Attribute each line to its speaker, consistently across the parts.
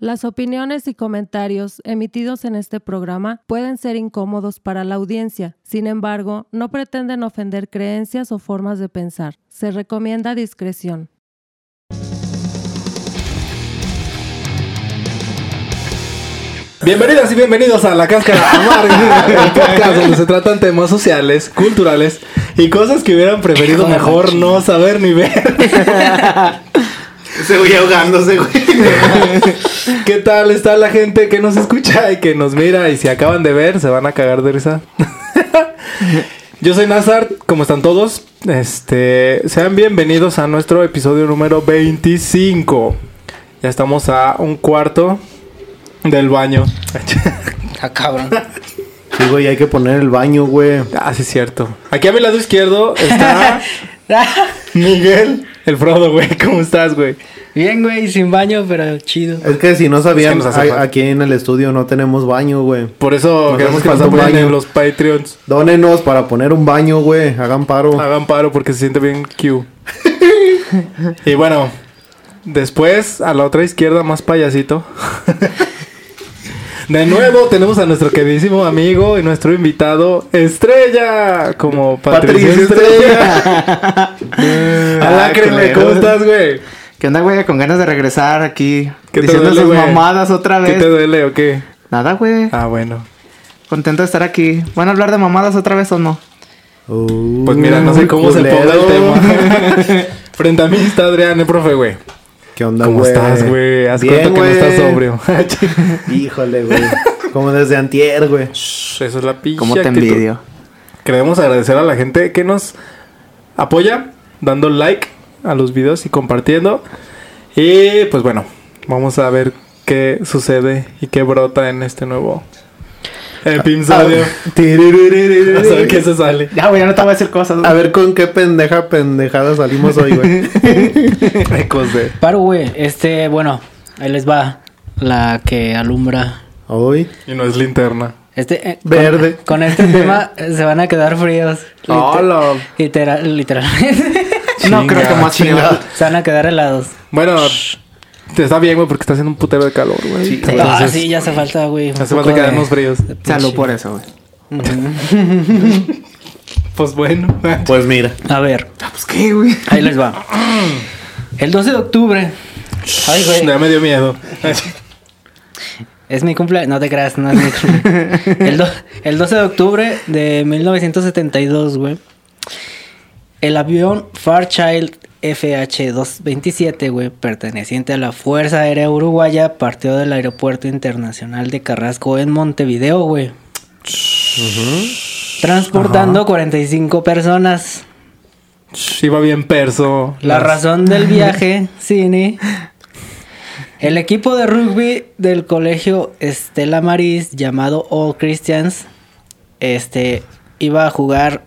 Speaker 1: Las opiniones y comentarios emitidos en este programa pueden ser incómodos para la audiencia, sin embargo, no pretenden ofender creencias o formas de pensar. Se recomienda discreción.
Speaker 2: Bienvenidas y bienvenidos a La Cáscara Amarga, el podcast donde se tratan temas sociales, culturales y cosas que hubieran preferido mejor no saber ni ver.
Speaker 3: Ese güey ahogándose, güey.
Speaker 2: ¿Qué tal está la gente que nos escucha y que nos mira? Y si acaban de ver, se van a cagar de risa. Yo soy Nazar, ¿cómo están todos? Este, sean bienvenidos a nuestro episodio número 25. Ya estamos a un cuarto del baño.
Speaker 4: Ah, cabrón.
Speaker 3: Sí, güey, hay que poner el baño, güey.
Speaker 2: Ah, sí es cierto. Aquí a mi lado izquierdo está Miguel, el Frodo, güey. ¿Cómo estás, güey?
Speaker 4: Bien, güey, sin baño, pero chido.
Speaker 3: Es que si no sabían,
Speaker 2: Es que
Speaker 3: aquí en el estudio no tenemos baño, güey.
Speaker 2: Por eso
Speaker 3: Nos
Speaker 2: queremos que nos apoyen
Speaker 3: baño.
Speaker 2: en los Patreons.
Speaker 3: Dónenos para poner un baño, güey. Hagan paro.
Speaker 2: Hagan paro porque se siente bien Q. y bueno, después a la otra izquierda, más payasito. De nuevo tenemos a nuestro queridísimo amigo y nuestro invitado Estrella, como Patricia,
Speaker 3: Patricia
Speaker 2: Estrella. Alácrenle,
Speaker 3: culero.
Speaker 2: ¿cómo estás, güey?
Speaker 5: ¿Qué onda, güey? Con ganas de regresar aquí.
Speaker 2: ¿Qué
Speaker 5: diciendo
Speaker 2: duele,
Speaker 5: sus mamadas otra
Speaker 2: ¿Qué
Speaker 5: vez.
Speaker 2: te duele o qué?
Speaker 5: Nada, güey.
Speaker 2: Ah, bueno.
Speaker 5: Contento de estar aquí. ¿Van a hablar de mamadas otra vez o no?
Speaker 3: Uh,
Speaker 2: Pues mira, no sé cómo se ponga el
Speaker 3: culero.
Speaker 2: tema. Frente a mí está Adrián, el profe, güey.
Speaker 3: ¿Qué onda,
Speaker 2: ¿Cómo
Speaker 3: güey?
Speaker 2: estás, güey? Haz
Speaker 3: Bien,
Speaker 2: cuenta que no
Speaker 3: güey.
Speaker 2: estás sobrio.
Speaker 3: Híjole, güey. Como desde antier, güey.
Speaker 2: Shh, Eso es la pinche
Speaker 5: ¿Cómo te
Speaker 2: actitud.
Speaker 5: envidio?
Speaker 2: Queremos agradecer a la gente que nos apoya, dando like a los videos y compartiendo. Y pues bueno, vamos a ver qué sucede y qué brota en este nuevo episodio. Vamos a ver qué se sale.
Speaker 5: Ya, güey, ya no te voy a decir cosas.
Speaker 3: A ver con qué pendeja pendejada salimos hoy, güey.
Speaker 2: Ecos de.
Speaker 4: Paro, güey. Este, bueno, ahí les va la que alumbra.
Speaker 3: Hoy.
Speaker 2: Y no es linterna.
Speaker 4: Este, eh, con-
Speaker 3: Verde.
Speaker 4: Con, este tema eh, se van a quedar fríos. Liter-
Speaker 2: Hola.
Speaker 4: literal, literalmente.
Speaker 5: no creo que más chingado.
Speaker 4: se van a quedar helados.
Speaker 2: Bueno, te está bien, güey, porque está haciendo un putero de calor, güey.
Speaker 4: Sí,
Speaker 2: Entonces,
Speaker 4: ah, sí, ya hace falta, güey.
Speaker 2: Hace falta
Speaker 4: de-
Speaker 2: quedarnos fríos.
Speaker 5: Salud por eso, güey.
Speaker 2: Pues bueno.
Speaker 3: Pues mira.
Speaker 4: A ver,
Speaker 5: Pues qué, güey.
Speaker 4: ahí les va. El 12 de octubre. Ay, güey.
Speaker 2: Ya me dio miedo.
Speaker 4: Es mi cumpleaños. No te creas, no es mi cumpleaños. El, do- el 12 de octubre de 1972, güey. El avión Fairchild FH-227, güey, perteneciente a la Fuerza Aérea Uruguaya, partió del Aeropuerto Internacional de Carrasco en Montevideo, güey. Transportando 45 personas.
Speaker 2: Iba bien perso.
Speaker 4: La
Speaker 2: Las-
Speaker 4: razón del viaje, Cine. El equipo de rugby del colegio Estela Maris, llamado All Christians, este, iba a jugar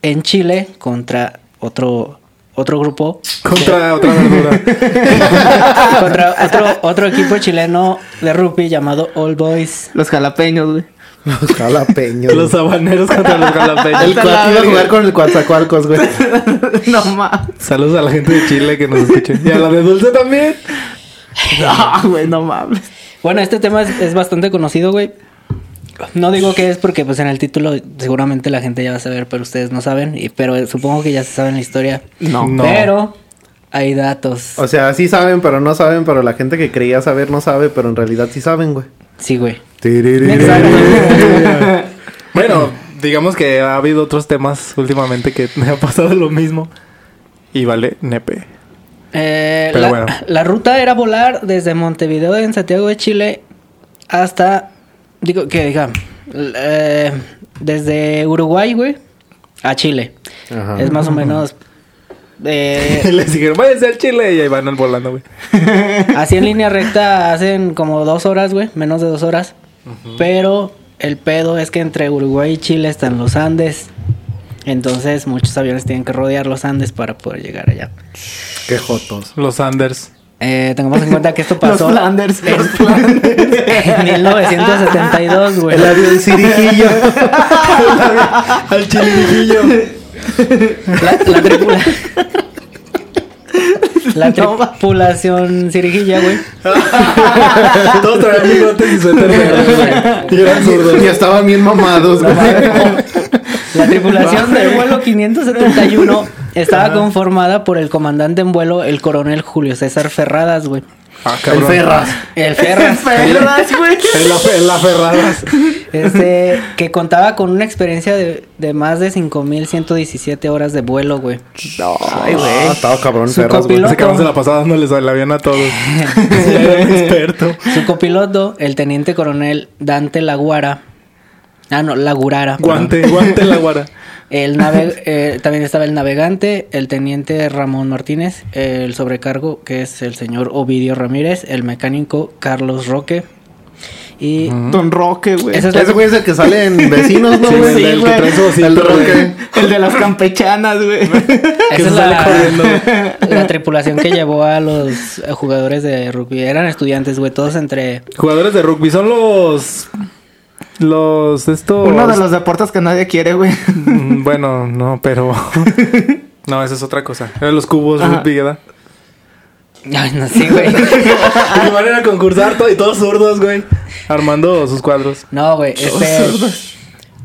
Speaker 4: en Chile contra otro, otro grupo,
Speaker 2: Contra otra verdura.
Speaker 4: contra otro, otro equipo chileno de rugby llamado All Boys.
Speaker 5: Los jalapeños, güey.
Speaker 3: Los jalapeños.
Speaker 2: los habaneros contra los
Speaker 3: El
Speaker 2: jalapeños.
Speaker 3: cuat iba a jugar con el Coatzacoalcos, güey.
Speaker 5: no mames.
Speaker 2: Saludos a la gente de Chile que nos escuche. Y a la de Dulce también.
Speaker 5: No, güey, no mames.
Speaker 4: Bueno, este tema es, es bastante conocido, güey. No digo que es porque pues en el título seguramente la gente ya va a saber, pero ustedes no saben. Y, pero supongo que ya se saben la historia.
Speaker 5: No.
Speaker 2: No.
Speaker 4: Pero hay datos.
Speaker 3: O sea, sí saben, pero no saben. Pero la gente que creía saber no sabe, pero en realidad sí saben, güey.
Speaker 4: Sí, güey.
Speaker 2: Bueno, digamos que ha habido otros temas últimamente que me ha pasado lo mismo. Y vale, nepe.
Speaker 4: Eh,
Speaker 2: Pero
Speaker 4: la,
Speaker 2: bueno.
Speaker 4: la ruta era volar desde Montevideo en Santiago de Chile hasta, digo, que diga, eh, desde Uruguay, güey, a Chile.
Speaker 3: Ajá.
Speaker 4: Es más o menos, eh,
Speaker 2: Les dijeron, váyanse al Chile. Y ahí van volando, güey.
Speaker 4: así en línea recta hacen como dos horas, güey, menos de dos horas. Pero el pedo es que entre Uruguay y Chile están los Andes. Entonces muchos aviones tienen que rodear los Andes para poder llegar allá.
Speaker 3: Qué jotos.
Speaker 2: Los Anders.
Speaker 4: Eh, tengamos en cuenta que esto
Speaker 5: Los
Speaker 4: pasó
Speaker 5: Flanders.
Speaker 4: en 1972, güey.
Speaker 3: El avión cirijillo.
Speaker 2: al chilijillo.
Speaker 4: La, la tripula- La tripulación cirijilla, güey.
Speaker 2: Todos traían bigotes y suéter güey. Y eran zurdos.
Speaker 3: Y estaban bien mamados, güey.
Speaker 4: La tripulación del vuelo 571 estaba conformada por el comandante en vuelo, el coronel Julio César Ferradas, güey.
Speaker 2: Ah,
Speaker 3: El. Ferras.
Speaker 4: El Ferras.
Speaker 5: Ferras, güey.
Speaker 2: En la, Ferradas.
Speaker 4: Este, que contaba con una experiencia de, de más de 5.117 horas de vuelo, güey.
Speaker 3: Ay, güey. Ah, estaba cabrón,
Speaker 4: Su
Speaker 3: Ferras, güey.
Speaker 4: copiloto.
Speaker 2: Ese cabrón se la pasaba dándoles el avión a todos. Sí, era un experto.
Speaker 4: Su copiloto, el teniente coronel Dante Laguara. Ah, no, Lagurara.
Speaker 2: Guante, guante en la guara.
Speaker 4: El nave, eh, también estaba el navegante, el teniente Ramón Martínez, el sobrecargo, que es el señor Ovidio Ramírez, el mecánico Carlos Roque. Y
Speaker 5: Don Roque, güey.
Speaker 4: Es
Speaker 3: Ese güey es el que sale en Vecinos, ¿no,
Speaker 2: Sí, el que trae su
Speaker 3: El. Roque.
Speaker 5: El de las campechanas, güey.
Speaker 4: esa es la,
Speaker 2: corriendo.
Speaker 4: la tripulación que llevó a los eh, jugadores de rugby. Eran estudiantes, güey, todos entre...
Speaker 2: Jugadores de rugby son los. Los. Estos.
Speaker 5: Uno de los deportes que nadie quiere, güey.
Speaker 2: Mm, Bueno, no, pero. No, esa es otra cosa. Eran los cubos
Speaker 5: Ajá.
Speaker 2: rugby, ¿verdad?
Speaker 4: Ay, no sé, güey.
Speaker 2: Y van a concursar y todos zurdos, güey. Armando sus cuadros.
Speaker 4: No, güey, este...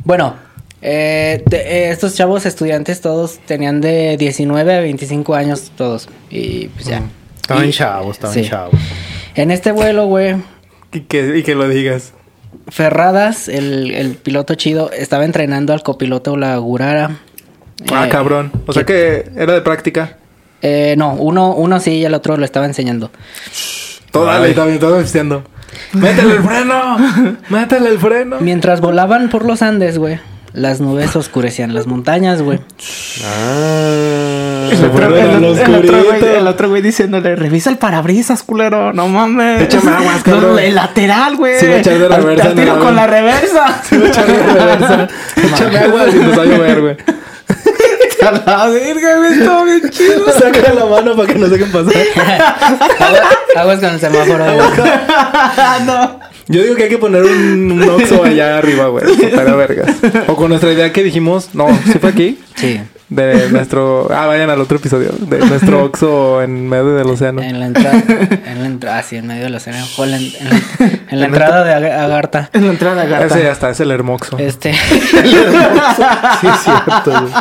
Speaker 4: Bueno, eh, te- eh, estos chavos estudiantes todos tenían de 19 a 25 años todos. Y pues ya.
Speaker 3: Estaban
Speaker 4: Y-
Speaker 3: chavos, estaban
Speaker 4: sí.
Speaker 3: chavos.
Speaker 4: En este vuelo, güey,
Speaker 2: Y que, y que lo digas.
Speaker 4: Ferradas, el, el piloto chido, estaba entrenando al copiloto Lagurara.
Speaker 2: Ah,
Speaker 4: Eh,
Speaker 2: cabrón. O sea que era de práctica.
Speaker 4: eh, no, uno, uno sí y el otro lo estaba enseñando.
Speaker 2: Todo dale, también, todo vistiendo. ¡Métele el freno! ¡Métele el freno!
Speaker 4: Mientras volaban por los Andes, güey, las nubes oscurecían las montañas, güey.
Speaker 3: Ah.
Speaker 2: Se fueron
Speaker 5: el,
Speaker 2: al
Speaker 5: el otro güey, el otro güey diciéndole, revisa el parabrisas, culero, no mames.
Speaker 2: Échame aguas,
Speaker 5: No, el lateral, güey.
Speaker 2: Sí, voy a echar de reversa el
Speaker 5: tiro con
Speaker 2: avión.
Speaker 5: la reversa.
Speaker 2: Se va a echar de reversa. Échame agua si nos va a llover, güey.
Speaker 5: A la verga, güey, está bien chido.
Speaker 2: Saca la mano para que nos dejen pasar.
Speaker 4: Agua- Aguas con el semáforo, güey.
Speaker 5: no.
Speaker 2: Yo digo que hay que poner un, un Oxxo allá arriba, güey. Para vergas. O con nuestra idea que dijimos. No, ¿sí fue aquí?
Speaker 4: Sí.
Speaker 2: De nuestro... Ah, vayan al otro episodio. De nuestro Oxxo en medio del océano.
Speaker 4: En la entrada, en la entrada, ah, sí, en medio del océano. En la, en la- en la entrada de Ag- Agartha.
Speaker 5: En la entrada, gata.
Speaker 2: Ese ya está, es el Hermoxo.
Speaker 4: Este,
Speaker 3: Sí, es cierto, güey.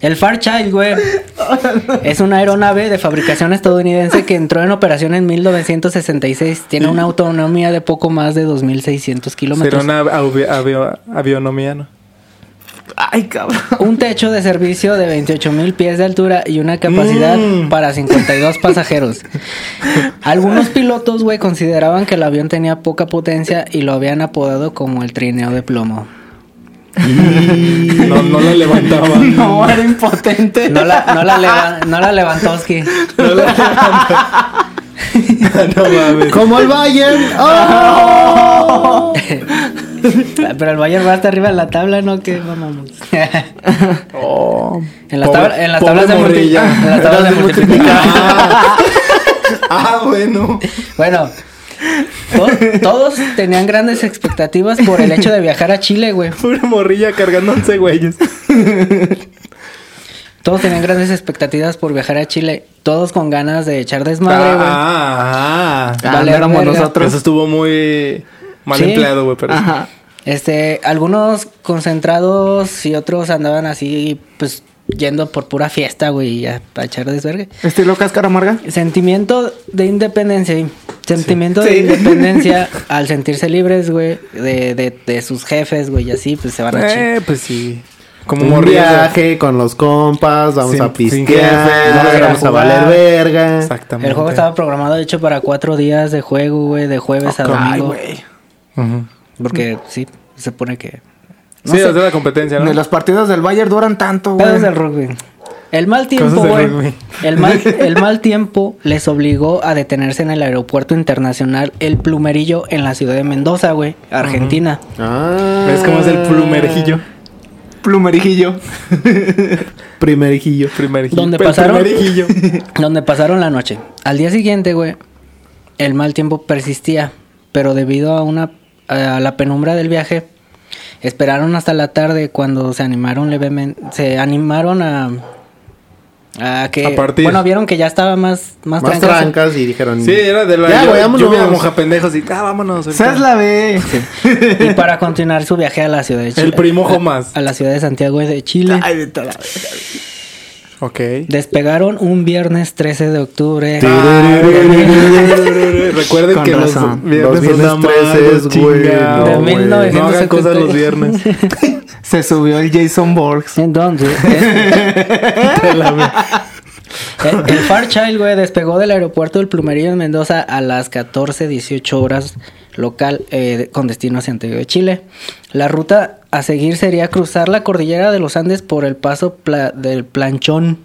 Speaker 4: el Fairchild, güey, es una aeronave de fabricación estadounidense que entró en operación en 1966. Tiene una autonomía de poco más de 2.600
Speaker 2: Será
Speaker 4: kilómetros.
Speaker 2: una avi- avio- avionomía, ¿no?
Speaker 5: Ay, cabrón.
Speaker 4: Un techo de servicio de 28.000 pies de altura y una capacidad
Speaker 2: Mm.
Speaker 4: para 52 pasajeros. Algunos pilotos, güey, consideraban que el avión tenía poca potencia y lo habían apodado como el trineo de plomo.
Speaker 2: No, no la levantaba.
Speaker 5: No, era impotente.
Speaker 4: No la, no la, leva- no la Lewandowski.
Speaker 2: No la levantaba. no mames.
Speaker 3: Como el Bayern. ¡Oh!
Speaker 4: Pero el Bayern va hasta arriba en la tabla, ¿no? Que vamos.
Speaker 2: Oh,
Speaker 4: En las,
Speaker 2: pobre-
Speaker 4: tabla- en las tablas de
Speaker 2: morrilla.
Speaker 4: en las tablas de multiplicar.
Speaker 2: Ah, Ah, bueno.
Speaker 4: Bueno, to- todos tenían grandes expectativas por el hecho de viajar a Chile, güey.
Speaker 2: Pobre morrilla cargando 11 güeyes.
Speaker 4: Todos tenían grandes expectativas por viajar a Chile. Todos con ganas de echar desmadre, güey.
Speaker 2: Ah, ah,
Speaker 5: Ah,
Speaker 4: Vale,
Speaker 5: no éramos
Speaker 4: verga.
Speaker 5: nosotros.
Speaker 2: Eso estuvo muy mal
Speaker 4: Sí.
Speaker 2: empleado, güey. Pero
Speaker 5: Ajá.
Speaker 4: Este, algunos concentrados y otros andaban así, pues, yendo por pura fiesta, güey, y a, a echar desvergue.
Speaker 5: Estilo cáscara amarga.
Speaker 4: Sentimiento de independencia, sí. Sentimiento de
Speaker 5: Sí.
Speaker 4: independencia al sentirse libres, güey, de, de, de sus jefes, güey, y así, pues se van a Chile.
Speaker 2: Eh, pues sí. Como
Speaker 3: Un viaje con los compas, vamos
Speaker 2: Sin-
Speaker 3: a pistear, vamos a
Speaker 4: a
Speaker 3: valer verga.
Speaker 2: Exactamente.
Speaker 4: El juego estaba programado, de hecho, para cuatro días de juego, güey, de jueves a
Speaker 5: Ay,
Speaker 4: domingo. Porque, sí, se supone que... No
Speaker 2: sí,
Speaker 4: sé.
Speaker 2: es de la competencia, ¿no?
Speaker 5: Ni los partidos del Bayern duran tanto, güey.
Speaker 4: Pedos del rugby. El mal tiempo, güey. El mal, el mal tiempo les obligó a detenerse en el aeropuerto internacional El Plumerillo en la ciudad de Mendoza, güey, Argentina.
Speaker 3: Ah.
Speaker 2: ¿Ves cómo es el plumerijillo?
Speaker 5: Plumerijillo.
Speaker 3: Primerijillo.
Speaker 2: Primerijillo.
Speaker 4: Donde pasaron,
Speaker 2: primerijillo.
Speaker 4: donde pasaron la noche. Al día siguiente, güey, el mal tiempo persistía, pero debido a una a la penumbra del viaje, esperaron hasta la tarde cuando se animaron levemente, se animaron a Ah, que,
Speaker 2: A partir.
Speaker 4: bueno, vieron que ya estaba más, más,
Speaker 3: Más
Speaker 4: trancas.
Speaker 3: trancas y dijeron...
Speaker 2: Sí, era de la
Speaker 3: Ya,
Speaker 2: yo-
Speaker 3: güey, vámonos.
Speaker 2: lluvia moja pendejos y ah, vámonos. ahorita.
Speaker 5: Esa es la B.
Speaker 4: Y para continuar su viaje a la ciudad de Chile.
Speaker 2: El primo más.
Speaker 4: A la ciudad de Santiago de Chile.
Speaker 5: Ay, de toda la-
Speaker 2: Ok.
Speaker 4: Despegaron un viernes 13 de octubre.
Speaker 2: Recuerden que los viernes
Speaker 3: Los
Speaker 2: son
Speaker 3: viernes
Speaker 2: amargos,
Speaker 3: 13, güey,
Speaker 2: chingado,
Speaker 4: De
Speaker 2: güey.
Speaker 4: 1976.
Speaker 2: No hagan cosas los viernes.
Speaker 5: Se subió el Jason Borgs.
Speaker 4: Entonces, el, el Fairchild, güey, despegó del aeropuerto del Plumerillo en Mendoza a las 14.18 horas local eh, con destino a Santiago de Chile. La ruta a seguir sería cruzar la cordillera de los Andes por el paso pla- del Planchón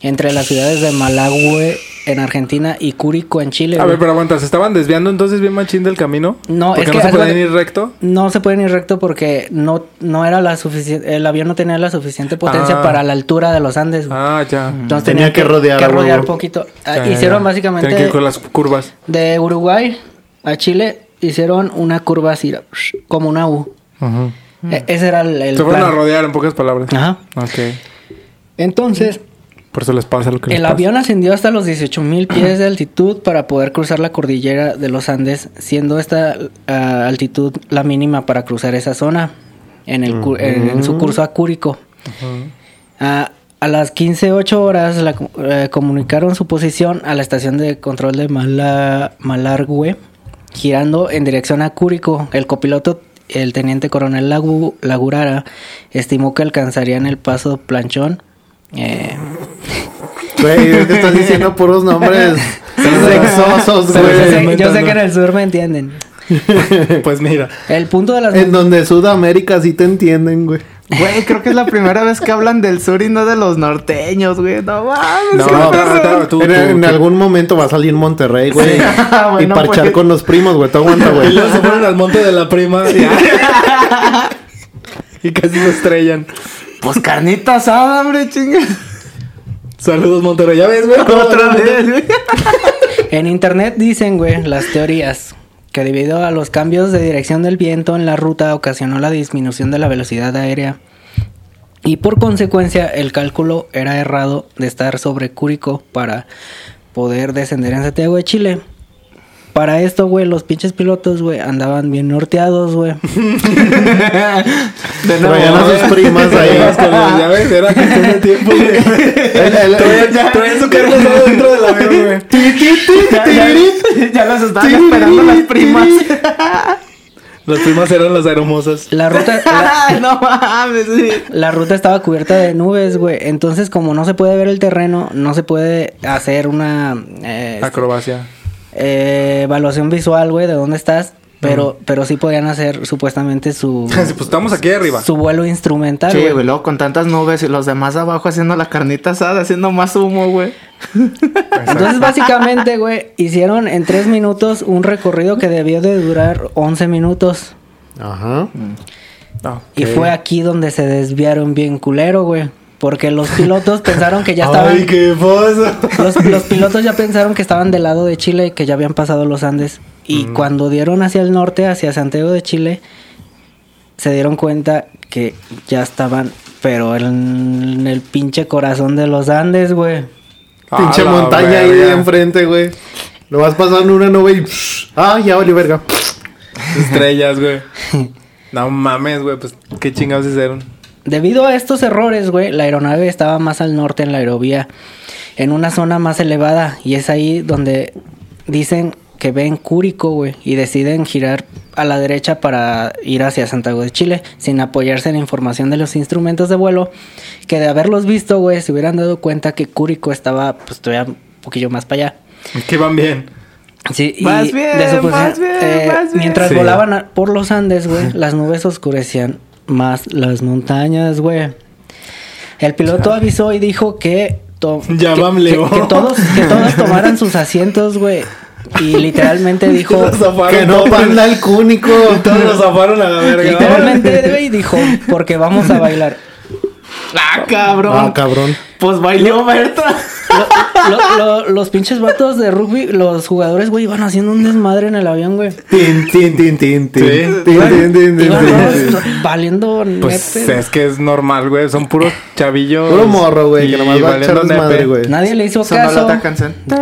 Speaker 4: entre las ciudades de Malagüe en Argentina y Cúrico en Chile.
Speaker 2: A
Speaker 4: güey.
Speaker 2: ver, pero aguanta, ¿se estaban desviando entonces bien machín del camino?
Speaker 4: No,
Speaker 2: Porque
Speaker 4: es que
Speaker 2: no se pueden
Speaker 4: de-
Speaker 2: ir recto.
Speaker 4: No se pueden ir recto porque no, no era la suficiente, el avión no tenía la suficiente potencia
Speaker 2: Ah.
Speaker 4: para la altura de los Andes. güey.
Speaker 2: Ah, ya.
Speaker 4: Entonces
Speaker 3: Tenía
Speaker 4: tenían
Speaker 3: que rodear a
Speaker 4: rodear poquito. Ah,
Speaker 2: Ya,
Speaker 4: hicieron
Speaker 2: ya.
Speaker 4: básicamente
Speaker 2: Tienen que ir con las curvas.
Speaker 4: de Uruguay a Chile hicieron una curva así como una U. E- ese era el, el
Speaker 2: Se fueron
Speaker 4: plan.
Speaker 2: a rodear en pocas palabras.
Speaker 4: Ajá.
Speaker 2: Ok.
Speaker 4: Entonces,
Speaker 2: Por eso les pasa lo que les
Speaker 4: el
Speaker 2: pasa.
Speaker 4: avión ascendió hasta los 18.000 pies de altitud para poder cruzar la cordillera de los Andes, siendo esta ah, altitud la mínima para cruzar esa zona en, el, en, en su curso a Cúrico. Ah, a las 15.08 horas la eh, comunicaron su posición a la estación de control de Mala, Malargüe, girando en dirección a Cúrico. El copiloto, el teniente coronel Lagu- Lagurara, estimó que alcanzarían el paso Planchón. eh,
Speaker 3: Güey, que estás diciendo puros nombres sexosos, güey.
Speaker 4: yo sé que en el sur me entienden.
Speaker 2: Pues mira.
Speaker 4: El punto de las...
Speaker 3: En donde Sudamérica sí te entienden, güey.
Speaker 5: Güey, creo que es la primera vez que hablan del sur y no de los norteños, güey. No mames.
Speaker 2: No, no, no, no, tú,
Speaker 3: en,
Speaker 2: tú,
Speaker 3: en
Speaker 2: tú.
Speaker 3: algún momento va a salir Monterrey, güey.
Speaker 5: Ah,
Speaker 3: y
Speaker 5: bueno,
Speaker 3: parchar
Speaker 5: porque-
Speaker 3: con los primos, güey. Te aguanta,
Speaker 2: Y
Speaker 3: güey.
Speaker 2: luego se fueron al monte de la prima. Y, y casi se estrellan.
Speaker 5: Pues carnita asada, hombre, chinga.
Speaker 2: Saludos, Monterrey. ¿Ya ves, güey?
Speaker 5: Otra vez, güey.
Speaker 4: En internet dicen, güey, las teorías que debido a los cambios de dirección del viento en la ruta ocasionó la disminución de la velocidad aérea y por consecuencia el cálculo era errado de estar sobre Cúrico para poder descender en Santiago de Chile. Para esto, güey, los pinches pilotos, güey, andaban bien norteados, güey.
Speaker 5: De nuevo.
Speaker 3: Traían a sus primas ahí.
Speaker 2: Ya ves, era cuestión de tiempo, güey. Traían su carne asada dentro del avión, güey.
Speaker 5: Ya, las estaban esperando las primas.
Speaker 2: Las primas eran las aeromosas.
Speaker 4: La ruta, la,
Speaker 5: no mames, sí.
Speaker 4: la ruta estaba cubierta de nubes, güey. Entonces, como no se puede ver el terreno, no se puede hacer una eh,
Speaker 2: Acrobacia.
Speaker 4: Eh, evaluación visual, güey, de dónde estás. Pero, pero sí podían hacer supuestamente su,
Speaker 2: pues estamos aquí arriba.
Speaker 4: su vuelo instrumental,
Speaker 5: Sí,
Speaker 4: güey.
Speaker 5: luego con tantas nubes y los demás abajo haciendo la carnita asada, haciendo más humo, güey.
Speaker 4: Entonces, básicamente, güey, hicieron en tres minutos un recorrido que debió de durar 11 minutos.
Speaker 3: Ajá.
Speaker 2: Ah,
Speaker 4: Y fue aquí donde se desviaron bien culero, güey. Porque los pilotos pensaron que ya estaban...
Speaker 2: Ay, qué pasa.
Speaker 4: Los, los pilotos ya pensaron que estaban del lado de Chile y que ya habían pasado los Andes. Y cuando dieron hacia el norte, hacia Santiago de Chile, se dieron cuenta que ya estaban, pero en el pinche corazón de los Andes, güey.
Speaker 3: Pinche montaña ahí de enfrente, güey. Lo vas pasando una nube y... psh, ah, ya valió verga.
Speaker 2: Estrellas, güey. No mames, güey. Pues qué chingados hicieron.
Speaker 4: Debido a estos errores, güey, la aeronave estaba más al norte en la aerovía, en una zona más elevada, y es ahí donde dicen que ven Cúrico, güey, y deciden girar a la derecha para ir hacia Santiago de Chile, sin apoyarse en la información de los instrumentos de vuelo, que de haberlos visto, güey, se hubieran dado cuenta que Cúrico estaba, pues, todavía un poquillo más para allá.
Speaker 2: Que van bien.
Speaker 4: Sí, y
Speaker 5: Vas bien,
Speaker 4: de su posición,
Speaker 5: vas bien,
Speaker 4: eh,
Speaker 5: bien.
Speaker 4: mientras
Speaker 2: Sí.
Speaker 4: volaban a- por los Andes, güey, las nubes oscurecían más las montañas, güey. El piloto avisó y dijo que, to-
Speaker 2: Ya
Speaker 4: que, todos que todos tomaran sus asientos, güey. Y literalmente dijo,
Speaker 3: Que no panda el cúnico.
Speaker 2: Todos los zafaron a la verga.
Speaker 4: literalmente, güey, dijo, porque vamos a bailar.
Speaker 5: Ah, cabrón.
Speaker 3: Ah, cabrón.
Speaker 5: Pues bailó Berta.
Speaker 4: Lo- lo- los pinches vatos de rugby, los jugadores, güey, iban haciendo un desmadre en el avión, güey.
Speaker 3: Tin, tin, tin, tin, tin.
Speaker 2: Sí.
Speaker 3: Tin, tin, tin, tin,
Speaker 4: Iban
Speaker 3: tin,
Speaker 4: todos
Speaker 3: tin.
Speaker 4: valiendo
Speaker 2: Pues
Speaker 4: nepe.
Speaker 2: es que es normal, güey. Son puros chavillos.
Speaker 3: Puro morro, güey, que
Speaker 2: y
Speaker 3: nomás va a echar desmadre, güey.
Speaker 4: Nadie le hizo caso.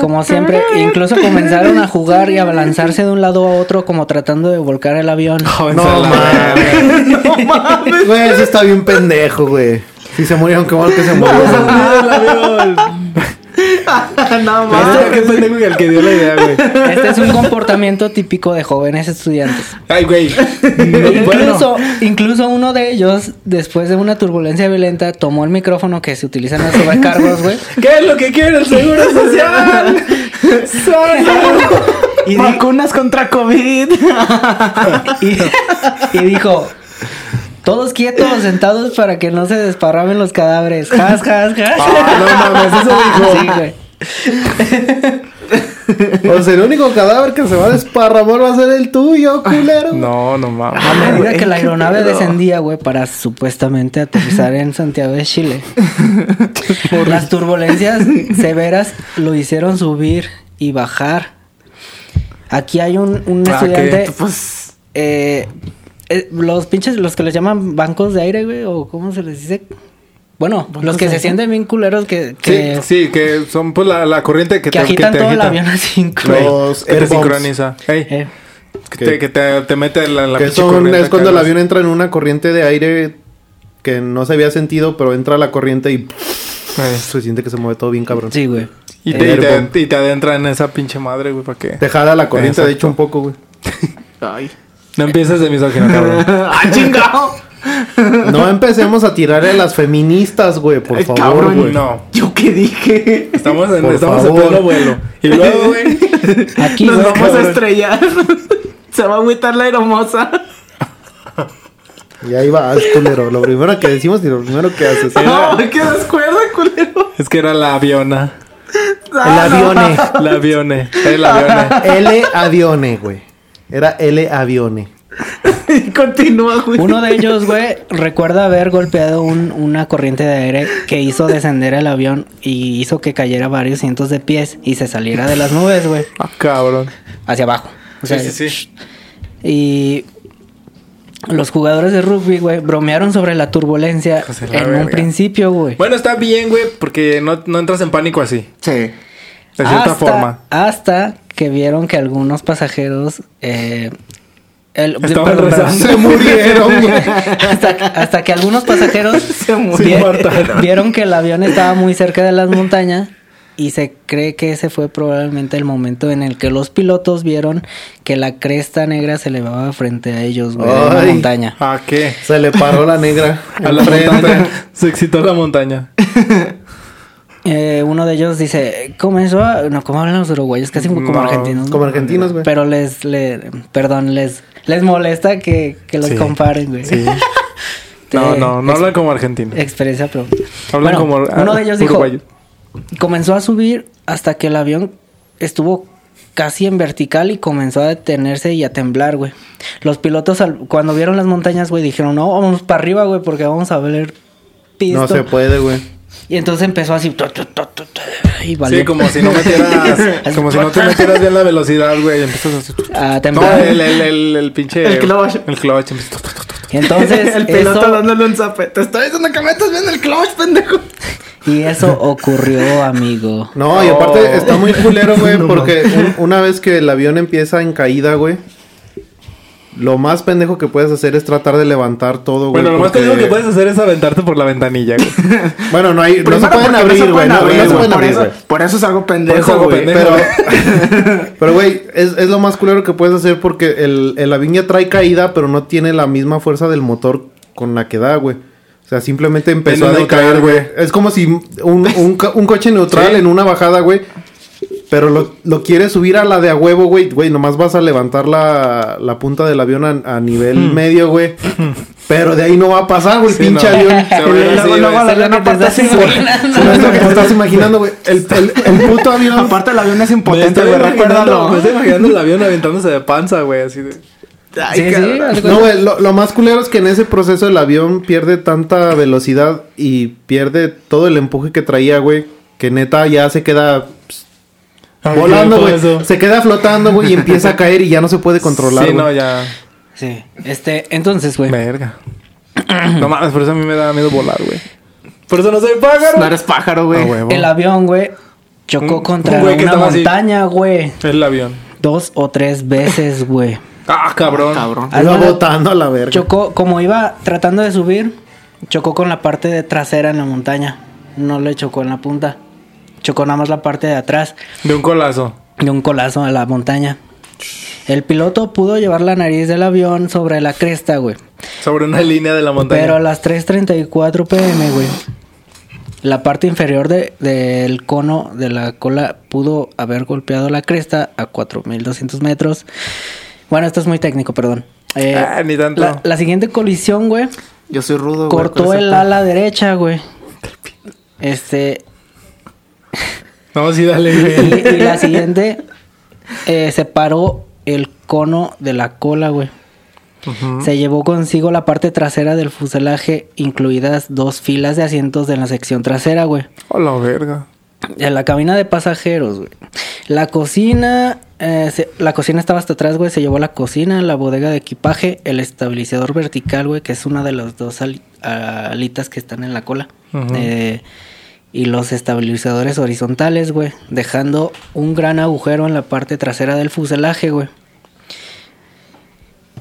Speaker 4: Como siempre, incluso comenzaron a jugar y a balanzarse de un lado a otro como tratando de volcar el avión.
Speaker 3: No mames.
Speaker 5: No mames.
Speaker 3: Güey, eso está bien pendejo, güey. Si se murieron, qué mal que se
Speaker 2: avión.
Speaker 5: no
Speaker 2: Ah,
Speaker 5: mames.
Speaker 2: qué pendejo el que dio la idea, güey.
Speaker 4: Este es un comportamiento típico de jóvenes estudiantes.
Speaker 2: Ay, güey.
Speaker 4: Incluso, incluso uno de ellos, después de una turbulencia violenta, tomó el micrófono que se utiliza en los sobrecargos, güey.
Speaker 2: ¿Qué es lo que quiere el seguro social?
Speaker 4: Y,
Speaker 5: Vacunas contra COVID.
Speaker 4: y- y dijo: Todos quietos, sentados para que no se desparramen los cadáveres. Jas, jas, jas.
Speaker 2: Ah, no mames, eso dijo.
Speaker 4: Sí, güey.
Speaker 3: O sea, el único cadáver que se va a desparramar va a ser el tuyo, culero.
Speaker 2: No, no mames.
Speaker 4: A medida
Speaker 5: güey,
Speaker 4: que la aeronave
Speaker 5: pedo.
Speaker 4: descendía, güey, para supuestamente aterrizar en Santiago de Chile. Las turbulencias severas lo hicieron subir y bajar. Aquí hay un, un
Speaker 2: Ah,
Speaker 4: estudiante.
Speaker 5: Pues.
Speaker 4: eh, eh, los pinches, los que les llaman bancos de aire, güey, o cómo se les dice. Bueno, los que se sienten bien culeros que,
Speaker 2: Sí,
Speaker 4: que,
Speaker 2: sí, que son pues la, la corriente que,
Speaker 4: que
Speaker 2: te,
Speaker 4: agitan
Speaker 2: que te
Speaker 4: todo el
Speaker 2: agita.
Speaker 4: avión así.
Speaker 3: Los
Speaker 2: que te sincroniza.
Speaker 4: Eh,
Speaker 2: que, te, que te, te mete la, la
Speaker 3: que
Speaker 2: pinche
Speaker 3: son,
Speaker 2: corriente
Speaker 3: es cuando el avión entra en una corriente de aire que no se había sentido, pero entra la corriente y se siente que se mueve todo bien cabrón.
Speaker 4: sí, güey.
Speaker 2: Y te, y,
Speaker 3: Air
Speaker 2: te, y te adentra en esa pinche madre, güey, para que
Speaker 3: Te jala la corriente, de
Speaker 2: Exacto.
Speaker 3: hecho, un poco, güey.
Speaker 5: Ay.
Speaker 2: No empieces de misógino, cabrón.
Speaker 5: ¡Ah, chingado!
Speaker 3: No empecemos a tirarle a las feministas, güey, por
Speaker 5: Ay,
Speaker 3: favor, güey.
Speaker 2: No.
Speaker 5: ¿Yo qué dije?
Speaker 2: Estamos en,
Speaker 3: Por
Speaker 2: estamos en pleno vuelo. Y luego, güey.
Speaker 4: Aquí,
Speaker 5: Nos vamos a estrellar. Se va a agüitar la hermosa.
Speaker 3: Y ahí vas, culero. Lo primero que decimos y lo primero que haces.
Speaker 5: Ay, qué descuerdo, culero.
Speaker 2: Es que era la aviona.
Speaker 3: El
Speaker 5: Ah, no.
Speaker 3: avione.
Speaker 2: La avione. El avione.
Speaker 3: L avione, güey. Era L avione.
Speaker 5: Y continúa, güey.
Speaker 4: Uno de ellos, güey, recuerda haber golpeado un- una corriente de aire que hizo descender el avión y hizo que cayera varios cientos de pies y se saliera de las nubes, güey,
Speaker 2: Ah, cabrón.
Speaker 4: hacia abajo. O sea,
Speaker 2: sí, sí, sí.
Speaker 4: Y los jugadores de rugby, güey, bromearon sobre la turbulencia en un principio, güey.
Speaker 2: Bueno, está bien, güey, porque no, no entras en pánico así.
Speaker 5: Sí.
Speaker 2: De cierta
Speaker 4: hasta,
Speaker 2: forma.
Speaker 4: Hasta que vieron que algunos pasajeros... eh, el-
Speaker 2: Estaban
Speaker 4: perdón, perdón.
Speaker 2: rezando.
Speaker 3: Se murieron,
Speaker 4: hasta, hasta que algunos pasajeros
Speaker 5: Se
Speaker 4: vi-
Speaker 5: murió.
Speaker 4: vieron que el avión estaba muy cerca de las montañas y se cree que ese fue probablemente el momento en el que los pilotos vieron que la cresta negra se elevaba frente a ellos, güey, de una
Speaker 3: Ay.
Speaker 4: montaña.
Speaker 2: ¿A qué?
Speaker 3: Se le paró la negra.
Speaker 2: A la montaña. Se excitó la montaña.
Speaker 4: Eh, uno de ellos dice, comenzó a... No, ¿cómo hablan los uruguayos? Casi como, como
Speaker 2: No,
Speaker 4: argentinos. ¿no?
Speaker 3: Como argentinos, güey.
Speaker 4: Pero les, le, perdón, les, les molesta que, que los
Speaker 2: Sí.
Speaker 4: comparen, güey.
Speaker 2: Sí. No, no, no hablan como argentino.
Speaker 4: Experiencia, pero...
Speaker 2: Hablan
Speaker 4: Bueno,
Speaker 2: como
Speaker 4: uno de ellos dijo,
Speaker 2: uruguayo.
Speaker 4: comenzó a subir hasta que el avión estuvo casi en vertical y comenzó a detenerse y a temblar, güey. Los pilotos al- cuando vieron las montañas, güey, dijeron, no, vamos para arriba, güey, porque vamos a ver pisto.
Speaker 3: No se puede, güey.
Speaker 4: Y entonces empezó así, tu, tu, tu, tu, tu, y valió.
Speaker 2: Sí, como si no metieras... como si no te metieras bien la velocidad, güey. y Empiezas así...
Speaker 4: a
Speaker 2: No, el, el, el, el pinche...
Speaker 5: El clutch.
Speaker 2: El clutch.
Speaker 4: Y entonces,
Speaker 5: el piloto
Speaker 4: eso,
Speaker 5: dándole un zape. Te estoy diciendo que metas bien el clutch, pendejo.
Speaker 4: y eso ocurrió, amigo.
Speaker 3: No, y
Speaker 2: Oh.
Speaker 3: aparte está muy culero, güey, porque un- una vez que el avión empieza en caída, güey, lo más pendejo que puedes hacer es tratar de levantar todo, güey.
Speaker 2: Bueno, lo más
Speaker 3: porque-
Speaker 2: que puedes hacer es aventarte por la ventanilla, güey.
Speaker 3: Bueno, no hay, no se pueden abrir, güey, no, se pueden
Speaker 5: por
Speaker 3: abrir, güey.
Speaker 5: Por eso es algo
Speaker 2: Por eso
Speaker 5: pendejo, güey.
Speaker 2: pendejo.
Speaker 3: Pero, pero, güey, es, es lo más culero que puedes hacer porque el, el avión ya trae caída, pero no tiene la misma fuerza del motor con la que da, güey. O sea, simplemente empezó a decaer, güey. Es como si un, un, co- un coche neutral
Speaker 2: Sí.
Speaker 3: en una bajada, güey. Pero lo, lo quieres subir a la de a huevo, güey. Güey, nomás vas a levantar la, la punta del avión a, a nivel medio, güey. Pero de ahí no va a pasar, güey, el
Speaker 2: Sí,
Speaker 3: pinche
Speaker 2: no.
Speaker 3: avión.
Speaker 2: Se va a ir
Speaker 5: Y
Speaker 2: así, güey.
Speaker 5: el
Speaker 4: es lo que te estás
Speaker 5: así, güey.
Speaker 4: imaginando.
Speaker 3: Si no es lo que te estás imaginando, güey. El, el, el puto avión.
Speaker 5: Aparte el avión es impotente, güey, recuérdalo.
Speaker 2: me estoy imaginando el avión aventándose de panza, güey, así de...
Speaker 5: Ay,
Speaker 4: Sí, sí,
Speaker 3: No, güey, lo, lo más culero es que en ese proceso el avión pierde tanta velocidad y pierde todo el empuje que traía, güey, que neta ya se queda
Speaker 2: Ay,
Speaker 3: volando,
Speaker 2: ¿qué
Speaker 3: güey. Se queda flotando, güey, y empieza a caer y ya no se puede controlar,
Speaker 2: Sí, no, ya.
Speaker 4: Sí. Este, entonces, güey.
Speaker 2: Verga. no mames, por eso a mí me da miedo volar, güey. Por eso no soy pájaro.
Speaker 5: No eres pájaro, güey.
Speaker 2: Ah.
Speaker 4: El avión, güey, chocó
Speaker 2: Un-
Speaker 4: contra
Speaker 2: un
Speaker 4: una montaña, güey.
Speaker 2: El avión.
Speaker 4: Dos o tres veces, güey.
Speaker 2: Ah, cabrón.
Speaker 5: Cabrón.
Speaker 3: Iba botando a la verga.
Speaker 4: Chocó, como iba tratando de subir, chocó con la parte de trasera en la montaña. No le chocó en la punta. Chocó nada más la parte de atrás
Speaker 2: De un colazo.
Speaker 4: de un colazo a la montaña. El piloto pudo llevar la nariz del avión sobre la cresta, güey.
Speaker 2: Sobre una línea de la montaña.
Speaker 4: Pero a las 3.34 pm, güey. La parte inferior de- del cono de la cola pudo haber golpeado la cresta a 4.200 metros. Bueno, esto es muy técnico, perdón. Eh,
Speaker 2: Ah, ni tanto.
Speaker 4: La, la siguiente colisión, güey,
Speaker 5: Yo soy rudo, güey.
Speaker 4: cortó
Speaker 5: ese
Speaker 4: el ala derecha, güey. Este,
Speaker 2: No, sí, dale,
Speaker 4: y, y la siguiente eh, separó el cono de la cola, güey. Se llevó consigo la parte trasera del fuselaje, incluidas dos filas de asientos de la sección trasera, güey.
Speaker 2: Hola, verga.
Speaker 4: En la cabina de pasajeros, güey. La cocina, eh, se- la cocina estaba hasta atrás, güey. Se llevó la cocina, la bodega de equipaje, el estabilizador vertical, güey, que es una de las dos ali- alitas que están en la cola.
Speaker 2: Ujú.
Speaker 4: Eh, y los estabilizadores horizontales, güey. Dejando un gran agujero en la parte trasera del fuselaje, güey.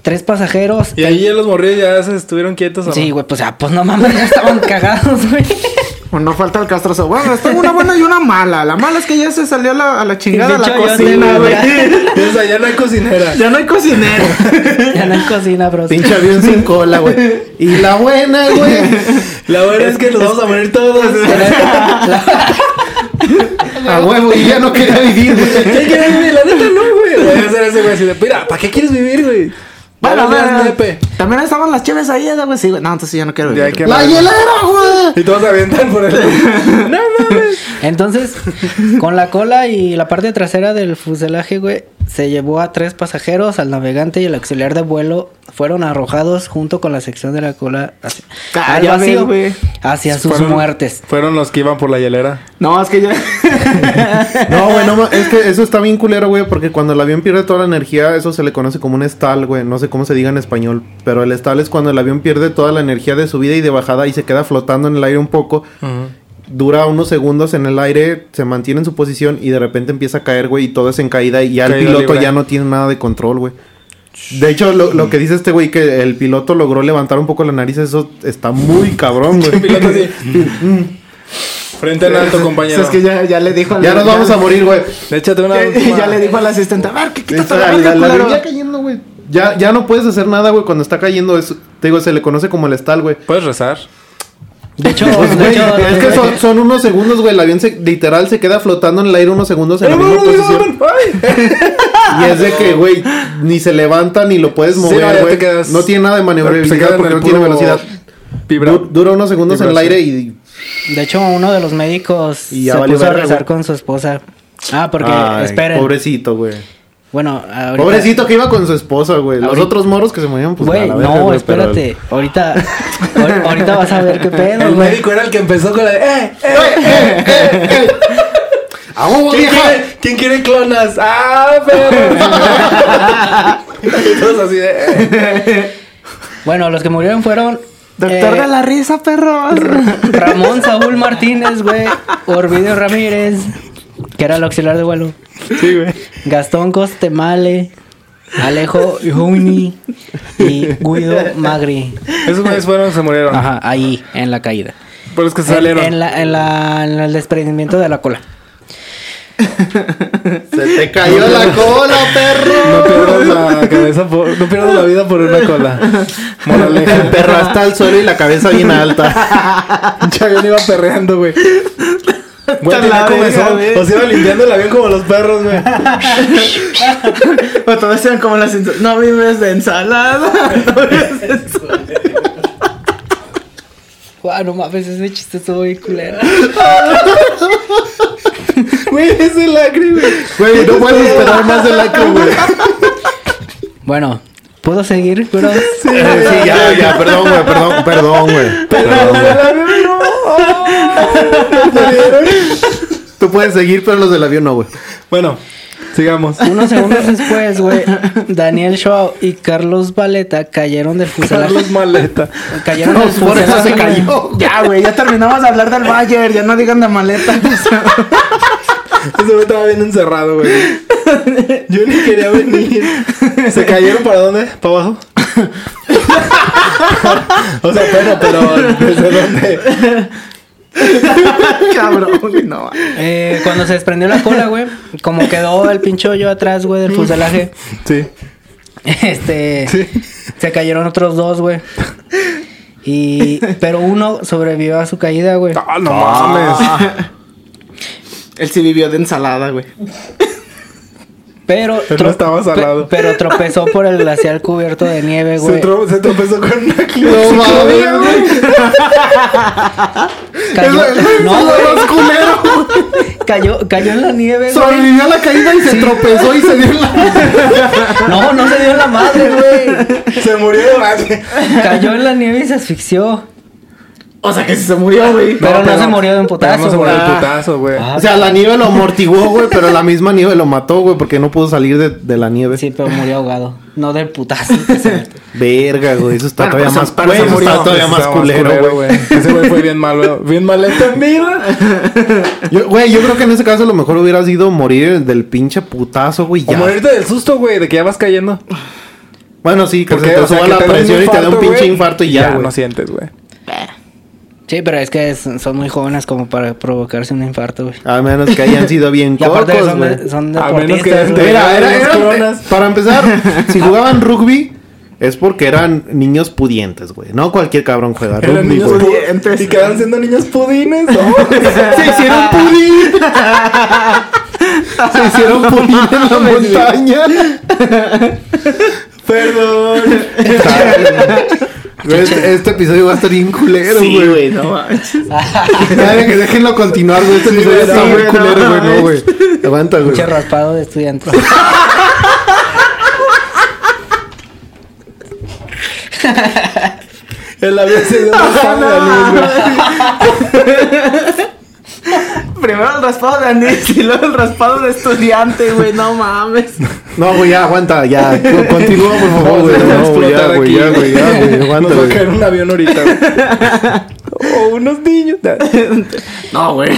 Speaker 4: Tres pasajeros.
Speaker 2: Y ahí los morrillos ya se estuvieron quietos. ¿o no?
Speaker 4: Sí, güey, pues, ah, pues no mames, ya estaban cagados, güey.
Speaker 5: Pues no falta el castroso. Bueno, tengo una buena y una mala. La mala es que ya se salió a la, a la chingada
Speaker 4: De
Speaker 5: la cocina, güey.
Speaker 4: ya-
Speaker 2: O sea, ya no hay cocinera.
Speaker 5: Ya no hay cocinero.
Speaker 4: Ya no hay cocina, bro.
Speaker 3: Pinche avión sin cola, güey. Y la buena, güey.
Speaker 2: La verdad es que nos vamos a morir todos.
Speaker 3: A huevo, y ya no quería vivir,
Speaker 2: ¿Qué
Speaker 3: güey.
Speaker 2: quieres vivir? La neta no, güey. Mira, ¿para qué quieres vivir, güey?
Speaker 5: Bueno, bueno, también estaban las chéves ahí, ¿eh, güey. Sí, güey. No, entonces ya no quiero
Speaker 2: Ya
Speaker 5: vivir.
Speaker 2: que-
Speaker 3: ¡La hielera, güey!
Speaker 2: Y todos se avientan por el... No mames.
Speaker 4: Entonces, con la cola y la parte trasera del fuselaje, güey, se llevó a tres pasajeros, al navegante y el auxiliar de vuelo fueron arrojados junto con la sección de la cola hacia,
Speaker 5: Ah,
Speaker 4: al
Speaker 5: ya
Speaker 4: vacío,
Speaker 5: ves, güey.
Speaker 4: hacia sus
Speaker 2: Fueron-
Speaker 4: muertes.
Speaker 2: Fueron los que iban por la hielera.
Speaker 5: No, es que ya.
Speaker 3: No, güey, no, es que eso está bien culero, güey, porque cuando el avión pierde toda la energía, eso se le conoce como un stall, güey. No sé cómo se diga en español, pero el stall es cuando el avión pierde toda la energía de subida y de bajada y se queda flotando en el aire un poco. Dura unos segundos en el aire, se mantiene en su posición y de repente empieza a caer, güey, y todo es en caída y ya el piloto
Speaker 2: libre.
Speaker 3: ya no tiene nada de control, güey. De hecho, lo, lo que dice este güey, que el piloto logró levantar un poco la nariz, eso está muy cabrón, güey.
Speaker 2: Frente en alto, compañero.
Speaker 5: Es que ya, ya le dijo al-
Speaker 3: Ya nos vamos a morir, güey.
Speaker 2: Échate una
Speaker 5: Ya,
Speaker 2: última.
Speaker 5: ya le dijo al asistente, a ver, que quítate
Speaker 3: Esta-
Speaker 5: la
Speaker 3: la, la
Speaker 5: culero".
Speaker 3: venía cayendo, güey. Ya, ya no puedes hacer nada, güey, cuando está cayendo. Es, te digo, se le conoce como el stall, güey.
Speaker 2: ¿Puedes rezar?
Speaker 4: De hecho,
Speaker 3: Pues,
Speaker 4: de
Speaker 3: güey,
Speaker 4: hecho,
Speaker 3: es que son, son unos segundos, güey. El avión se, literal se queda flotando en el aire unos segundos en la misma posición. Y es de que, güey, ni se levanta ni lo puedes
Speaker 2: Sí, no,
Speaker 3: mover, güey.
Speaker 2: quedas-
Speaker 3: No tiene nada de
Speaker 2: Se
Speaker 3: maniobrabilidad porque no tiene velocidad.
Speaker 2: Vibra.
Speaker 3: Du- dura unos segundos en el aire y...
Speaker 4: de hecho, uno de los médicos
Speaker 3: Y
Speaker 4: se puso a rezar con su esposa. Ah, porque,
Speaker 3: Ay,
Speaker 4: esperen.
Speaker 3: Pobrecito, güey.
Speaker 4: Bueno, ahorita...
Speaker 3: Pobrecito que iba con su esposa, güey. Los
Speaker 4: Ahorita-
Speaker 3: otros moros que se morían, pues
Speaker 4: Güey, no,
Speaker 3: güey, pero-
Speaker 4: espérate. Ahorita, ahor- ahorita vas a ver qué pedo,
Speaker 2: El
Speaker 4: güey.
Speaker 2: médico era el que empezó con la de, ¡eh, eh!
Speaker 3: ¡A huevo,
Speaker 2: ¿Quién quiere, ¿Quién quiere clonas? ¡Ah, pero! todos así de, "Eh".
Speaker 4: Bueno, los que murieron fueron...
Speaker 5: Doctor
Speaker 4: eh,
Speaker 5: de la risa, perro.
Speaker 4: Ramón Saúl Martínez, güey. Orvidio Ramírez, que era el auxiliar de vuelo.
Speaker 2: Sí, güey.
Speaker 4: Gastón Costemale, Alejo Juni y Guido Magri.
Speaker 2: Esos güeyes fueron, se murieron.
Speaker 4: Ajá, ahí, en la caída.
Speaker 2: Por los que
Speaker 4: En,
Speaker 2: salieron.
Speaker 4: en la, en, la, en el desprendimiento de la cola.
Speaker 3: Se te cayó la cola, perro.
Speaker 2: No pierdas la cabeza por, no pierdas la vida por una cola. Moraleja.
Speaker 3: El perro hasta el suelo y la cabeza bien alta.
Speaker 2: Pinche avión iba perreando, güey. Güey, tenía
Speaker 5: la
Speaker 2: comezón. O se iba limpiando el avión como los perros, güey.
Speaker 5: O todos eran como las ensal- No vives de ensalada. No vives de ensalada.
Speaker 4: Guau, no mames, ese chiste estuvo bien culero.
Speaker 2: Güey, ese lacre, güey.
Speaker 3: Güey, no puedes esperar más de lacro, güey.
Speaker 4: Bueno, ¿Puedo seguir, bro?
Speaker 3: Eh, sí, ya, ya, perdón, güey, perdón, perdón, güey. Perdón, güey. Tú puedes seguir, pero los del avión no, güey.
Speaker 2: Bueno, sigamos.
Speaker 4: Unos segundos después, güey, Daniel Shaw y Carlos Valeta cayeron del fuselaje.
Speaker 2: Carlos Maleta.
Speaker 4: Cayeron del
Speaker 3: Por eso
Speaker 4: fuselaje.
Speaker 3: se
Speaker 4: güey.
Speaker 3: cayó.
Speaker 5: Ya, güey, ya terminamos de hablar del Bayern. Ya no digan de maleta.
Speaker 2: Ese güey estaba bien encerrado, güey. Yo ni quería venir. ¿Se cayeron para dónde? ¿Para abajo? o sea, pero, pero, ¿desde dónde?
Speaker 5: Cabrón, no.
Speaker 4: Eh, cuando se desprendió la cola, güey, como quedó el pinche hoyo atrás, güey, del fuselaje,
Speaker 2: Sí.
Speaker 4: este, se cayeron otros dos, güey. Y, pero uno sobrevivió a su caída, güey.
Speaker 2: Ah, no mames.
Speaker 5: Él sí vivió de ensalada, güey.
Speaker 4: Pero,
Speaker 2: Él no estaba salado.
Speaker 4: pe- pero tropezó por el glaciar cubierto de nieve,
Speaker 2: Se,
Speaker 4: güey.
Speaker 2: tro- se tropezó con una
Speaker 3: No mames, güey.
Speaker 4: Cayó, no, güey. cayó, cayó en la nieve, güey.
Speaker 3: Sobrevivió a la caída y se tropezó y se dio en la...
Speaker 4: No, no se dio en la madre, güey.
Speaker 2: Se murió de madre.
Speaker 4: Cayó en la nieve y se asfixió.
Speaker 5: O sea que sí se murió, güey.
Speaker 4: Pero no se murió de un putazo,
Speaker 2: Pero no se murió de putazo, güey.
Speaker 4: Ah,
Speaker 3: O sea, la nieve lo amortiguó, güey, pero la misma nieve lo mató, güey, porque no pudo salir de, de la nieve.
Speaker 4: Sí, pero murió ahogado. No del putazo.
Speaker 3: Verga, güey, eso está
Speaker 5: Bueno,
Speaker 3: todavía
Speaker 5: pues,
Speaker 3: más, eso
Speaker 5: murió.
Speaker 3: está todavía más culero, güey.
Speaker 2: Ese güey fue bien malo. Bien maleta en vida.
Speaker 3: Yo, Güey, yo creo que en ese caso lo mejor hubiera sido morir del pinche putazo, güey,
Speaker 2: O
Speaker 3: ya.
Speaker 2: morirte del susto, güey, de que ya vas cayendo.
Speaker 3: Bueno, sí, que
Speaker 2: Porque,
Speaker 3: se te
Speaker 2: o sea,
Speaker 3: suba la presión y te da un pinche infarto y ya, güey.
Speaker 2: no sientes, güey.
Speaker 4: Sí, pero es que es- son muy jóvenes como para provocarse un infarto, güey.
Speaker 3: A menos que hayan sido bien
Speaker 4: Y
Speaker 3: cocos,
Speaker 4: son,
Speaker 3: güey.
Speaker 4: de- son
Speaker 2: A menos que.
Speaker 3: Mira, era,
Speaker 2: Las
Speaker 3: era-
Speaker 2: coronas.
Speaker 3: para empezar, si jugaban rugby es porque eran niños pudientes, güey. No cualquier cabrón juega
Speaker 2: Eran
Speaker 3: rugby,
Speaker 2: niños
Speaker 3: güey.
Speaker 5: pudientes.
Speaker 2: pu- Y quedan siendo niños pudines, ¿no?
Speaker 3: Se hicieron pudín. Se hicieron pudín en la montaña.
Speaker 2: Perdón.
Speaker 3: Güey, Este, este episodio va a estar bien culero,
Speaker 5: Sí,
Speaker 3: güey.
Speaker 5: güey, no manches.
Speaker 3: Que déjenlo continuar, güey. Este
Speaker 2: Sí,
Speaker 3: episodio
Speaker 2: güey,
Speaker 3: está muy
Speaker 5: güey, no
Speaker 3: culero, güey. No, güey. Aguanta, güey.
Speaker 4: Pinche raspado de estudiantes.
Speaker 2: El avión se dio anís, güey.
Speaker 5: Primero el raspado de anís y luego el raspado de estudiante, güey. No mames.
Speaker 3: No, güey, ya, aguanta, ya. Co- Continúa, por favor,
Speaker 2: Vamos
Speaker 3: güey. No, güey, ya, güey, ya, güey, ya, güey. Aguanta,
Speaker 2: Nos va a caer un avión ahorita, güey. O unos niños.
Speaker 5: No, güey.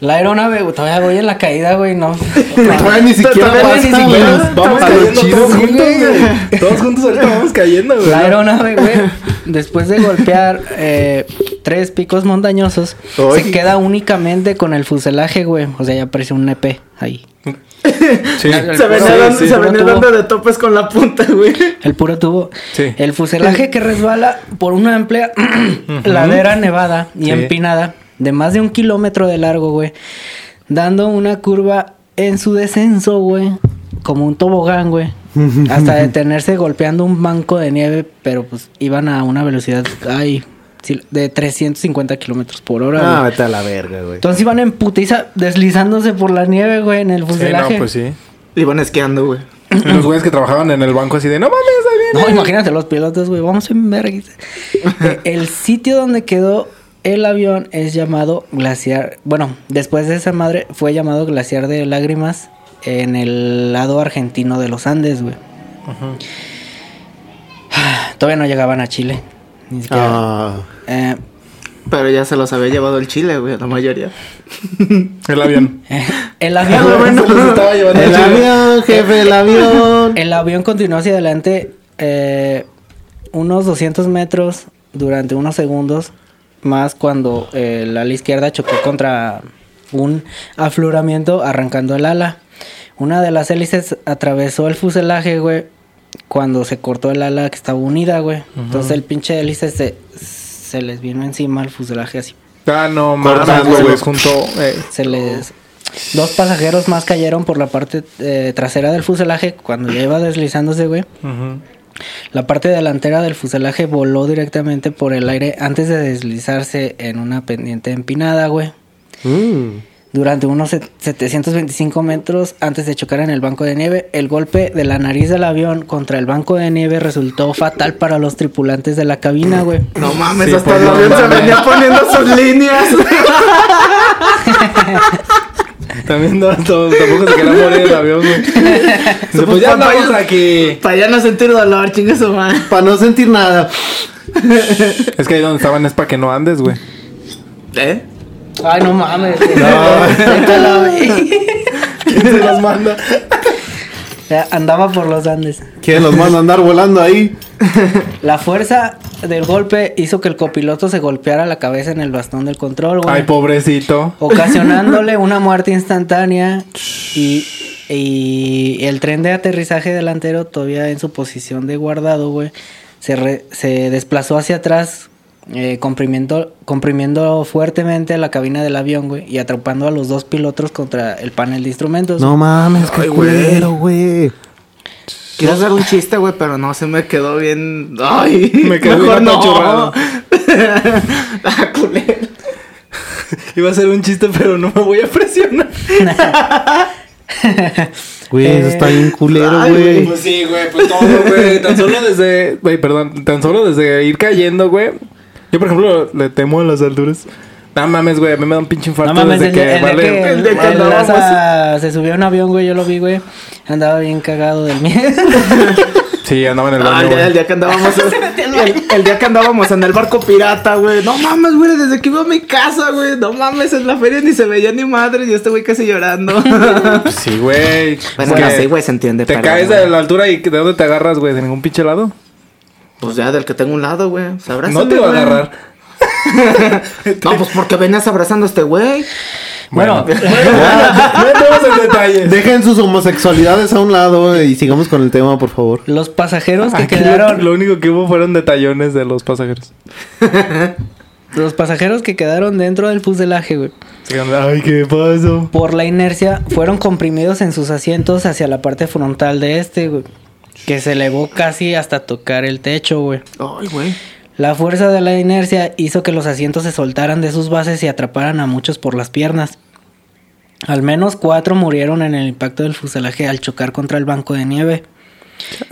Speaker 4: La aeronave, güey, todavía voy en la caída, güey, no.
Speaker 3: Todavía ni siquiera pasa,
Speaker 5: ni siquiera-
Speaker 3: güey.
Speaker 2: Vamos
Speaker 3: A lo
Speaker 2: cayendo
Speaker 3: chido,
Speaker 2: todos juntos, güey. Todos juntos ahorita vamos cayendo, güey.
Speaker 4: La aeronave, güey, después de golpear eh, tres picos montañosos,
Speaker 3: Ay.
Speaker 4: se queda únicamente con el fuselaje, güey. O sea, ya aparece un EP ahí.
Speaker 2: Sí.
Speaker 4: El
Speaker 5: Se venía, dando,
Speaker 4: sí,
Speaker 5: se venía dando de topes con la punta, güey.
Speaker 4: El puro tubo.
Speaker 2: Sí.
Speaker 4: El fuselaje que resbala por una amplia ladera nevada y
Speaker 2: Sí.
Speaker 4: empinada de más de un kilómetro de largo, güey. Dando una curva en su descenso, güey. Como un tobogán, güey. Hasta detenerse golpeando un banco de nieve, pero pues iban a una velocidad, ay, de 350 kilómetros por hora,
Speaker 3: Ah,
Speaker 4: güey.
Speaker 3: vete a la verga, güey.
Speaker 4: Entonces iban en putiza deslizándose por la nieve, güey, en el
Speaker 2: Sí,
Speaker 4: fuselaje.
Speaker 2: no, pues sí.
Speaker 5: Iban esquiando, güey.
Speaker 2: Los güeyes que trabajaban en el banco así de, no mames, ahí viene.
Speaker 4: No, imagínate los pilotos, güey. Vamos en vergüenza. Eh, el sitio donde quedó el avión es llamado Glaciar. Bueno, después de esa madre fue llamado Glaciar de Lágrimas en el lado argentino de los Andes, güey. Todavía no llegaban a Chile. Ni siquiera.
Speaker 3: Ah.
Speaker 4: Eh,
Speaker 5: Pero ya se los había llevado el chile, güey, la mayoría.
Speaker 2: El avión.
Speaker 4: eh, el avión.
Speaker 2: Se los estaba llevando
Speaker 3: El avión, jefe, el avión.
Speaker 4: El avión continuó hacia adelante eh, unos 200 metros durante unos segundos, más cuando eh, el ala izquierda chocó contra un afloramiento arrancando el ala. Una de las hélices atravesó el fuselaje, güey, cuando se cortó el ala que estaba unida, güey. Entonces el pinche hélice se, se les vino encima al fuselaje así.
Speaker 2: Ah, no
Speaker 3: Cortándolo.
Speaker 2: güey. Junto. eh,
Speaker 4: Se les... Dos pasajeros más cayeron por la parte eh, trasera del fuselaje cuando ya iba deslizándose, güey. La parte delantera del fuselaje voló directamente por el aire antes de deslizarse en una pendiente empinada, güey.
Speaker 3: Mm.
Speaker 4: Durante unos set- 725 metros antes de chocar en el banco de nieve. El golpe de la nariz del avión contra el banco de nieve resultó fatal para los tripulantes de la cabina, güey.
Speaker 5: No mames,
Speaker 2: Sí,
Speaker 5: hasta el avión se venía poniendo sus líneas.
Speaker 2: También no, tampoco se quería morir el avión, güey. Pues ya andamos aquí.
Speaker 5: Para ya no sentir dolor, su madre.
Speaker 3: Para no sentir nada.
Speaker 2: Es que ahí donde estaban es para que no andes, güey.
Speaker 5: ¿Eh?
Speaker 4: Ay, no mames. Güey.
Speaker 2: ¿Quién se los manda?
Speaker 4: Andaba por los Andes.
Speaker 3: ¿Quién los manda a andar volando ahí?
Speaker 4: La fuerza del golpe hizo que el copiloto se golpeara la cabeza en el bastón del control, güey.
Speaker 2: Ay, pobrecito.
Speaker 4: ocasionándole una muerte instantánea y, y el tren de aterrizaje delantero todavía en su posición de guardado, güey, se, re- se desplazó hacia atrás eh, comprimiendo, comprimiendo fuertemente la cabina del avión, güey, y atrapando a los dos pilotos contra el panel de instrumentos.
Speaker 3: No mames, qué culero, güey.
Speaker 5: Quiero hacer un chiste, güey, pero no, se me quedó bien. Ay,
Speaker 2: Me quedó
Speaker 5: mejor
Speaker 2: bien
Speaker 5: no. ah, culero.
Speaker 2: Iba a ser un chiste, pero no me voy a presionar.
Speaker 3: Güey, eso está bien culero, güey.
Speaker 2: Pues sí, güey, pues todo, güey. Tan solo desde. Güey, perdón. Tan solo desde ir cayendo, güey. Yo, por ejemplo, le temo a las alturas. No mames, güey. A mí me da un pinche infarto
Speaker 4: No mames,
Speaker 2: desde
Speaker 4: el,
Speaker 2: que
Speaker 4: de- el de
Speaker 2: vale.
Speaker 4: que,
Speaker 5: el de que
Speaker 4: Laza se subió a un avión, güey, yo lo vi, güey. Andaba bien cagado del miedo.
Speaker 2: Sí, andaba en el
Speaker 5: Ah,
Speaker 2: baño,
Speaker 5: el, día,
Speaker 2: güey.
Speaker 5: el día que andábamos el, el día que andábamos en el barco pirata, güey. No mames, güey, desde que iba a mi casa, güey. No mames, en la feria ni se veía ni madre y este güey casi llorando.
Speaker 2: Sí, güey.
Speaker 5: Bueno, sí, güey, se entiende.
Speaker 2: Te
Speaker 5: pero,
Speaker 2: caes
Speaker 5: güey.
Speaker 2: de la altura y ¿de dónde te agarras, güey? ¿De ningún pinche lado?
Speaker 5: Pues ya, del que tengo un lado, güey. Sabrás.
Speaker 2: No te va a agarrar.
Speaker 5: No, pues porque venías abrazando a este güey.
Speaker 4: Bueno,
Speaker 2: no entremos en detalles.
Speaker 3: Dejen sus homosexualidades a un lado y sigamos con el tema, por favor.
Speaker 4: los pasajeros que
Speaker 2: Aquí
Speaker 4: quedaron...
Speaker 2: lo, único que hubo fueron detallones de los pasajeros.
Speaker 4: Los pasajeros que quedaron dentro del fuselaje, güey,
Speaker 2: Ay, ¿qué pasó?
Speaker 4: por la inercia, fueron comprimidos en sus asientos hacia la parte frontal de este, güey. Que se elevó casi hasta tocar el techo, güey.
Speaker 5: Ay, güey.
Speaker 4: La fuerza de la inercia hizo que los asientos se soltaran de sus bases y atraparan a muchos por las piernas. Al menos cuatro murieron en el impacto del fuselaje al chocar contra el banco de nieve,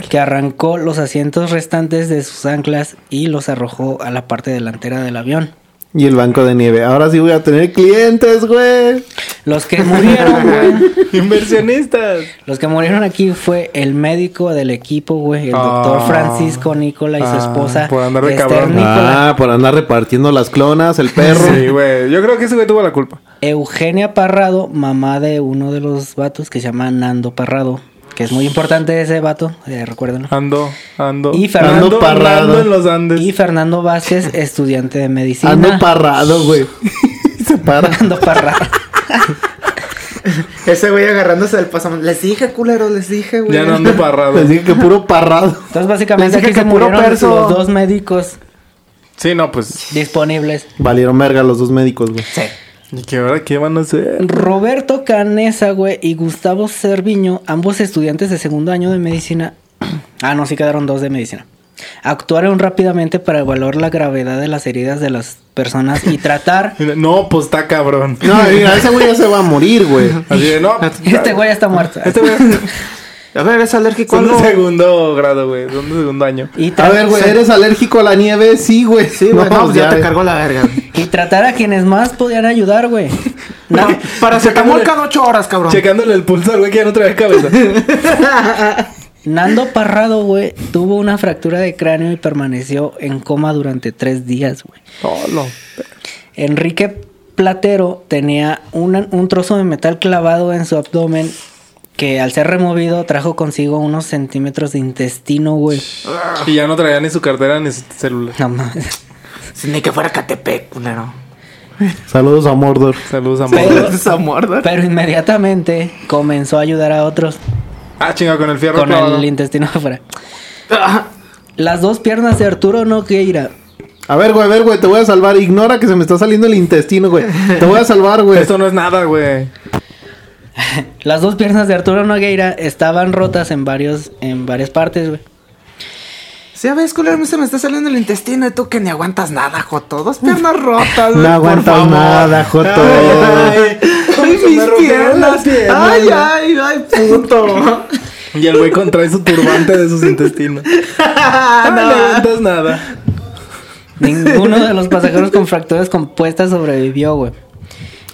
Speaker 4: que arrancó los asientos restantes de sus anclas y los arrojó a la parte delantera del avión.
Speaker 3: Y el banco de nieve. Ahora sí voy a tener clientes, güey.
Speaker 4: Los que murieron, güey.
Speaker 2: Inversionistas.
Speaker 4: Los que murieron aquí fue el médico del equipo, güey, el doctor
Speaker 2: Ah.
Speaker 4: Francisco Nicola y su
Speaker 2: Ah,
Speaker 4: esposa
Speaker 2: por andar de
Speaker 4: Esther
Speaker 2: cabrón.
Speaker 4: Nicola.
Speaker 3: Ah, por andar repartiendo las clonas, el perro.
Speaker 2: Sí, güey. Yo creo que ese güey tuvo la culpa.
Speaker 4: Eugenia Parrado, mamá de uno de los vatos que se llama Nando Parrado, que es muy importante ese vato, eh, recuérdenlo.
Speaker 2: Ando, ando.
Speaker 4: Y Fernando
Speaker 2: ando,
Speaker 3: Parrado.
Speaker 2: ando en los Andes.
Speaker 4: Y Fernando Vázquez, estudiante de medicina.
Speaker 3: Ando parrado, güey. Se para.
Speaker 4: Nando Parrado.
Speaker 5: Ese güey agarrándose del pasamontañas. Les dije, culero, les dije, güey.
Speaker 2: Ya no ando parrado.
Speaker 3: Les dije que puro parrado.
Speaker 4: Entonces básicamente se
Speaker 5: que puro
Speaker 4: murieron
Speaker 5: perso.
Speaker 4: los dos médicos
Speaker 2: Sí, no, pues.
Speaker 4: disponibles.
Speaker 3: Valieron verga los dos médicos, güey.
Speaker 5: Sí.
Speaker 2: ¿Y qué ahora qué van a hacer?
Speaker 4: Roberto Canesa, güey, y Gustavo Cerviño, ambos estudiantes de segundo año de medicina. ah, no, sí quedaron dos de medicina. Actuaron rápidamente para evaluar la gravedad de las heridas de las personas y tratar.
Speaker 2: No, pues está cabrón.
Speaker 3: No, mira, ese güey ya se va a morir, güey.
Speaker 2: Así de, no.
Speaker 4: Este güey ya está muerto.
Speaker 2: Este güey.
Speaker 5: A ver, es alérgico a
Speaker 2: Son de
Speaker 5: algo.
Speaker 2: segundo grado, güey. Son de segundo año.
Speaker 4: Y,
Speaker 3: A ver, güey, ¿eres alérgico a la nieve? Sí, güey.
Speaker 5: Sí, güey, no, pues ya te cargó la verga.
Speaker 4: y tratar a quienes más podían ayudar, güey.
Speaker 5: No, para se cada ocho horas, cabrón.
Speaker 2: Checándole el pulso al güey que ya no trae cabeza.
Speaker 4: Nando Parrado, güey, tuvo una fractura de cráneo y permaneció en coma durante tres días, güey.
Speaker 2: Oh, no.
Speaker 4: Enrique Platero tenía una- un trozo de metal clavado en su abdomen que al ser removido trajo consigo unos centímetros de intestino, güey.
Speaker 2: Y ya no traía ni su cartera ni su celular.
Speaker 4: No mames.
Speaker 5: Ni que fuera Catepec, culero.
Speaker 3: Saludos a Mordor.
Speaker 2: Saludos a Mordor.
Speaker 5: Esa muerda.
Speaker 4: Pero inmediatamente comenzó a ayudar a otros
Speaker 2: Ah, chinga, con el fierro
Speaker 4: con
Speaker 2: clavado.
Speaker 4: el intestino afuera.
Speaker 5: Ah,
Speaker 4: Las dos piernas de Arturo Nogueira.
Speaker 3: A ver, güey, a ver, güey, te voy a salvar. Ignora que se me está saliendo el intestino, güey. Te voy a salvar, güey.
Speaker 2: Esto no es nada, güey.
Speaker 4: Las dos piernas de Arturo Nogueira estaban rotas en varios en varias partes, güey.
Speaker 5: Sí, a ver, culero, a mí se me está saliendo el intestino y tú que ni aguantas nada, Joto. Dos piernas rotas, güey.
Speaker 3: No
Speaker 5: por
Speaker 3: aguantas
Speaker 5: favor.
Speaker 3: nada, Joto.
Speaker 2: Ay,
Speaker 5: Ay,
Speaker 2: me
Speaker 5: mis piernas.
Speaker 2: piernas,
Speaker 5: Ay, ay, ay, puto.
Speaker 2: Y el güey contrae su turbante de sus intestinos. No
Speaker 5: no.
Speaker 2: levantas nada.
Speaker 4: Ninguno de los pasajeros con fracturas compuestas sobrevivió, güey.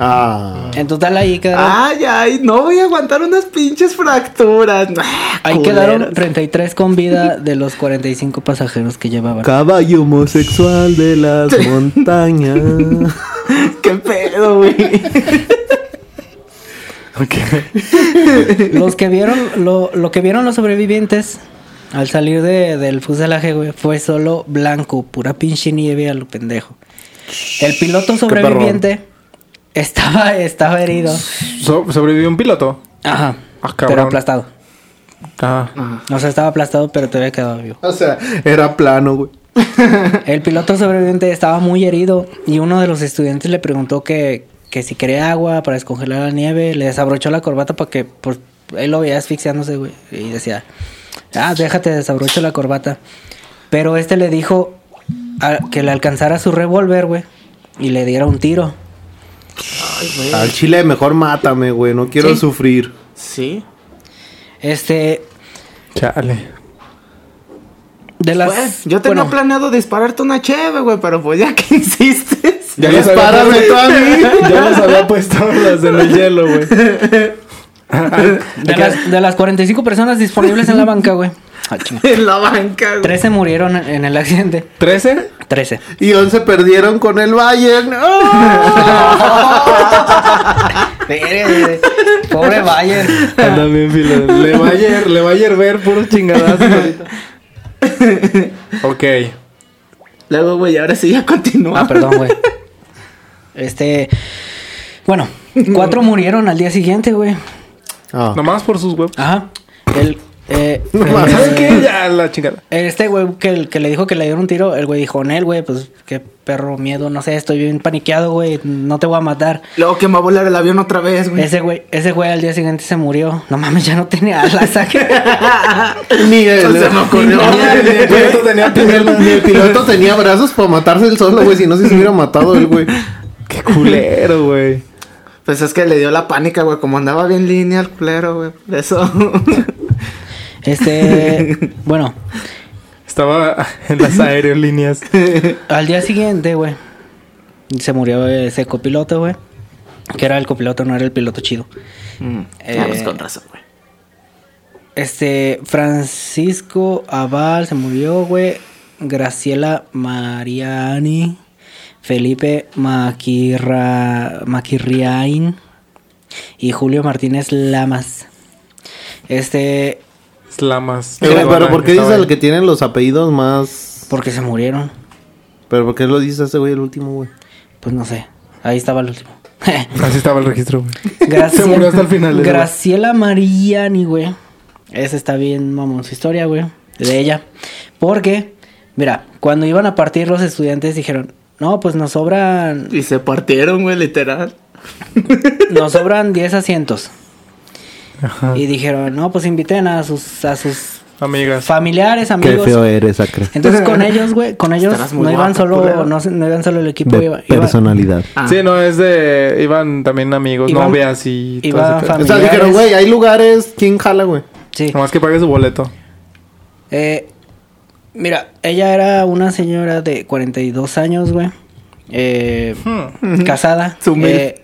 Speaker 3: Ah.
Speaker 4: En total ahí quedaron,
Speaker 5: Ay, ay, no voy a aguantar unas pinches fracturas. Ah,
Speaker 4: ahí
Speaker 5: culeras.
Speaker 4: quedaron 33 con vida de los 45 pasajeros que llevaban.
Speaker 3: Caballo homosexual de las montañas.
Speaker 5: ¿Qué pedo, güey?
Speaker 4: Los que vieron, lo, lo que vieron los sobrevivientes al salir de- del fuselaje, güey, fue solo blanco, pura pinche nieve a lo pendejo. El piloto sobreviviente estaba, estaba herido.
Speaker 2: So- ¿Sobrevivió un piloto?
Speaker 4: Ajá.
Speaker 2: Ah,
Speaker 4: pero aplastado.
Speaker 2: Ah.
Speaker 4: O sea, estaba aplastado, pero te había quedado vivo.
Speaker 3: O sea, era plano, güey.
Speaker 4: El piloto sobreviviente estaba muy herido y uno de los estudiantes le preguntó que, que si quería agua para descongelar la nieve. Le desabrochó la corbata porque pues, él lo veía asfixiándose, güey. Y decía, ah, déjate, desabrocho la corbata. Pero este le dijo a- que le alcanzara su revólver, güey. Y le diera un tiro.
Speaker 3: Al chile mejor mátame, güey. No quiero
Speaker 4: Sí.
Speaker 3: sufrir.
Speaker 5: Sí.
Speaker 4: Este,
Speaker 2: Chale.
Speaker 4: de las...
Speaker 5: Pues, yo tenía
Speaker 4: bueno,
Speaker 5: planeado dispararte una cheve, güey, pero pues ya que insistes.
Speaker 2: Ya los había
Speaker 3: Dispárame
Speaker 2: puesto-
Speaker 3: tú a mí.
Speaker 2: Ya los había puesto las en el hielo, güey.
Speaker 4: de, las, de las 45 personas disponibles en la banca, güey. Ah.
Speaker 5: En la banca, güey.
Speaker 4: 13 murieron en- el accidente.
Speaker 2: ¿13?
Speaker 4: 13.
Speaker 3: Y 11 perdieron con el Bayern.
Speaker 4: Verga, Pobre Bayern.
Speaker 2: Anda bien, filo. Le hier- le va a hierver puros chingadazos ahorita. Ok.
Speaker 5: Luego, güey, ahora sí ya continúa.
Speaker 4: Ah, perdón, güey. Este. Bueno, cuatro murieron al día siguiente, güey.
Speaker 3: Ah.
Speaker 2: Nomás por sus huevos.
Speaker 4: Ajá. El. Eh,
Speaker 3: Nomás.
Speaker 2: ¿Sabes
Speaker 4: eh,
Speaker 2: qué? Ya la chingada.
Speaker 4: Este güey que, el- que le dijo que le dieron un tiro, el güey dijo, Nel, güey, pues qué perro miedo, no sé, estoy bien paniqueado, güey, no te voy a matar.
Speaker 5: Luego que me va a volar el avión otra vez, güey.
Speaker 4: Ese güey, ese güey al día siguiente se murió. No mames, ya no tenía alas.
Speaker 3: Ni el,
Speaker 5: Se me ocurrió.
Speaker 3: Ni el piloto tenía ni el piloto tenía brazos para matarse el solo, güey. Si no, se hubiera matado el güey.
Speaker 2: Qué culero, güey.
Speaker 5: Pues es que le dio la pánica, güey. Como andaba bien línea el culero, güey. Por Eso.
Speaker 4: Este, bueno,
Speaker 2: Estaba en las aerolíneas.
Speaker 4: al día siguiente, güey, se murió ese copiloto, güey. Que era el copiloto, no era el piloto chido.
Speaker 5: Eh, pues con razón, güey.
Speaker 4: Este, Francisco Aval se murió, güey. Graciela Mariani. Felipe Maquirra, Maquirriain. Y Julio Martínez Lamas. Este,
Speaker 2: Slamas.
Speaker 3: Eh, güey, pero ¿por qué dices el que tiene los apellidos más...?
Speaker 4: porque se murieron.
Speaker 3: ¿Pero por qué lo dice ese güey el último, güey?
Speaker 4: Pues no sé. Ahí estaba el último.
Speaker 2: Así estaba el registro, güey.
Speaker 4: Graciela,
Speaker 2: Se murió hasta el final, güey.
Speaker 4: Graciela Mariani, güey. Esa está bien, mamón, su historia, güey. De ella. Porque, mira, cuando iban a partir los estudiantes dijeron, no, pues nos sobran,
Speaker 5: Y se partieron, güey, literal.
Speaker 4: nos sobran 10 asientos.
Speaker 2: Ajá.
Speaker 4: Y dijeron, no, pues inviten a sus, a sus
Speaker 2: Amigas.
Speaker 4: familiares,
Speaker 3: Qué
Speaker 4: amigos.
Speaker 3: feo eres, Acre.
Speaker 4: Entonces con ellos, güey, con ellos no iban solo, no, iban solo el equipo, iba,
Speaker 3: De
Speaker 4: iba-
Speaker 3: personalidad.
Speaker 5: Ah.
Speaker 2: Sí, no, es de... Iban también amigos,
Speaker 4: Iban-
Speaker 2: novias y... todo
Speaker 4: iban
Speaker 2: ese pedo.
Speaker 3: O sea,
Speaker 4: Familiares.
Speaker 3: dijeron, güey, hay lugares, ¿quién jala, güey?
Speaker 4: sí.
Speaker 2: Nomás que pague su boleto.
Speaker 4: Eh, mira, ella era una señora de 42 años, güey. Eh, casada.
Speaker 5: Su mil.
Speaker 4: eh,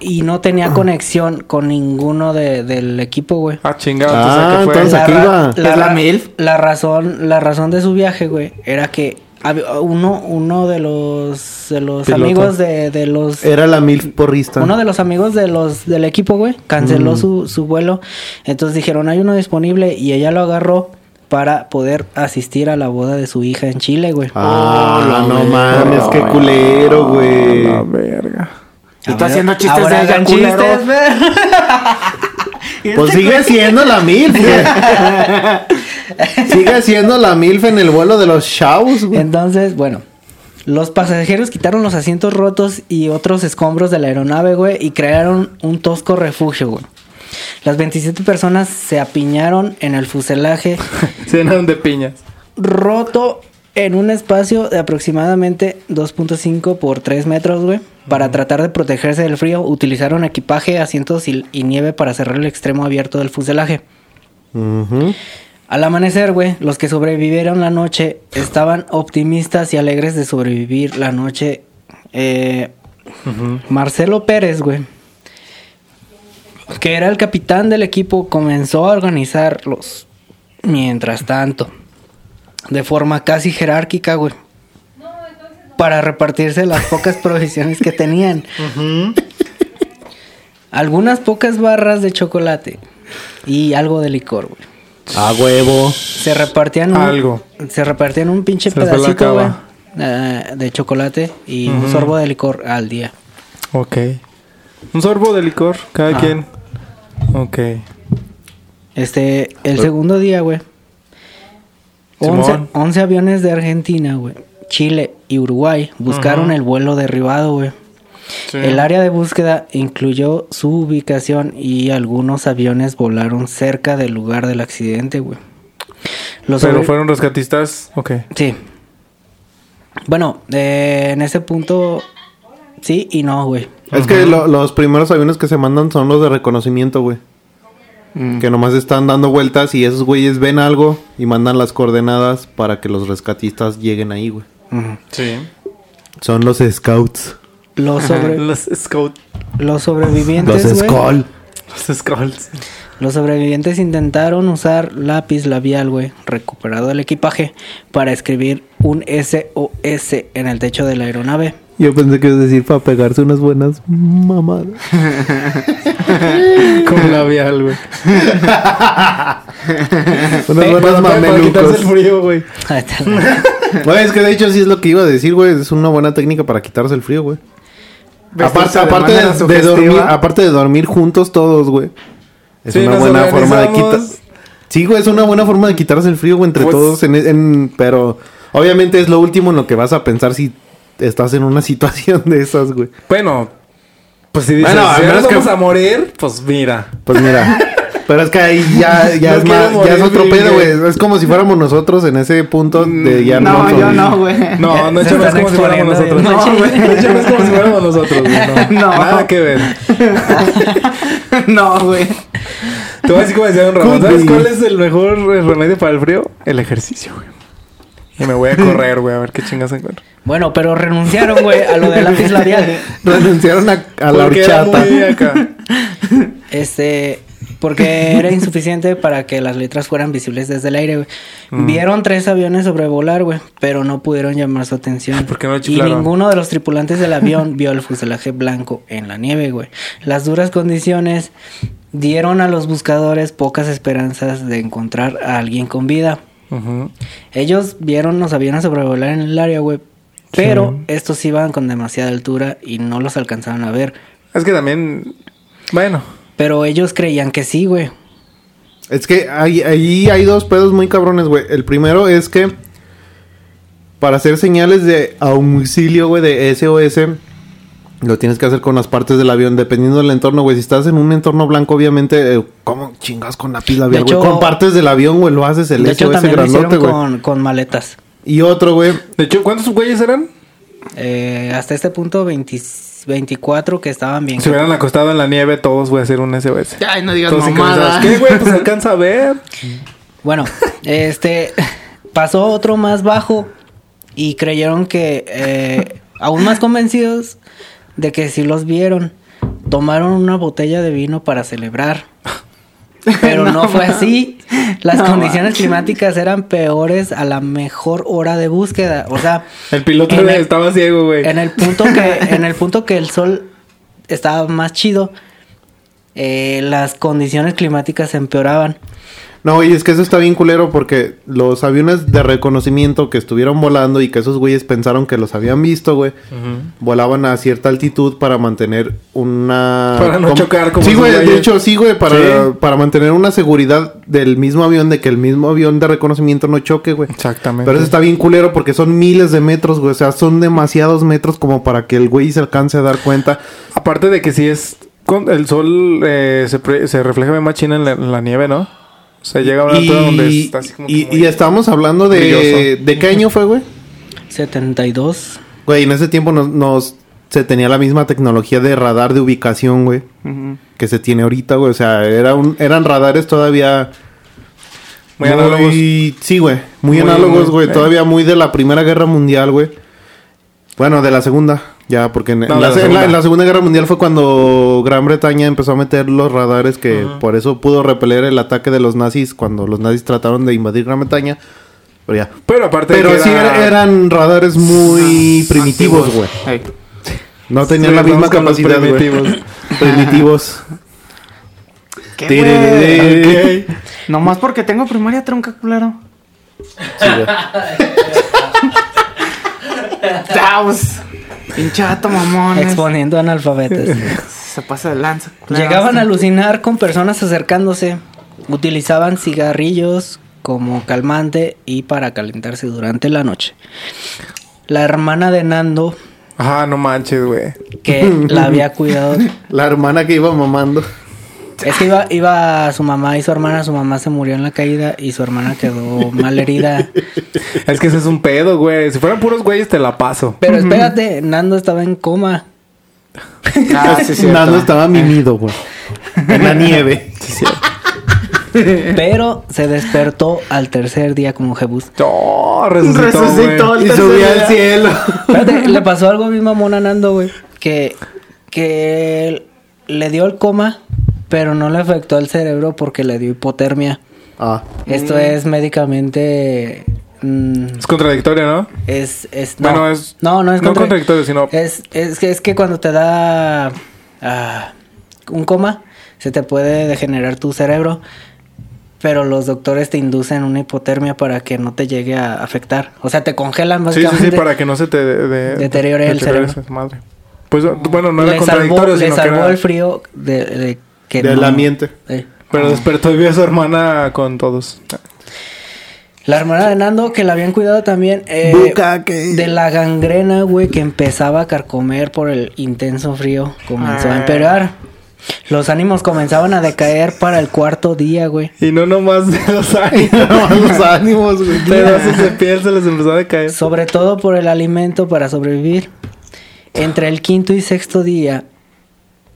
Speaker 4: y no tenía conexión con ninguno de- del equipo, güey.
Speaker 2: Ah, chingado.
Speaker 3: Ah,
Speaker 2: entonces,
Speaker 3: aquí va.
Speaker 5: ¿Es la MILF?
Speaker 4: la razón, la razón de su viaje, güey, era que uno, uno de los, de los
Speaker 2: Piloto.
Speaker 4: amigos de, de los
Speaker 3: Era la mil porrista.
Speaker 4: uno de los amigos de los del equipo, güey, canceló su, su vuelo. Entonces dijeron, hay uno disponible y ella lo agarró para poder asistir a la boda de su hija en Chile, güey.
Speaker 3: Ah, no mames, qué culero, güey.
Speaker 2: La verga.
Speaker 5: Y tú haciendo chistes
Speaker 4: Ahora
Speaker 5: de ella,
Speaker 4: chistes.
Speaker 3: Pues sigue siendo la MILF, güey. sigue siendo la MILF en el vuelo de los shows, güey.
Speaker 4: Entonces, bueno, los pasajeros quitaron los asientos rotos y otros escombros de la aeronave, güey, y crearon un tosco refugio, güey. Las 27 personas se apiñaron en el fuselaje
Speaker 2: Se llenaron de piñas.
Speaker 4: roto en un espacio de aproximadamente 2.5 por 3 metros, güey. Para tratar de protegerse del frío, utilizaron equipaje, asientos y, y nieve para cerrar el extremo abierto del fuselaje. Al amanecer, güey, los que sobrevivieron la noche estaban optimistas y alegres de sobrevivir la noche. Eh, Marcelo Pérez, güey, que era el capitán del equipo, comenzó a organizarlos. Mientras tanto, de forma casi jerárquica, güey. Para repartirse las pocas provisiones que tenían. Algunas pocas barras de chocolate y algo de licor, güey.
Speaker 3: A huevo.
Speaker 4: Se repartían un,
Speaker 2: Algo.
Speaker 4: Se repartían un pinche
Speaker 2: Se
Speaker 4: pedacito, güey, eh, de chocolate y un sorbo de licor al día.
Speaker 2: Ok. Un sorbo de licor, cada
Speaker 4: Ah.
Speaker 2: quien. Ok.
Speaker 4: Este, el segundo día, güey.
Speaker 2: Simón.
Speaker 4: 11, 11 aviones de Argentina, güey. Chile y Uruguay buscaron el vuelo derribado, güey. El área de búsqueda incluyó su ubicación y algunos aviones volaron cerca del lugar del accidente, güey. Los
Speaker 2: Pero
Speaker 4: sobre-
Speaker 2: fueron rescatistas. Ok.
Speaker 4: Sí. Bueno, eh, en ese punto sí y no, güey.
Speaker 3: Es que lo- los primeros aviones que se mandan son los de reconocimiento, güey. Que nomás están dando vueltas y esos güeyes ven algo y mandan las coordenadas para que los rescatistas lleguen ahí, güey.
Speaker 2: Sí.
Speaker 3: Son los scouts.
Speaker 4: Los, sobre-
Speaker 2: Los scouts.
Speaker 4: los sobrevivientes,
Speaker 2: Los scouts.
Speaker 4: Los sobrevivientes intentaron usar lápiz labial, güey, recuperado del equipaje, para escribir un SOS en el techo de la aeronave.
Speaker 3: Yo pensé que iba a decir para pegarse unas buenas mamadas.
Speaker 2: Con labial, güey.
Speaker 3: Unas buenas
Speaker 2: quitarse el
Speaker 3: mamelucos.
Speaker 2: frío, güey.
Speaker 3: Es que de hecho sí es lo que iba a decir, güey. Es una buena técnica para quitarse el frío, güey. Aparte,
Speaker 5: de
Speaker 3: aparte de, de
Speaker 5: sugestiva.
Speaker 3: dormir, aparte de dormir juntos todos, güey. Es
Speaker 2: Sí,
Speaker 3: una buena forma de quitar. Sí, güey, es una buena forma de quitarse el frío, güey, entre
Speaker 2: Pues-
Speaker 3: todos. En, en- pero obviamente es lo último en lo que vas a pensar si estás en una situación de esas, güey.
Speaker 2: Bueno, pues si dices,
Speaker 3: Bueno, al
Speaker 2: si
Speaker 3: menos
Speaker 2: nos
Speaker 3: que-
Speaker 2: vamos a morir, pues mira.
Speaker 3: Pues mira. pero es que ahí ya, ya,
Speaker 2: No
Speaker 3: es, más, ya es
Speaker 2: morir,
Speaker 3: otro pedo,
Speaker 2: güey.
Speaker 3: Es como si fuéramos nosotros en ese punto de ya
Speaker 5: No,
Speaker 3: no
Speaker 5: yo no, güey.
Speaker 2: No, no, es como si fuéramos nosotros. No, güey. No es como si fuéramos nosotros, güey. No.
Speaker 5: No.
Speaker 2: Nada que ver.
Speaker 5: no, güey.
Speaker 2: Te voy a decir como decía Don Ramón. ¿Sabes
Speaker 3: be.
Speaker 2: cuál es el mejor remedio para el frío? El ejercicio, güey. Y me voy a correr, güey, a ver qué chingas encuentro.
Speaker 4: Bueno, pero renunciaron, güey, a lo del lápiz labial.
Speaker 3: Renunciaron a, a la horchata.
Speaker 2: muy acá.
Speaker 4: Este, porque era insuficiente para que las letras fueran visibles desde el aire, güey. Vieron tres aviones sobrevolar, güey, pero no pudieron llamar su atención.
Speaker 2: ¿Por qué no
Speaker 4: y ninguno de los tripulantes del avión vio el fuselaje blanco en la nieve, güey. Las duras condiciones dieron a los buscadores pocas esperanzas de encontrar a alguien con vida. Ellos vieron los aviones sobrevolar en el área, güey. Pero estos iban con demasiada altura y no los alcanzaron a ver.
Speaker 2: Es que también. Bueno.
Speaker 4: Pero ellos creían que sí, güey.
Speaker 3: Es que ahí, ahí hay dos pedos muy cabrones, güey. El primero es que para hacer señales de auxilio, güey, de SOS, lo tienes que hacer con las partes del avión, dependiendo del entorno, güey. Si estás en un entorno blanco, obviamente, eh, ¿cómo chingas con la pila
Speaker 4: De
Speaker 3: avión, güey?
Speaker 4: hecho-
Speaker 3: Con partes del avión, güey, lo haces el
Speaker 4: de hecho, también lo
Speaker 3: grandote,
Speaker 4: hicieron
Speaker 3: güey.
Speaker 4: con, con maletas.
Speaker 3: Y otro, güey.
Speaker 2: De hecho, ¿cuántos güeyes eran?
Speaker 4: Eh, hasta este punto, 20 24 que estaban bien.
Speaker 2: Se hubieran acostado en la nieve todos, voy a hacer un SOS.
Speaker 5: Ay, no digas
Speaker 2: Todos
Speaker 5: mamada.
Speaker 2: ¿Qué, güey? Pues alcanza a ver.
Speaker 4: Bueno, este pasó otro más bajo y creyeron que, eh, aún más convencidos de que sí los vieron, tomaron una botella de vino para celebrar. Pero no,
Speaker 5: No,
Speaker 4: fue así. Las
Speaker 5: No,
Speaker 4: condiciones climáticas eran peores a la mejor hora de búsqueda. O sea,
Speaker 2: El piloto
Speaker 4: En el-
Speaker 2: estaba ciego, güey.
Speaker 4: en el punto que, en el punto que el sol estaba más chido, eh, las condiciones climáticas empeoraban.
Speaker 3: No, y es que eso está bien culero porque los aviones de reconocimiento que estuvieron volando y que esos güeyes pensaron que los habían visto, güey, volaban a cierta altitud para mantener una...
Speaker 2: Para no chocar como
Speaker 3: Sí, güey, de hecho, sí, güey, para,
Speaker 2: Sí.
Speaker 3: para mantener una seguridad del mismo avión, de que el mismo avión de reconocimiento no choque, güey.
Speaker 2: Exactamente.
Speaker 3: Pero eso está bien culero porque son miles de metros, güey. O sea, son demasiados metros como para que el güey se alcance a dar cuenta.
Speaker 2: Aparte de que si es... con- El sol eh, se, pre- se refleja en la, en la nieve, ¿no? O sea, llega a una altura donde está así como. que
Speaker 3: y,
Speaker 2: muy-
Speaker 3: y estamos hablando de...
Speaker 2: brilloso.
Speaker 3: ¿De qué año fue, güey?
Speaker 4: 72.
Speaker 3: Güey, en ese tiempo nos, nos- se tenía la misma tecnología de radar de ubicación, güey, que se tiene ahorita, güey. O sea, era un, eran radares todavía
Speaker 2: Muy análogos.
Speaker 3: Sí, güey, muy,
Speaker 2: Muy,
Speaker 3: análogos,
Speaker 2: muy,
Speaker 3: güey.
Speaker 2: eh.
Speaker 3: Todavía muy de la Primera Guerra Mundial, güey. Bueno, de la Segunda, ya, porque en,
Speaker 2: No,
Speaker 3: la,
Speaker 2: la
Speaker 3: se- en la-
Speaker 2: Segunda.
Speaker 3: en la Segunda Guerra Mundial fue cuando Gran Bretaña empezó a meter los radares que por eso pudo repeler el ataque de los nazis cuando los nazis trataron de invadir Gran Bretaña. Pero ya.
Speaker 2: Pero aparte.
Speaker 3: Pero
Speaker 2: que
Speaker 3: sí
Speaker 2: era-
Speaker 3: era- eran radares muy primitivos, güey.
Speaker 5: Ey.
Speaker 3: No tenían
Speaker 2: Sí,
Speaker 3: la misma capacidad, güey.
Speaker 2: primitivos.
Speaker 3: Primitivos.
Speaker 5: ¿Qué, güey? Nomás porque tengo primaria trunca, culero.
Speaker 3: Sí.
Speaker 5: Pinchato, mamón.
Speaker 4: Exponiendo analfabetos.
Speaker 5: Se pasa de lanza.
Speaker 4: Llegaban a alucinar con personas acercándose. Utilizaban cigarrillos como calmante y para calentarse durante la noche. La hermana de Nando,
Speaker 2: Ajá, no manches, güey.
Speaker 4: que la había cuidado,
Speaker 3: La hermana que iba mamando.
Speaker 4: Es que iba, iba su mamá y su hermana. Su mamá se murió en la caída y su hermana quedó mal herida.
Speaker 2: Es que ese es un pedo, güey. Si fueran puros güeyes, te la paso.
Speaker 4: Pero espérate, Nando estaba en coma.
Speaker 5: Ah, sí.
Speaker 3: Nando estaba mimido, güey. En la nieve.
Speaker 4: Pero se despertó al tercer día como Jebus.
Speaker 2: Oh, resucitó,
Speaker 5: Resucitó
Speaker 3: Y
Speaker 5: día.
Speaker 3: al cielo.
Speaker 4: Espérate, le pasó algo a mi mamón a Nando, güey. Que, que le dio el coma, pero no le afectó al cerebro porque le dio hipotermia.
Speaker 3: Ah.
Speaker 4: Esto es médicamente. mm,
Speaker 2: Es contradictorio, ¿no?
Speaker 4: es, es, no.
Speaker 2: Bueno, es-
Speaker 4: No, no es
Speaker 2: no
Speaker 4: contra-
Speaker 2: contradictorio, sino-
Speaker 4: Es, es, que, es que cuando te da ah, un coma, se te puede degenerar tu cerebro. Pero los doctores te inducen una hipotermia para que no te llegue a afectar. O sea, te congelan
Speaker 2: Sí, sí,
Speaker 4: básicamente.
Speaker 2: sí, para que no se te de- de-
Speaker 4: Deteriore el cerebro.
Speaker 2: madre. Pues bueno, no era
Speaker 4: le salvó,
Speaker 2: contradictorio,
Speaker 4: le
Speaker 2: sino que
Speaker 4: salvó
Speaker 2: era-
Speaker 4: el frío de, de que
Speaker 3: Del
Speaker 4: no-
Speaker 3: ambiente.
Speaker 4: Eh.
Speaker 2: Pero despertó y vio a su hermana con todos.
Speaker 4: La hermana de Nando, que la habían cuidado también eh, de la gangrena, güey, que empezaba a carcomer por el intenso frío, comenzó a
Speaker 5: Ah.
Speaker 4: empeorar. Los ánimos comenzaban a decaer para el cuarto día, güey.
Speaker 2: Y no nomás de los
Speaker 3: los ánimos, güey.
Speaker 2: Pedazos de piel se les empezó a decaer.
Speaker 4: Sobre todo por el alimento para sobrevivir. Entre el quinto y sexto día,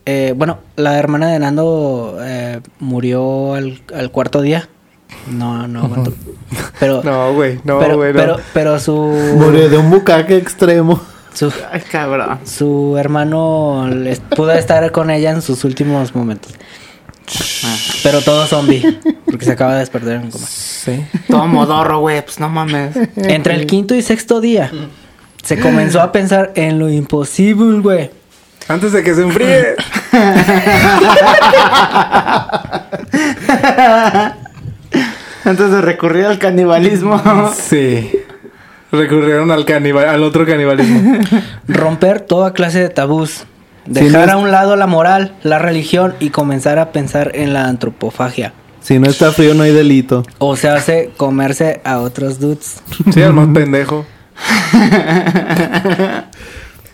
Speaker 4: eh, bueno, la hermana de Nando eh, murió al, al cuarto día. No, no aguantó. Pero,
Speaker 2: No, güey, no,
Speaker 4: pero,
Speaker 2: güey, no.
Speaker 4: pero, pero su,
Speaker 3: Murió de un bucaque extremo.
Speaker 4: su,
Speaker 5: Ay, cabrón.
Speaker 4: su hermano les- pudo estar con ella en sus últimos momentos. Pero todo zombie, porque se acaba de despertar en coma.
Speaker 2: Sí.
Speaker 5: Todo modorro, güey. Pues no mames.
Speaker 4: Entre el quinto y sexto día, se comenzó a pensar en lo imposible, güey.
Speaker 2: Antes de que se enfríe.
Speaker 5: Antes de recurrir al canibalismo.
Speaker 2: sí. Recurrieron al canibal, al otro canibalismo.
Speaker 4: Romper toda clase de tabús. Dejar
Speaker 3: no es-
Speaker 4: a un lado la moral, la religión y comenzar a pensar en la antropofagia.
Speaker 3: Si no está frío, no hay delito.
Speaker 4: O se hace comerse a otros dudes.
Speaker 2: Sí, el más pendejo.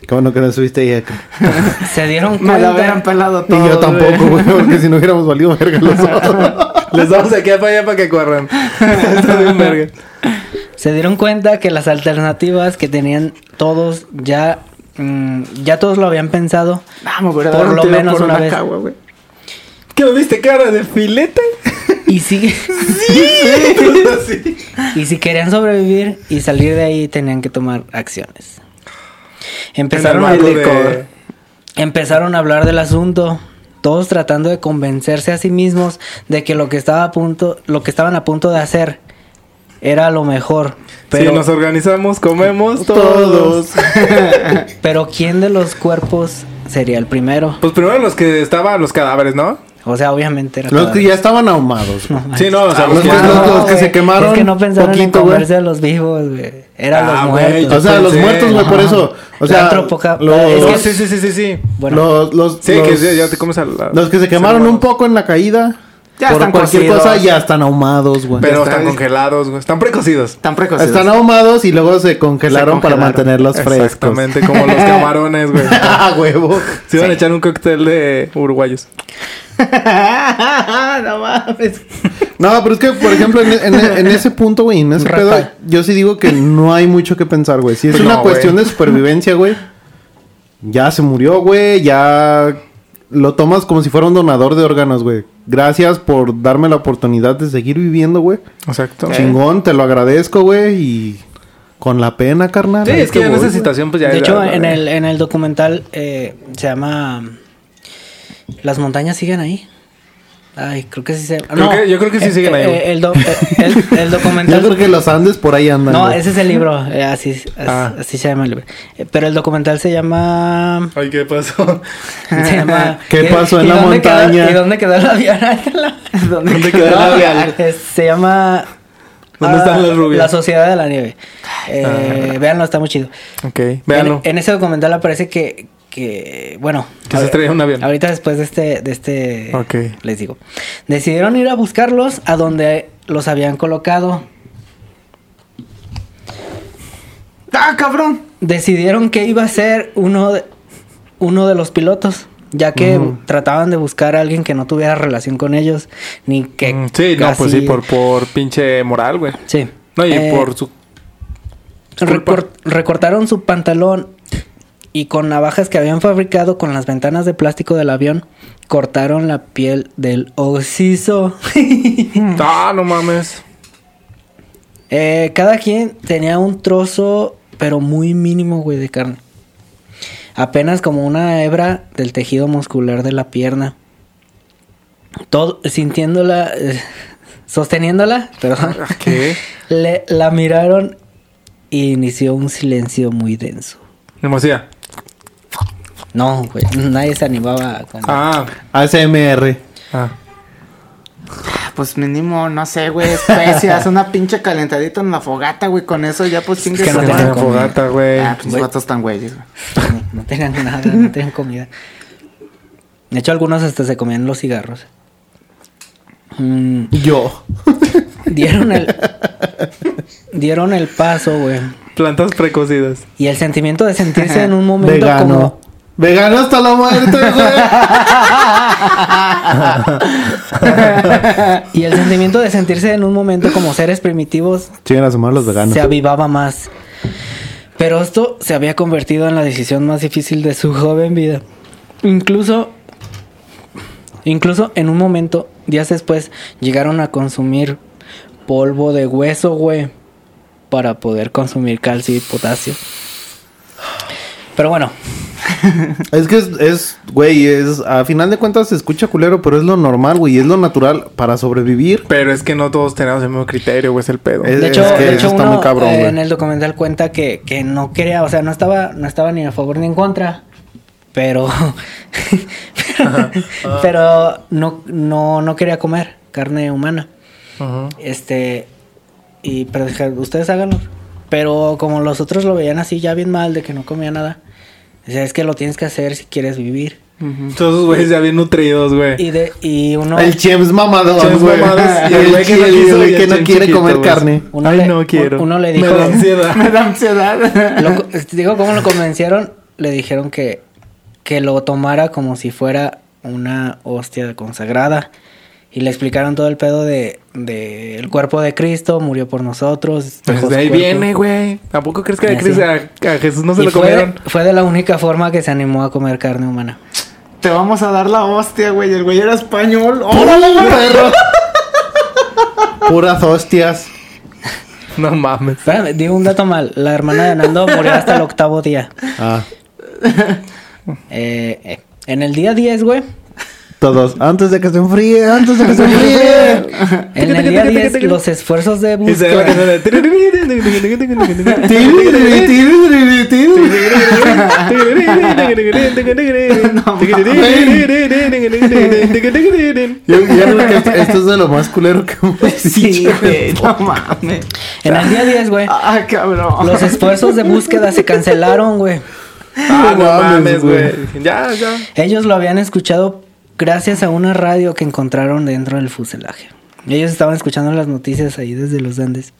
Speaker 3: Qué bueno que no subiste.
Speaker 4: Se dieron
Speaker 5: Me hubieran
Speaker 4: cuenta.
Speaker 5: pelado
Speaker 3: Y
Speaker 5: todo.
Speaker 3: yo tampoco, güey, porque si no hubiéramos valido verga los dos.
Speaker 2: Les damos aquí para allá para que corran.
Speaker 4: Se dieron cuenta que las alternativas que tenían todos ya. mm, ya todos lo habían pensado.
Speaker 5: Me hubiera
Speaker 4: Por lo menos
Speaker 5: por
Speaker 4: una
Speaker 5: una
Speaker 4: vez.
Speaker 5: cagua, güey.
Speaker 2: ¿Qué lo viste cara de filete?
Speaker 4: Y si,
Speaker 2: Sí.
Speaker 4: y si querían sobrevivir y salir de ahí, tenían que tomar acciones. Empezaron a,
Speaker 2: de-
Speaker 4: empezaron a hablar del asunto, todos tratando de convencerse a sí mismos de que lo que estaba a punto, lo que estaban a punto de hacer era lo mejor. Pero,
Speaker 2: si nos organizamos, comemos todos.
Speaker 3: Todos.
Speaker 4: pero ¿quién de los cuerpos sería el primero?
Speaker 2: Pues primero los que estaban los cadáveres, ¿no?
Speaker 4: O sea, obviamente era
Speaker 3: Los que ya estaban ahumados. güey.
Speaker 2: Sí, no, o sea,
Speaker 3: los que-
Speaker 2: que
Speaker 3: los-
Speaker 2: estaban-
Speaker 3: los que se quemaron
Speaker 4: Es que no pensaron en
Speaker 3: poquito, güey.
Speaker 4: comerse a los vivos, güey. Eran
Speaker 2: Ah,
Speaker 4: los
Speaker 2: güey,
Speaker 4: muertos.
Speaker 3: O sea, los muertos, güey, por eso. O
Speaker 4: La
Speaker 3: sea, los,
Speaker 4: es que
Speaker 2: sí, sí, sí, sí, sí.
Speaker 4: Bueno,
Speaker 3: los, los,
Speaker 2: Sí,
Speaker 3: los-
Speaker 2: que sí, ya te comes a la-
Speaker 3: los que se quemaron un poco en la caída.
Speaker 5: Ya
Speaker 3: por
Speaker 5: están
Speaker 3: cualquier
Speaker 5: cocidos.
Speaker 3: cosa ya están ahumados, güey.
Speaker 2: Pero están
Speaker 5: está.
Speaker 2: congelados, güey. Están precocidos.
Speaker 5: Tan precocidos.
Speaker 3: Están ahumados y luego se congelaron,
Speaker 5: Se
Speaker 3: para mantenerlos frescos.
Speaker 2: Exactamente, como los camarones, güey.
Speaker 3: ah, huevo.
Speaker 2: Se iban a echar un cóctel de uruguayos.
Speaker 5: no mames.
Speaker 3: No, pero es que, por ejemplo, en, en- en ese punto, güey, en ese pedo, yo sí digo que no hay mucho que pensar, güey. Si es
Speaker 2: Pues
Speaker 3: una
Speaker 2: no,
Speaker 3: cuestión de supervivencia, güey, ya se murió, güey, ya lo tomas como si fuera un donador de órganos, güey. Gracias por darme la oportunidad de seguir viviendo, güey.
Speaker 2: Exacto.
Speaker 3: Chingón, te lo agradezco, güey, y con la pena, carnal.
Speaker 2: Sí, es que
Speaker 3: te
Speaker 2: en
Speaker 3: voy,
Speaker 2: esa situación, pues ya.
Speaker 4: De hecho,
Speaker 2: ya-
Speaker 4: en el, en el documental eh, se llama Las montañas siguen ahí. Ay, creo que sí se
Speaker 2: Creo que- yo creo que sí siguen ahí, güey.
Speaker 4: el, do- eh, el- el
Speaker 3: Yo
Speaker 4: documental.
Speaker 3: creo que los Andes por ahí andan.
Speaker 4: No, ese es el libro. eh, así, así,
Speaker 2: Ah.
Speaker 4: así se llama el libro. Eh, pero el documental se llama.
Speaker 2: Ay, ¿qué pasó?
Speaker 4: Se llama
Speaker 3: ¿Qué pasó en
Speaker 4: ¿y
Speaker 3: la
Speaker 4: quedó-
Speaker 3: montaña?
Speaker 4: ¿Y dónde quedó el avión? ¿Dónde,
Speaker 2: ¿Dónde quedó el avión?
Speaker 4: Es- Se llama.
Speaker 2: ¿Dónde
Speaker 4: ah,
Speaker 2: están las rubias?
Speaker 4: La Sociedad de la Nieve. Eh, Véanlo, está muy chido.
Speaker 2: Ok, véanlo.
Speaker 4: En, en ese documental aparece que, que bueno,
Speaker 2: Que se estrella un avión.
Speaker 4: ahorita después de este, de este, les digo, decidieron ir a buscarlos a donde los habían colocado.
Speaker 5: ¡Ah, cabrón!
Speaker 4: Decidieron que iba a ser uno de, uno de los pilotos, ya que trataban de buscar a alguien que no tuviera relación con ellos, ni que
Speaker 2: Mm, sí, no, pues sí, por, por pinche moral, güey.
Speaker 4: sí.
Speaker 2: No, y
Speaker 4: Eh,
Speaker 2: por su.
Speaker 4: Recor- recortaron su pantalón y con navajas que habían fabricado con las ventanas de plástico del avión, cortaron la piel del osiso.
Speaker 2: Ah, no mames.
Speaker 4: Eh, cada quien tenía un trozo, pero muy mínimo, güey, de carne. Apenas como una hebra del tejido muscular de la pierna. Todo, sintiéndola, eh, sosteniéndola, perdón.
Speaker 2: ¿Qué?
Speaker 4: Le, la miraron y inició un silencio muy denso.
Speaker 2: Hermosía.
Speaker 4: No, güey, nadie se animaba con...
Speaker 2: Ah,
Speaker 3: ASMR.
Speaker 2: ah.
Speaker 5: Pues mínimo, no sé, güey, especias, una pinche calentadita en la fogata, güey, con eso ya pues chingue
Speaker 4: que no
Speaker 2: llama fogata, güey.
Speaker 5: Ah,
Speaker 4: Güey.
Speaker 5: vatos tan güeyes, güey.
Speaker 4: No, no tenían nada, no tenían comida. De hecho, algunos hasta se comían los cigarros. Mm,
Speaker 3: Yo.
Speaker 4: dieron el... dieron el paso, güey.
Speaker 2: Plantas precocidas.
Speaker 4: Y el sentimiento de sentirse en un momento
Speaker 3: Vegano.
Speaker 4: como...
Speaker 3: Vegano hasta la muerte, güey.
Speaker 4: Y el sentimiento de sentirse en un momento como seres primitivos
Speaker 3: Chingan a sumar los veganos.
Speaker 4: se avivaba más. Pero esto se había convertido en la decisión más difícil de su joven vida. Incluso, incluso en un momento, días después, llegaron a consumir polvo de hueso, güey, para poder consumir calcio y potasio. Pero bueno,
Speaker 3: Es que es, es, güey, es, a final de cuentas se escucha culero, pero es lo normal, güey, es lo natural para sobrevivir.
Speaker 2: Pero es que no todos tenemos el mismo criterio, güey, es el pedo.
Speaker 3: Es-
Speaker 4: de hecho,
Speaker 3: que
Speaker 4: de hecho
Speaker 3: está
Speaker 4: uno
Speaker 3: muy cabrón,
Speaker 4: eh, en el documental cuenta que, que no quería, o sea, no estaba, no estaba ni a favor ni en contra, pero, pero no, no, no quería comer carne humana. Este, y pero dije, ustedes háganlo. Pero como los otros lo veían así ya bien mal de que no comía nada, decía, es que lo tienes que hacer si quieres vivir.
Speaker 2: Todos esos güeyes ya bien nutridos, güey.
Speaker 4: Y de, y uno,
Speaker 3: El Chems mamador,
Speaker 2: Chems
Speaker 3: güey. Y el güey que no, quiso- el que no quiere
Speaker 2: chiquito,
Speaker 3: comer carne.
Speaker 4: uno
Speaker 2: Ay,
Speaker 4: le-
Speaker 2: no quiero.
Speaker 4: uno le
Speaker 2: Me
Speaker 4: dijo,
Speaker 2: da ansiedad.
Speaker 5: Me da ansiedad.
Speaker 4: Lo digo, ¿cómo lo convencieron? Le dijeron que, que lo tomara como si fuera una hostia consagrada. Y le explicaron todo el pedo de, de el cuerpo de Cristo, murió por nosotros.
Speaker 2: Pues de ahí
Speaker 4: cuerpo.
Speaker 2: viene, güey. ¿A poco crees que a,
Speaker 4: Ah,
Speaker 2: a- a Jesús no se
Speaker 4: Y
Speaker 2: lo
Speaker 4: fue,
Speaker 2: comieron?
Speaker 4: fue de la única forma que se animó a comer carne humana.
Speaker 5: Te vamos a dar la hostia, güey. El güey era español.
Speaker 3: ¡Órale,
Speaker 5: ¡Órale,
Speaker 3: perro! Puras hostias.
Speaker 2: No mames.
Speaker 4: Espérame, digo un dato mal. La hermana de Nando murió hasta el octavo día.
Speaker 3: Ah,
Speaker 4: Eh, eh, en el día 10, güey.
Speaker 3: Todos. Antes de que se enfríe, antes de que se enfríe.
Speaker 4: En el día 10, los esfuerzos de búsqueda.
Speaker 3: Yo, creo que esto, es de lo más culero que hemos
Speaker 5: Sí,
Speaker 3: dicho.
Speaker 5: güey. No mames.
Speaker 4: En el día 10, güey.
Speaker 5: Ah, cabrón.
Speaker 4: Los esfuerzos de búsqueda se cancelaron, güey.
Speaker 2: Ah, no
Speaker 3: No mames,
Speaker 2: güey. Ya, ya.
Speaker 4: Ellos lo habían escuchado gracias a una radio que encontraron dentro del fuselaje. Ellos estaban escuchando las noticias ahí desde los Andes.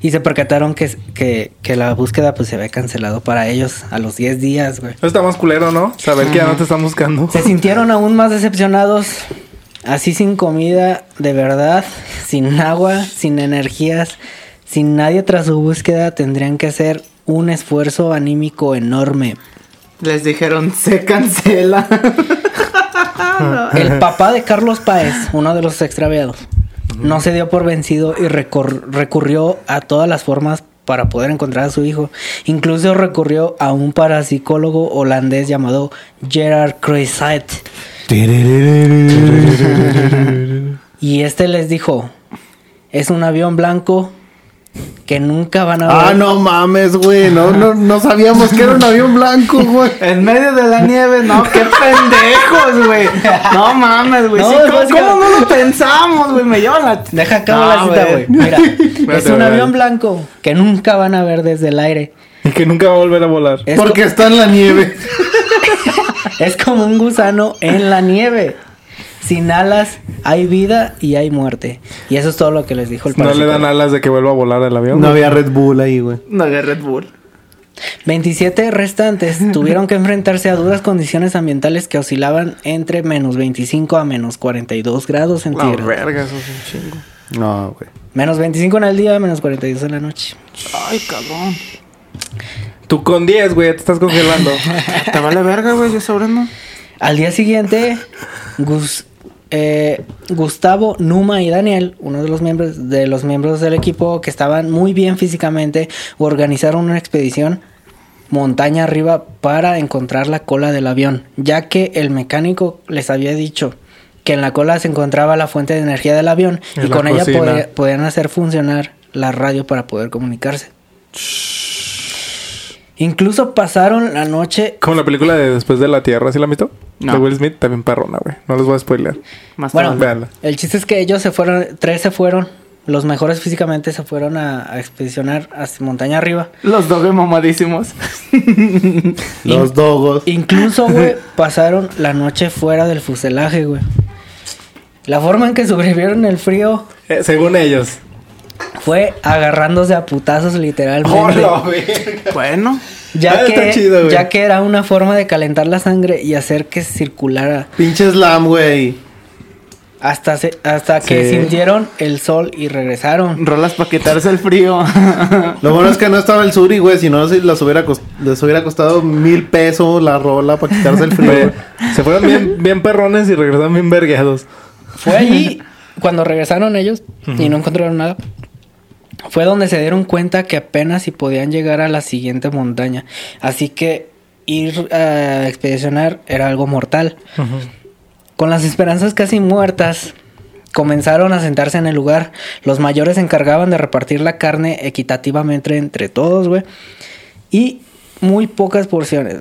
Speaker 4: Y se percataron que, que, que la búsqueda pues se había cancelado para ellos a los 10 días, güey.
Speaker 2: Eso está más culero, ¿no? Saber que ya no te están buscando.
Speaker 4: Se sintieron aún más decepcionados Así sin comida de verdad, sin agua, sin energías, sin nadie tras su búsqueda, tendrían que hacer un esfuerzo anímico enorme.
Speaker 5: Les dijeron, se cancela.
Speaker 4: El papá de Carlos Páez, uno de los extraviados, no se dio por vencido y recurrió a todas las formas para poder encontrar a su hijo. Incluso recurrió a un parapsicólogo holandés llamado Gerard Croisset. Y este les dijo, es un avión blanco que nunca van a ver.
Speaker 3: Ah, no mames, güey. No, no, no sabíamos que era un avión blanco, güey.
Speaker 5: En medio de la nieve, no, qué pendejos, güey. No mames, güey.
Speaker 4: No,
Speaker 5: Sí,
Speaker 4: es
Speaker 5: ¿cómo,
Speaker 4: básica-
Speaker 5: cómo no lo pensamos, güey? Me lleva la.
Speaker 4: Deja
Speaker 5: No,
Speaker 4: la cita, güey. Mira, es un avión blanco que nunca van a ver desde el aire.
Speaker 2: Y que nunca va a volver a volar.
Speaker 4: Es,
Speaker 3: Porque está en la nieve.
Speaker 4: es como un gusano en la nieve. Sin alas hay vida y hay muerte. Y eso es todo lo que les dijo el
Speaker 2: No le dan alas de que vuelva a volar el avión.
Speaker 3: No había Red Bull ahí, güey.
Speaker 5: No de Red Bull.
Speaker 4: 27 restantes tuvieron que enfrentarse a duras condiciones ambientales que oscilaban entre menos 25 a menos 42 grados
Speaker 2: La
Speaker 4: centígrados.
Speaker 2: verga, eso es un chingo.
Speaker 3: No, güey.
Speaker 4: menos 25 en el día, menos 42 en la noche.
Speaker 5: Ay, cabrón.
Speaker 2: Tú con 10, güey, te estás congelando.
Speaker 5: Te vale verga, güey. Yo sobre no.
Speaker 4: Al día siguiente, Gus- eh, Gustavo, Numa y Daniel, uno de los miembros de los miembros del equipo que estaban muy bien físicamente, organizaron una expedición montaña arriba para encontrar la cola del avión, ya que el mecánico les había dicho que en la cola se encontraba la fuente de energía del avión y con ella podía- podían hacer funcionar la radio para poder comunicarse. Incluso pasaron la noche
Speaker 2: Como la película de Después de la Tierra, ¿sí la visto?
Speaker 5: No.
Speaker 2: De Will Smith, también perrona, güey. No les voy a spoilear.
Speaker 5: Más
Speaker 4: Bueno,
Speaker 5: tarde.
Speaker 4: El chiste es que ellos se fueron, tres se fueron, los mejores físicamente se fueron a, a expedicionar hacia montaña arriba.
Speaker 5: Los doge mamadísimos.
Speaker 3: Los dogos.
Speaker 4: Incluso, güey, pasaron la noche fuera del fuselaje, güey. La forma en que sobrevivieron el frío
Speaker 2: Eh, según ellos.
Speaker 4: Fue agarrándose a putazos literalmente.
Speaker 2: ¡Hola, verga!
Speaker 5: bueno.
Speaker 4: ya,
Speaker 2: Ah, está
Speaker 4: que,
Speaker 2: chido,
Speaker 4: ya que era una forma de calentar la sangre y hacer que circulara
Speaker 3: Pinche slam, güey.
Speaker 4: hasta, se- hasta que
Speaker 2: Sí.
Speaker 4: sintieron el sol y regresaron.
Speaker 5: Rolas para quitarse el frío.
Speaker 3: Lo bueno es que no estaba el Suri, güey. Si no, si las hubiera les hubiera costado mil pesos la rola para quitarse el frío.
Speaker 2: Se fueron bien, bien perrones y regresaron bien vergueados.
Speaker 4: Fue allí cuando regresaron ellos y no encontraron nada. Fue donde se dieron cuenta que apenas si podían llegar a la siguiente montaña. Así que ir a expedicionar era algo mortal. Con las esperanzas casi muertas, comenzaron a sentarse en el lugar. Los mayores se encargaban de repartir la carne equitativamente entre todos, güey. Y muy pocas porciones.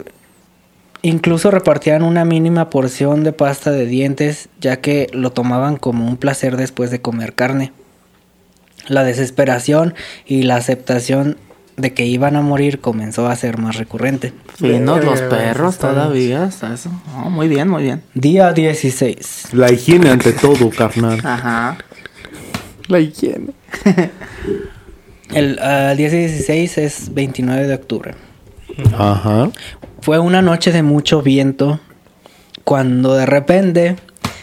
Speaker 4: Incluso repartían una mínima porción de pasta de dientes, ya que lo tomaban como un placer después de comer carne. La desesperación y la aceptación de que iban a morir comenzó a ser más recurrente.
Speaker 5: Finos los perros todavía. Hasta eso. No, muy bien, muy bien.
Speaker 4: Día 16.
Speaker 3: La higiene ante todo, carnal.
Speaker 5: Ajá.
Speaker 2: La higiene.
Speaker 4: El ah, día 16 es 29 de octubre.
Speaker 3: Ajá.
Speaker 4: Fue una noche de mucho viento cuando de repente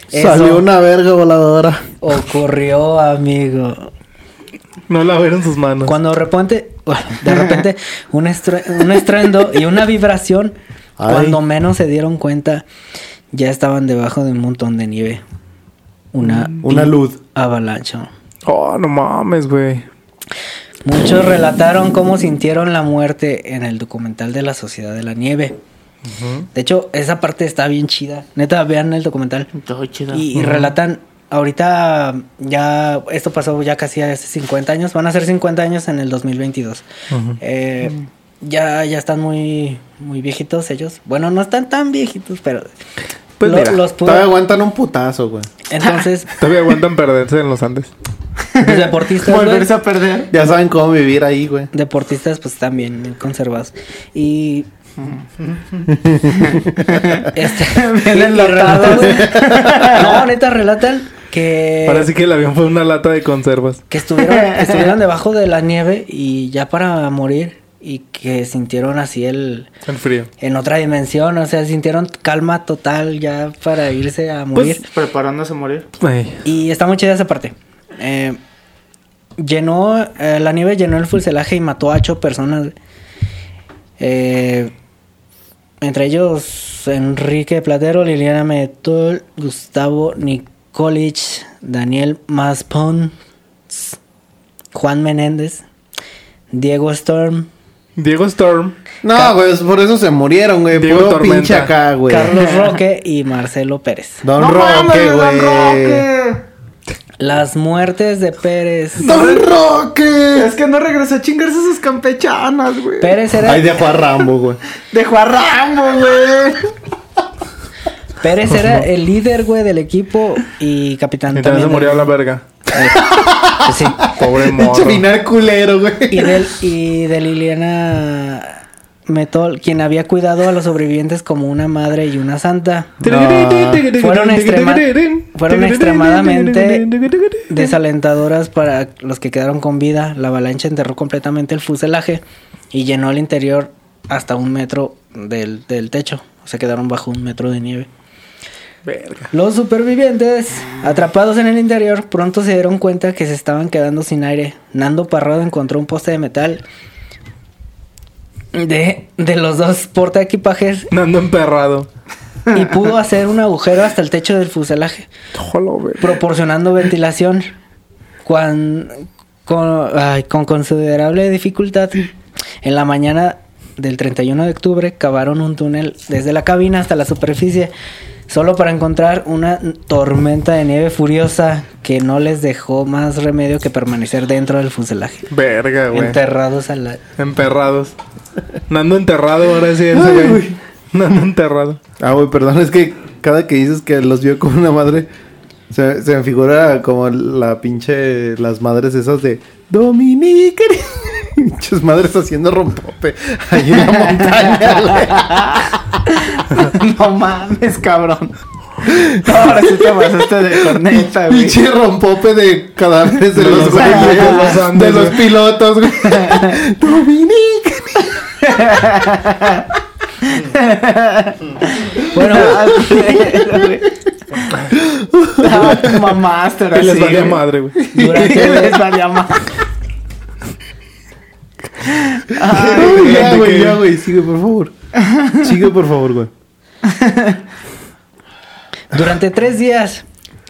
Speaker 3: Salió una verga voladora.
Speaker 4: ocurrió, amigo.
Speaker 2: No lavaron sus manos.
Speaker 4: Cuando de repente, de repente un, estre- un estruendo y una vibración,
Speaker 3: Ay.
Speaker 4: cuando menos se dieron cuenta, ya estaban debajo de un montón de nieve. Una,
Speaker 3: Una luz.
Speaker 4: avalancha.
Speaker 2: Oh, no mames, güey.
Speaker 4: Muchos relataron cómo sintieron la muerte en el documental de la Sociedad de la Nieve. De hecho, esa parte está bien chida. Neta, vean el documental.
Speaker 5: Todo chido.
Speaker 4: Y, y relatan, ahorita ya, esto pasó ya casi hace 50 años, van a ser 50 años en el 2022. Eh, ya, ya están muy, muy viejitos ellos. Bueno, no están tan viejitos, pero
Speaker 2: Pues
Speaker 4: lo-
Speaker 2: mira,
Speaker 4: los pudo-
Speaker 3: Todavía aguantan un putazo, güey.
Speaker 4: Entonces,
Speaker 2: Todavía aguantan perderse en los Andes.
Speaker 4: los deportistas, güey,
Speaker 5: Volverse a perder.
Speaker 3: Ya saben cómo vivir ahí, güey.
Speaker 4: deportistas pues bien conservados. Y... este, y- y relatan- no, neta, relatan que...
Speaker 2: Parece que el avión fue una lata de conservas.
Speaker 4: que estuvieron, estuvieron debajo de la nieve y ya para morir y que sintieron así el
Speaker 2: El frío.
Speaker 4: en otra dimensión, o sea, sintieron calma total ya para irse a morir.
Speaker 5: Preparándose a morir.
Speaker 2: Ay,
Speaker 4: Y está muy chida esa parte. Eh, llenó, eh, la nieve llenó el fuselaje y mató a ocho personas. Eh, entre ellos Enrique Platero, Liliana Metol, Gustavo Nicolich, Daniel Maspons, Juan Menéndez, Diego Storm,
Speaker 2: Diego Storm.
Speaker 3: No, güey, por eso se murieron, güey.
Speaker 2: Diego
Speaker 3: Puro
Speaker 2: Tormenta.
Speaker 3: pinche acá, güey.
Speaker 4: Carlos Roque y Marcelo Pérez.
Speaker 3: Don
Speaker 5: ¡No
Speaker 3: Roque, güey.
Speaker 5: Roque!
Speaker 4: Las muertes de Pérez.
Speaker 3: Don Roque.
Speaker 5: Es que no regresó a chingarse a sus campechanas, güey.
Speaker 4: Pérez era,
Speaker 3: Ahí dejó a Rambo, güey.
Speaker 5: Dejó a Rambo, güey.
Speaker 4: Pérez era el líder, güey, del equipo y capitán
Speaker 2: Y también se murió a la verga.
Speaker 4: Eh, sí.
Speaker 2: Pobre morro.
Speaker 3: final culero, güey.
Speaker 4: Y de, y de Liliana Metol, quien había cuidado a los sobrevivientes como una madre y una santa. Fueron, extrema- fueron extremadamente desalentadoras para los que quedaron con vida. La avalancha enterró completamente el fuselaje y llenó el interior hasta un metro del, del techo. O sea, quedaron bajo un metro de nieve.
Speaker 2: Verga.
Speaker 4: Los supervivientes, atrapados en el interior, pronto se dieron cuenta que se estaban quedando sin aire. Nando Parrado encontró un poste de metal de, de los dos porta equipajes
Speaker 2: Nando emperrado.
Speaker 4: y pudo hacer un agujero hasta el techo del fuselaje, proporcionando ventilación. Con, ay, con considerable dificultad, en la mañana del 31 de octubre cavaron un túnel desde la cabina hasta la superficie, solo para encontrar una tormenta de nieve furiosa que no les dejó más remedio que permanecer dentro del fuselaje,
Speaker 2: Verga, güey.
Speaker 4: enterrados a la...
Speaker 2: Emperrados. Nando enterrado, ahora sí, ese güey. Nando enterrado.
Speaker 3: Ah, güey, perdón, es que cada que dices que los vio como una madre, se, se me figura como la pinche, las madres esas de Dominique. Pinches madres haciendo rompope ahí en la montaña, güey.
Speaker 5: No mames, cabrón. No, ahora sí te pasaste de corneta, güey.
Speaker 3: Pinche rompope de cadáveres de,
Speaker 2: De
Speaker 3: los,
Speaker 2: los
Speaker 3: güeyes,
Speaker 2: Andes, de los Andes,
Speaker 3: de los
Speaker 2: güey.
Speaker 3: pilotos, güey.
Speaker 4: Bueno,
Speaker 5: Ah, tu mamaste, ahora
Speaker 2: Y les
Speaker 5: sí,
Speaker 2: valía
Speaker 5: güey.
Speaker 2: madre, güey.
Speaker 5: Durante les valía madre.
Speaker 3: Ay, ya,
Speaker 2: ¿de
Speaker 3: güey, ya, güey, sigue, por favor. Sigue, por favor, güey.
Speaker 4: Durante tres días,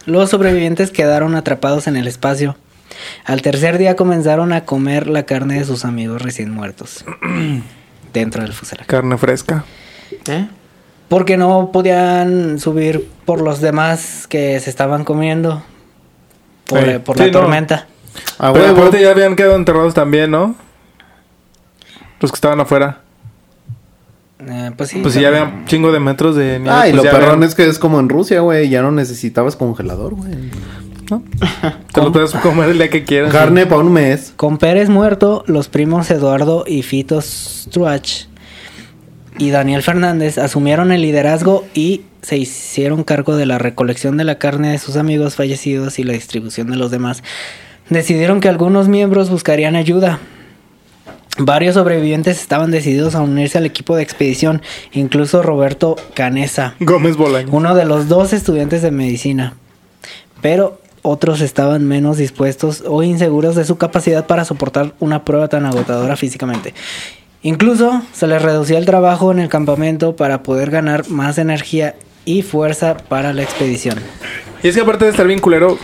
Speaker 4: los sobrevivientes quedaron atrapados en el espacio. Al tercer día comenzaron a comer la carne de sus amigos recién muertos. dentro del fuselaje.
Speaker 2: Carne fresca.
Speaker 5: ¿Eh?
Speaker 4: Porque no podían subir por los demás que se estaban comiendo. Por,
Speaker 2: Sí.
Speaker 4: eh, por
Speaker 2: Sí,
Speaker 4: la
Speaker 2: no.
Speaker 4: tormenta.
Speaker 3: A
Speaker 2: Pero aparte ya habían quedado enterrados también, ¿no? Los que estaban afuera.
Speaker 4: Eh, pues sí.
Speaker 2: Pues si ya habían chingo de metros de nieve.
Speaker 3: Ay,
Speaker 2: pues
Speaker 3: lo perrón
Speaker 2: habían-
Speaker 3: es que es como en Rusia, güey. Ya no necesitabas congelador, güey.
Speaker 2: Te lo puedes comer el día que quieras.
Speaker 3: Carne para un mes.
Speaker 4: Con Pérez muerto, los primos Eduardo y Fito Struach y Daniel Fernández asumieron el liderazgo y se hicieron cargo de la recolección de la carne de sus amigos fallecidos y la distribución de los demás. Decidieron que algunos miembros buscarían ayuda. Varios sobrevivientes estaban decididos a unirse al equipo de expedición, incluso Roberto Canesa,
Speaker 2: Gómez Bolaño.
Speaker 4: uno de los dos estudiantes de medicina. Pero otros estaban menos dispuestos o inseguros de su capacidad para soportar una prueba tan agotadora físicamente. Incluso se les reducía el trabajo en el campamento para poder ganar más energía y fuerza para la expedición.
Speaker 2: Y es que aparte de estar bien culero,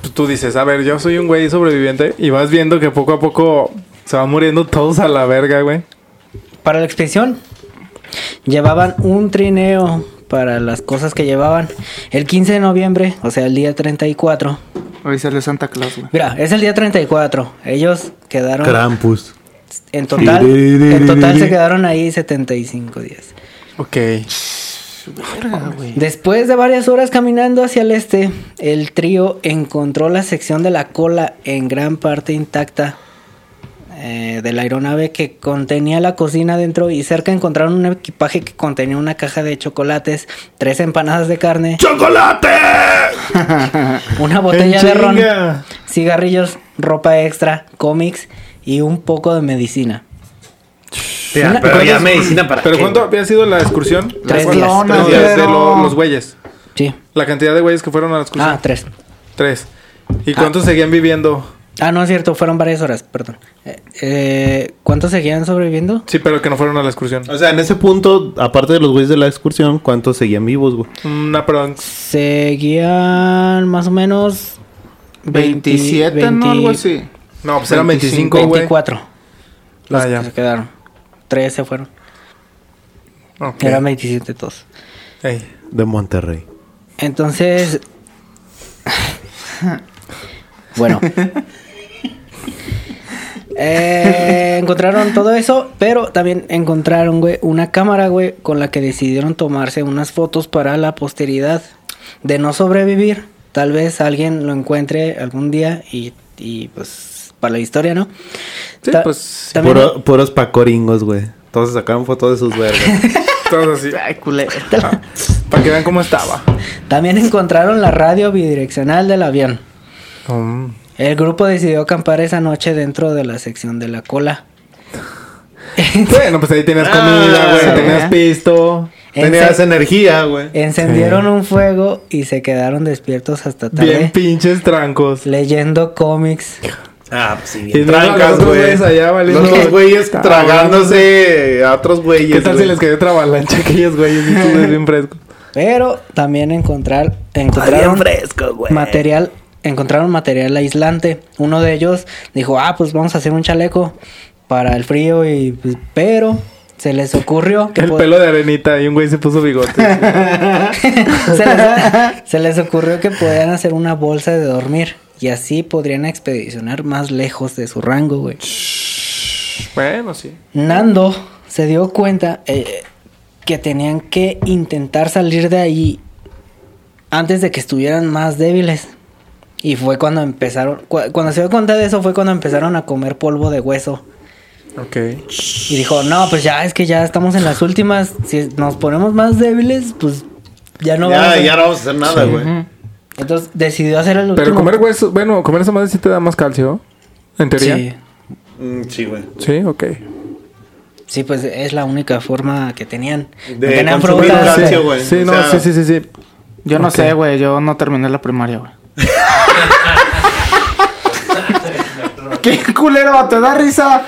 Speaker 2: pues tú dices, a ver, yo soy un güey sobreviviente y vas viendo que poco a poco se van muriendo todos a la verga, güey.
Speaker 4: Para la expedición llevaban un trineo para las cosas que llevaban. El 15 de noviembre, o sea, el día 34.
Speaker 5: Hoy salió Santa Claus, güey.
Speaker 4: Mira, es el día 34. Ellos quedaron...
Speaker 3: Krampus.
Speaker 4: En total, en total se quedaron ahí 75 días.
Speaker 2: Ok.
Speaker 4: Después de varias horas caminando hacia el este, el trío encontró la sección de la cola en gran parte intacta eh, de la aeronave que contenía la cocina dentro y cerca encontraron un equipaje que contenía una caja de chocolates, tres empanadas de carne,
Speaker 2: ¡Chocolate!
Speaker 4: una botella
Speaker 2: ¡En
Speaker 4: de ron, cigarrillos, ropa extra, cómics y un poco de medicina. Una-
Speaker 3: pero ya
Speaker 2: ¿Cuántos-
Speaker 3: medicina para
Speaker 2: ¿Pero
Speaker 3: qué,
Speaker 2: cuánto había sido la excursión?
Speaker 4: Tres días.
Speaker 2: Tres días de lo- los güeyes.
Speaker 4: Sí.
Speaker 2: La cantidad de güeyes que fueron a la excursión.
Speaker 4: Ah, tres.
Speaker 2: Tres. ¿Y cuántos seguían viviendo?
Speaker 4: Ah, no es cierto, fueron varias horas, perdón. Eh, eh, ¿Cuántos seguían sobreviviendo?
Speaker 2: Sí, pero que no fueron a la excursión.
Speaker 3: O sea, en ese punto, aparte de los güeyes de la excursión, ¿cuántos seguían vivos, güey?
Speaker 2: Una, perdón.
Speaker 4: Seguían más o menos 20,
Speaker 5: 27, ¿no? Algo así.
Speaker 2: No, pues eran 25, güey.
Speaker 4: 24. Los
Speaker 2: Ah,
Speaker 4: que
Speaker 2: ya.
Speaker 4: se quedaron. Tres se fueron.
Speaker 2: Ok.
Speaker 4: Eran 27 todos.
Speaker 2: Ey.
Speaker 3: De Monterrey.
Speaker 4: Entonces. bueno. Eh, encontraron todo eso, pero también encontraron, güey, una cámara, güey, con la que decidieron tomarse unas fotos para la posteridad. De no sobrevivir, tal vez alguien lo encuentre algún día y, y, pues, para la historia, ¿no?
Speaker 2: Sí,
Speaker 4: Ta-
Speaker 2: pues.
Speaker 4: También-
Speaker 3: Puro- puros pacoringos, güey. Todos sacaron fotos de sus vergas.
Speaker 2: Todos así.
Speaker 5: Ay, culero.
Speaker 2: Para que vean cómo estaba.
Speaker 4: También encontraron la radio bidireccional del avión.
Speaker 2: Mm.
Speaker 4: El grupo decidió acampar esa noche dentro de la sección de la cola.
Speaker 2: Bueno, pues ahí tenías comida,
Speaker 3: Ah,
Speaker 2: güey.
Speaker 5: sí.
Speaker 2: Tenías pisto.
Speaker 3: Tenías energía, güey.
Speaker 4: Encendieron
Speaker 2: Sí.
Speaker 4: un fuego y se quedaron despiertos hasta tarde
Speaker 2: Bien pinches trancos.
Speaker 4: leyendo cómics.
Speaker 3: Ah, pues sí,
Speaker 2: Y
Speaker 3: bien
Speaker 2: los
Speaker 3: trancas, güey.
Speaker 2: güeyes allá valiendo-
Speaker 3: Los otros güeyes tragándose a otros güeyes.
Speaker 2: ¿Qué tal si
Speaker 3: güey.
Speaker 2: les cayó trabalancha aquellos güeyes y tú bien fresco?
Speaker 4: Pero también encontrar, encontraron
Speaker 3: fresco, güey.
Speaker 4: material, encontraron material aislante. Uno de ellos dijo, ah, pues vamos a hacer un chaleco para el frío y pues, pero se les ocurrió que
Speaker 2: El pelo de arenita y un güey se puso bigote.
Speaker 4: se, les, se les ocurrió que podían hacer una bolsa de dormir y así podrían expedicionar más lejos de su rango, güey.
Speaker 2: bueno, sí.
Speaker 4: Nando se dio cuenta eh, que tenían que intentar salir de ahí antes de que estuvieran más débiles. Y fue cuando empezaron, cu- cuando se dio cuenta de eso fue cuando empezaron a comer polvo de hueso.
Speaker 2: Ok.
Speaker 4: Y dijo, no, pues ya es que ya estamos en las últimas, si nos ponemos más débiles, pues ya no vamos
Speaker 3: Ya,
Speaker 4: a...
Speaker 3: ya no vamos a hacer nada, güey.
Speaker 4: Entonces decidió hacer el último.
Speaker 2: Pero comer hueso, bueno, comer esa madre sí te da más calcio. En teoría.
Speaker 4: Sí,
Speaker 3: Mm, Sí, güey.
Speaker 2: Sí, ok.
Speaker 4: sí, pues es la única forma que tenían.
Speaker 3: De
Speaker 4: tenían frutas.
Speaker 3: calcio, güey.
Speaker 2: Sí,
Speaker 3: O
Speaker 2: no,
Speaker 3: sea-
Speaker 2: sí, sí, sí, sí.
Speaker 5: Yo no sé, güey. Yo no terminé la primaria, güey. ¿Qué culero? ¿Te da risa?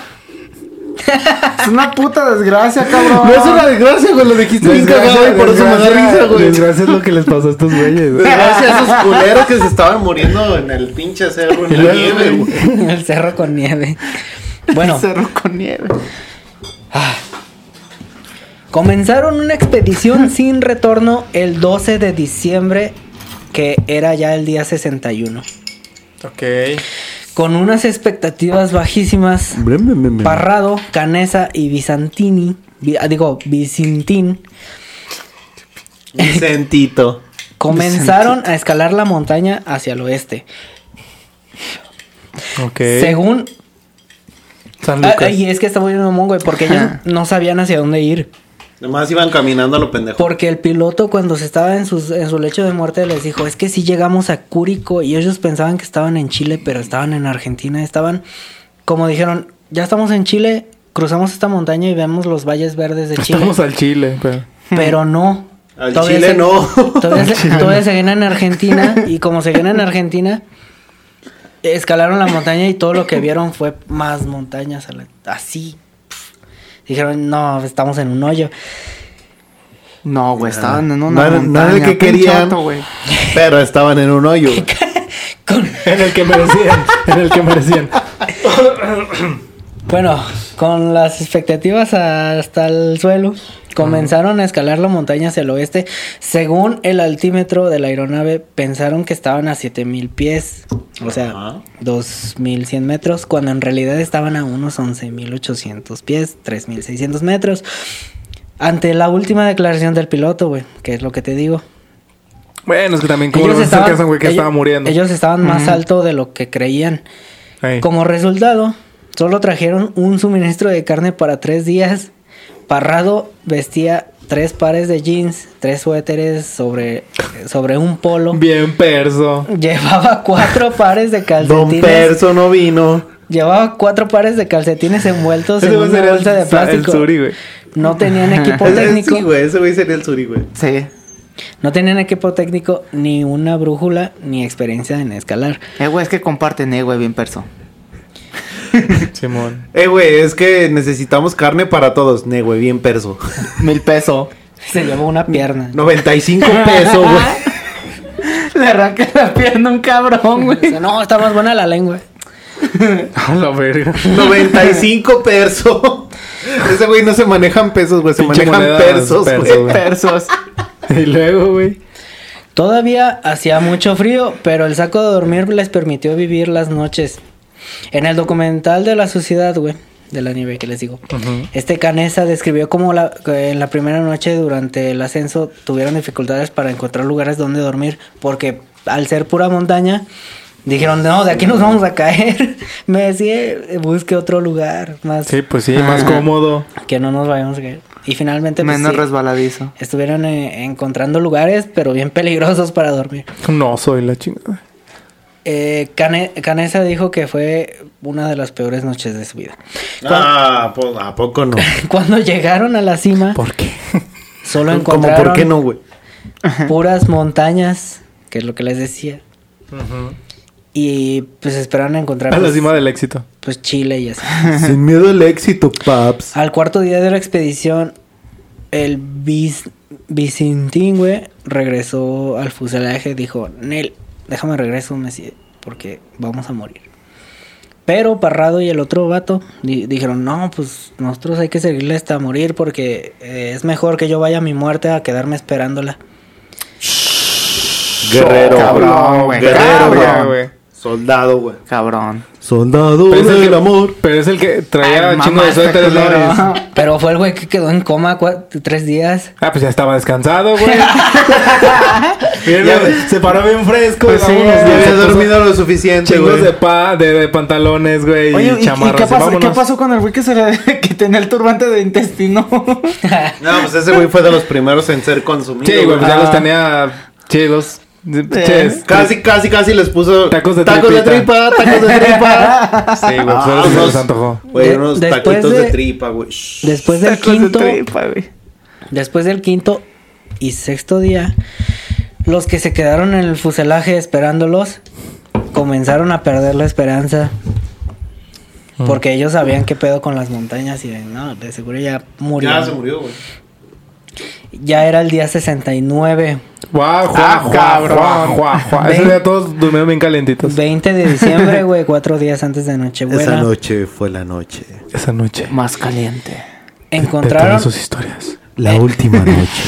Speaker 5: Es una puta desgracia, cabrón.
Speaker 3: No es una desgracia, güey. Lo dijiste bien cagado y por eso me da risa, güey.
Speaker 2: Desgracia es lo que les pasó a estos güeyes. güey.
Speaker 3: Desgracia a esos culeros que se estaban muriendo en el pinche cerro, en la nieve, güey.
Speaker 4: el cerro con nieve. Bueno,
Speaker 5: Cerro con nieve.
Speaker 4: comenzaron una expedición sin retorno el 12 de diciembre, que era ya el día 61.
Speaker 2: Ok.
Speaker 4: Con unas expectativas bajísimas, Parrado, Canesa y Bizantini, ah, digo, Vicintín,
Speaker 3: Vicentito.
Speaker 4: comenzaron a escalar la montaña hacia el oeste.
Speaker 2: Ok.
Speaker 4: Según
Speaker 2: San
Speaker 4: Ah, y es que está muy mamón, güey, porque ellos no sabían hacia dónde ir.
Speaker 3: Nomás iban caminando a lo pendejo.
Speaker 4: Porque el piloto cuando se estaba en, sus, en su lecho de muerte les dijo, es que si llegamos a Cúrico y ellos pensaban que estaban en Chile, pero estaban en Argentina, estaban, como dijeron, ya estamos en Chile, cruzamos esta montaña y vemos los valles verdes de Chile.
Speaker 2: Estamos al Chile, pero.
Speaker 4: Pero no.
Speaker 3: Al
Speaker 4: Todavía
Speaker 3: Chile
Speaker 4: se-
Speaker 3: no.
Speaker 4: Todavía, se, todavía seguían en Argentina y como seguían en Argentina, escalaron la montaña y todo lo que vieron fue más montañas, así. Dijeron, no, estamos en un hoyo.
Speaker 5: No, güey. Estaban en una
Speaker 3: No era- no
Speaker 5: montaña.
Speaker 3: era el que querían. Pero estaban en un hoyo.
Speaker 4: Con-
Speaker 2: En el que merecían. en el que merecían.
Speaker 4: Bueno, con las expectativas hasta el suelo, comenzaron a escalar la montaña hacia el oeste. Según el altímetro de la aeronave, pensaron que estaban a 7000 pies, o sea,
Speaker 3: Ajá.
Speaker 4: 2100 metros, cuando en realidad estaban a unos 11800 pies, 3600 metros. Ante la última declaración del piloto, güey, que es lo que te digo.
Speaker 2: Bueno, es que también como casan, güey, que
Speaker 4: ellos-
Speaker 2: estaba muriendo.
Speaker 4: Ellos estaban más alto de lo que creían. Como resultado, solo trajeron un suministro de carne para tres días. Parrado vestía tres pares de jeans, tres suéteres sobre, sobre un polo.
Speaker 2: Bien perso.
Speaker 4: Llevaba cuatro pares de
Speaker 3: Don
Speaker 4: calcetines.
Speaker 3: Perso no vino.
Speaker 4: Llevaba cuatro pares de calcetines envueltos en una bolsa de plástico.
Speaker 2: El Suri, güey.
Speaker 4: No tenían equipo técnico.
Speaker 3: Sí, güey, ese güey sería el suri, güey.
Speaker 5: Sí.
Speaker 4: No tenían equipo técnico, ni una brújula, ni experiencia en escalar.
Speaker 5: Eh, güey, es que comparten, eh, güey, bien perso.
Speaker 2: Simón.
Speaker 3: Eh, güey, es que necesitamos carne para todos. Ne, güey, bien perso.
Speaker 5: Mil pesos.
Speaker 4: Se llevó una pierna.
Speaker 3: 95 pesos, güey.
Speaker 5: Le arranca la pierna a un cabrón, güey.
Speaker 4: No, está más buena la lengua.
Speaker 2: A la verga.
Speaker 3: 95 pesos. Ese güey no se manejan pesos, güey. Se
Speaker 2: Pinche
Speaker 3: manejan pesos,
Speaker 2: perso,
Speaker 3: güey.
Speaker 2: güey.
Speaker 5: Persos.
Speaker 2: Y luego, güey.
Speaker 4: Todavía hacía mucho frío, pero el saco de dormir les permitió vivir las noches. En el documental de la sociedad, güey, de la nieve que les digo, este Canesa describió cómo la, en la primera noche durante el ascenso tuvieron dificultades para encontrar lugares donde dormir, porque al ser pura montaña, dijeron, no, de aquí nos vamos a caer. Me decía, busque otro lugar más
Speaker 2: Sí, pues sí, más cómodo.
Speaker 4: que no nos vayamos a caer. Y finalmente, pues,
Speaker 5: Menos
Speaker 4: sí,
Speaker 5: resbaladizo.
Speaker 4: estuvieron eh, encontrando lugares, pero bien peligrosos para dormir.
Speaker 2: No soy la chingada.
Speaker 4: Eh, Cane- Canesa dijo que fue una de las peores noches de su vida.
Speaker 3: Ah, po- ¿a poco no?
Speaker 4: Cuando llegaron a la cima,
Speaker 2: ¿Por qué?
Speaker 4: solo
Speaker 3: ¿Cómo
Speaker 4: encontraron
Speaker 3: por qué no, güey?
Speaker 4: puras montañas, que es lo que les decía. Y pues esperaron encontrar
Speaker 2: A la
Speaker 4: pues,
Speaker 2: cima del éxito.
Speaker 4: pues, Chile y así.
Speaker 3: Sin miedo al éxito, paps.
Speaker 4: Al cuarto día de la expedición, el bis, Vicentín, güey, regresó al fuselaje. Dijo, Nel, déjame regreso, Messi, porque vamos a morir. Pero Parrado y el otro vato di- dijeron, no, pues nosotros hay que seguirle hasta morir porque eh, es mejor que yo vaya a mi muerte a quedarme esperándola.
Speaker 3: Guerrero,
Speaker 5: Cabrón, güey.
Speaker 3: Guerrero, güey. Soldado, güey.
Speaker 5: Cabrón.
Speaker 3: Soldado
Speaker 2: Pero es, el
Speaker 3: del
Speaker 2: que,
Speaker 3: amor.
Speaker 2: pero es el que traía
Speaker 5: Ay,
Speaker 2: un chingo de suéteres.
Speaker 4: Pero fue el güey que quedó en coma tres días.
Speaker 2: Ah, pues ya estaba descansado, güey. Mira, se paró bien fresco.
Speaker 5: Pues sí,
Speaker 2: vámonos,
Speaker 3: Ya había dormido lo suficiente,
Speaker 2: Chingos
Speaker 3: güey.
Speaker 2: de, pa, de, de pantalones, güey,
Speaker 5: Oye,
Speaker 2: y
Speaker 5: ¿y, y
Speaker 2: chamarras.
Speaker 5: qué, pasó,
Speaker 2: vámonos.
Speaker 5: qué pasó con el güey que, se le, que tenía el turbante de intestino?
Speaker 3: No, pues ese güey fue de los primeros en ser consumido.
Speaker 2: Sí, güey, pues ya
Speaker 5: Ah.
Speaker 2: los tenía chidos.
Speaker 3: Casi, casi, casi les puso
Speaker 2: Tacos de
Speaker 3: tacos de
Speaker 2: tripita.
Speaker 3: tripa, tacos de tripa.
Speaker 2: Sí, güey, pues
Speaker 3: Ah,
Speaker 2: se
Speaker 3: unos-
Speaker 2: les antojó.
Speaker 3: Güey,
Speaker 4: De-
Speaker 3: unos
Speaker 4: después
Speaker 3: taquitos de,
Speaker 4: de-
Speaker 3: tripa, güey.
Speaker 4: Después del
Speaker 5: Tacos de
Speaker 4: quinto,
Speaker 5: tripa, güey.
Speaker 4: después del quinto y sexto día, los que se quedaron en el fuselaje esperándolos comenzaron a perder la esperanza. Porque ellos sabían qué pedo con las montañas y de, no, de seguro ya murió.
Speaker 3: Ya se murió, güey.
Speaker 4: Ya era el día 69,
Speaker 2: Guau, guau,
Speaker 5: Ah,
Speaker 2: guau,
Speaker 5: cabrón.
Speaker 2: guau. Ese día todos durmieron bien calentitos.
Speaker 4: 20 de diciembre, güey, cuatro días antes de Nochebuena.
Speaker 3: Esa noche fue la noche.
Speaker 2: Esa noche.
Speaker 5: Más caliente.
Speaker 4: Encontraron
Speaker 2: sus historias.
Speaker 3: La última noche.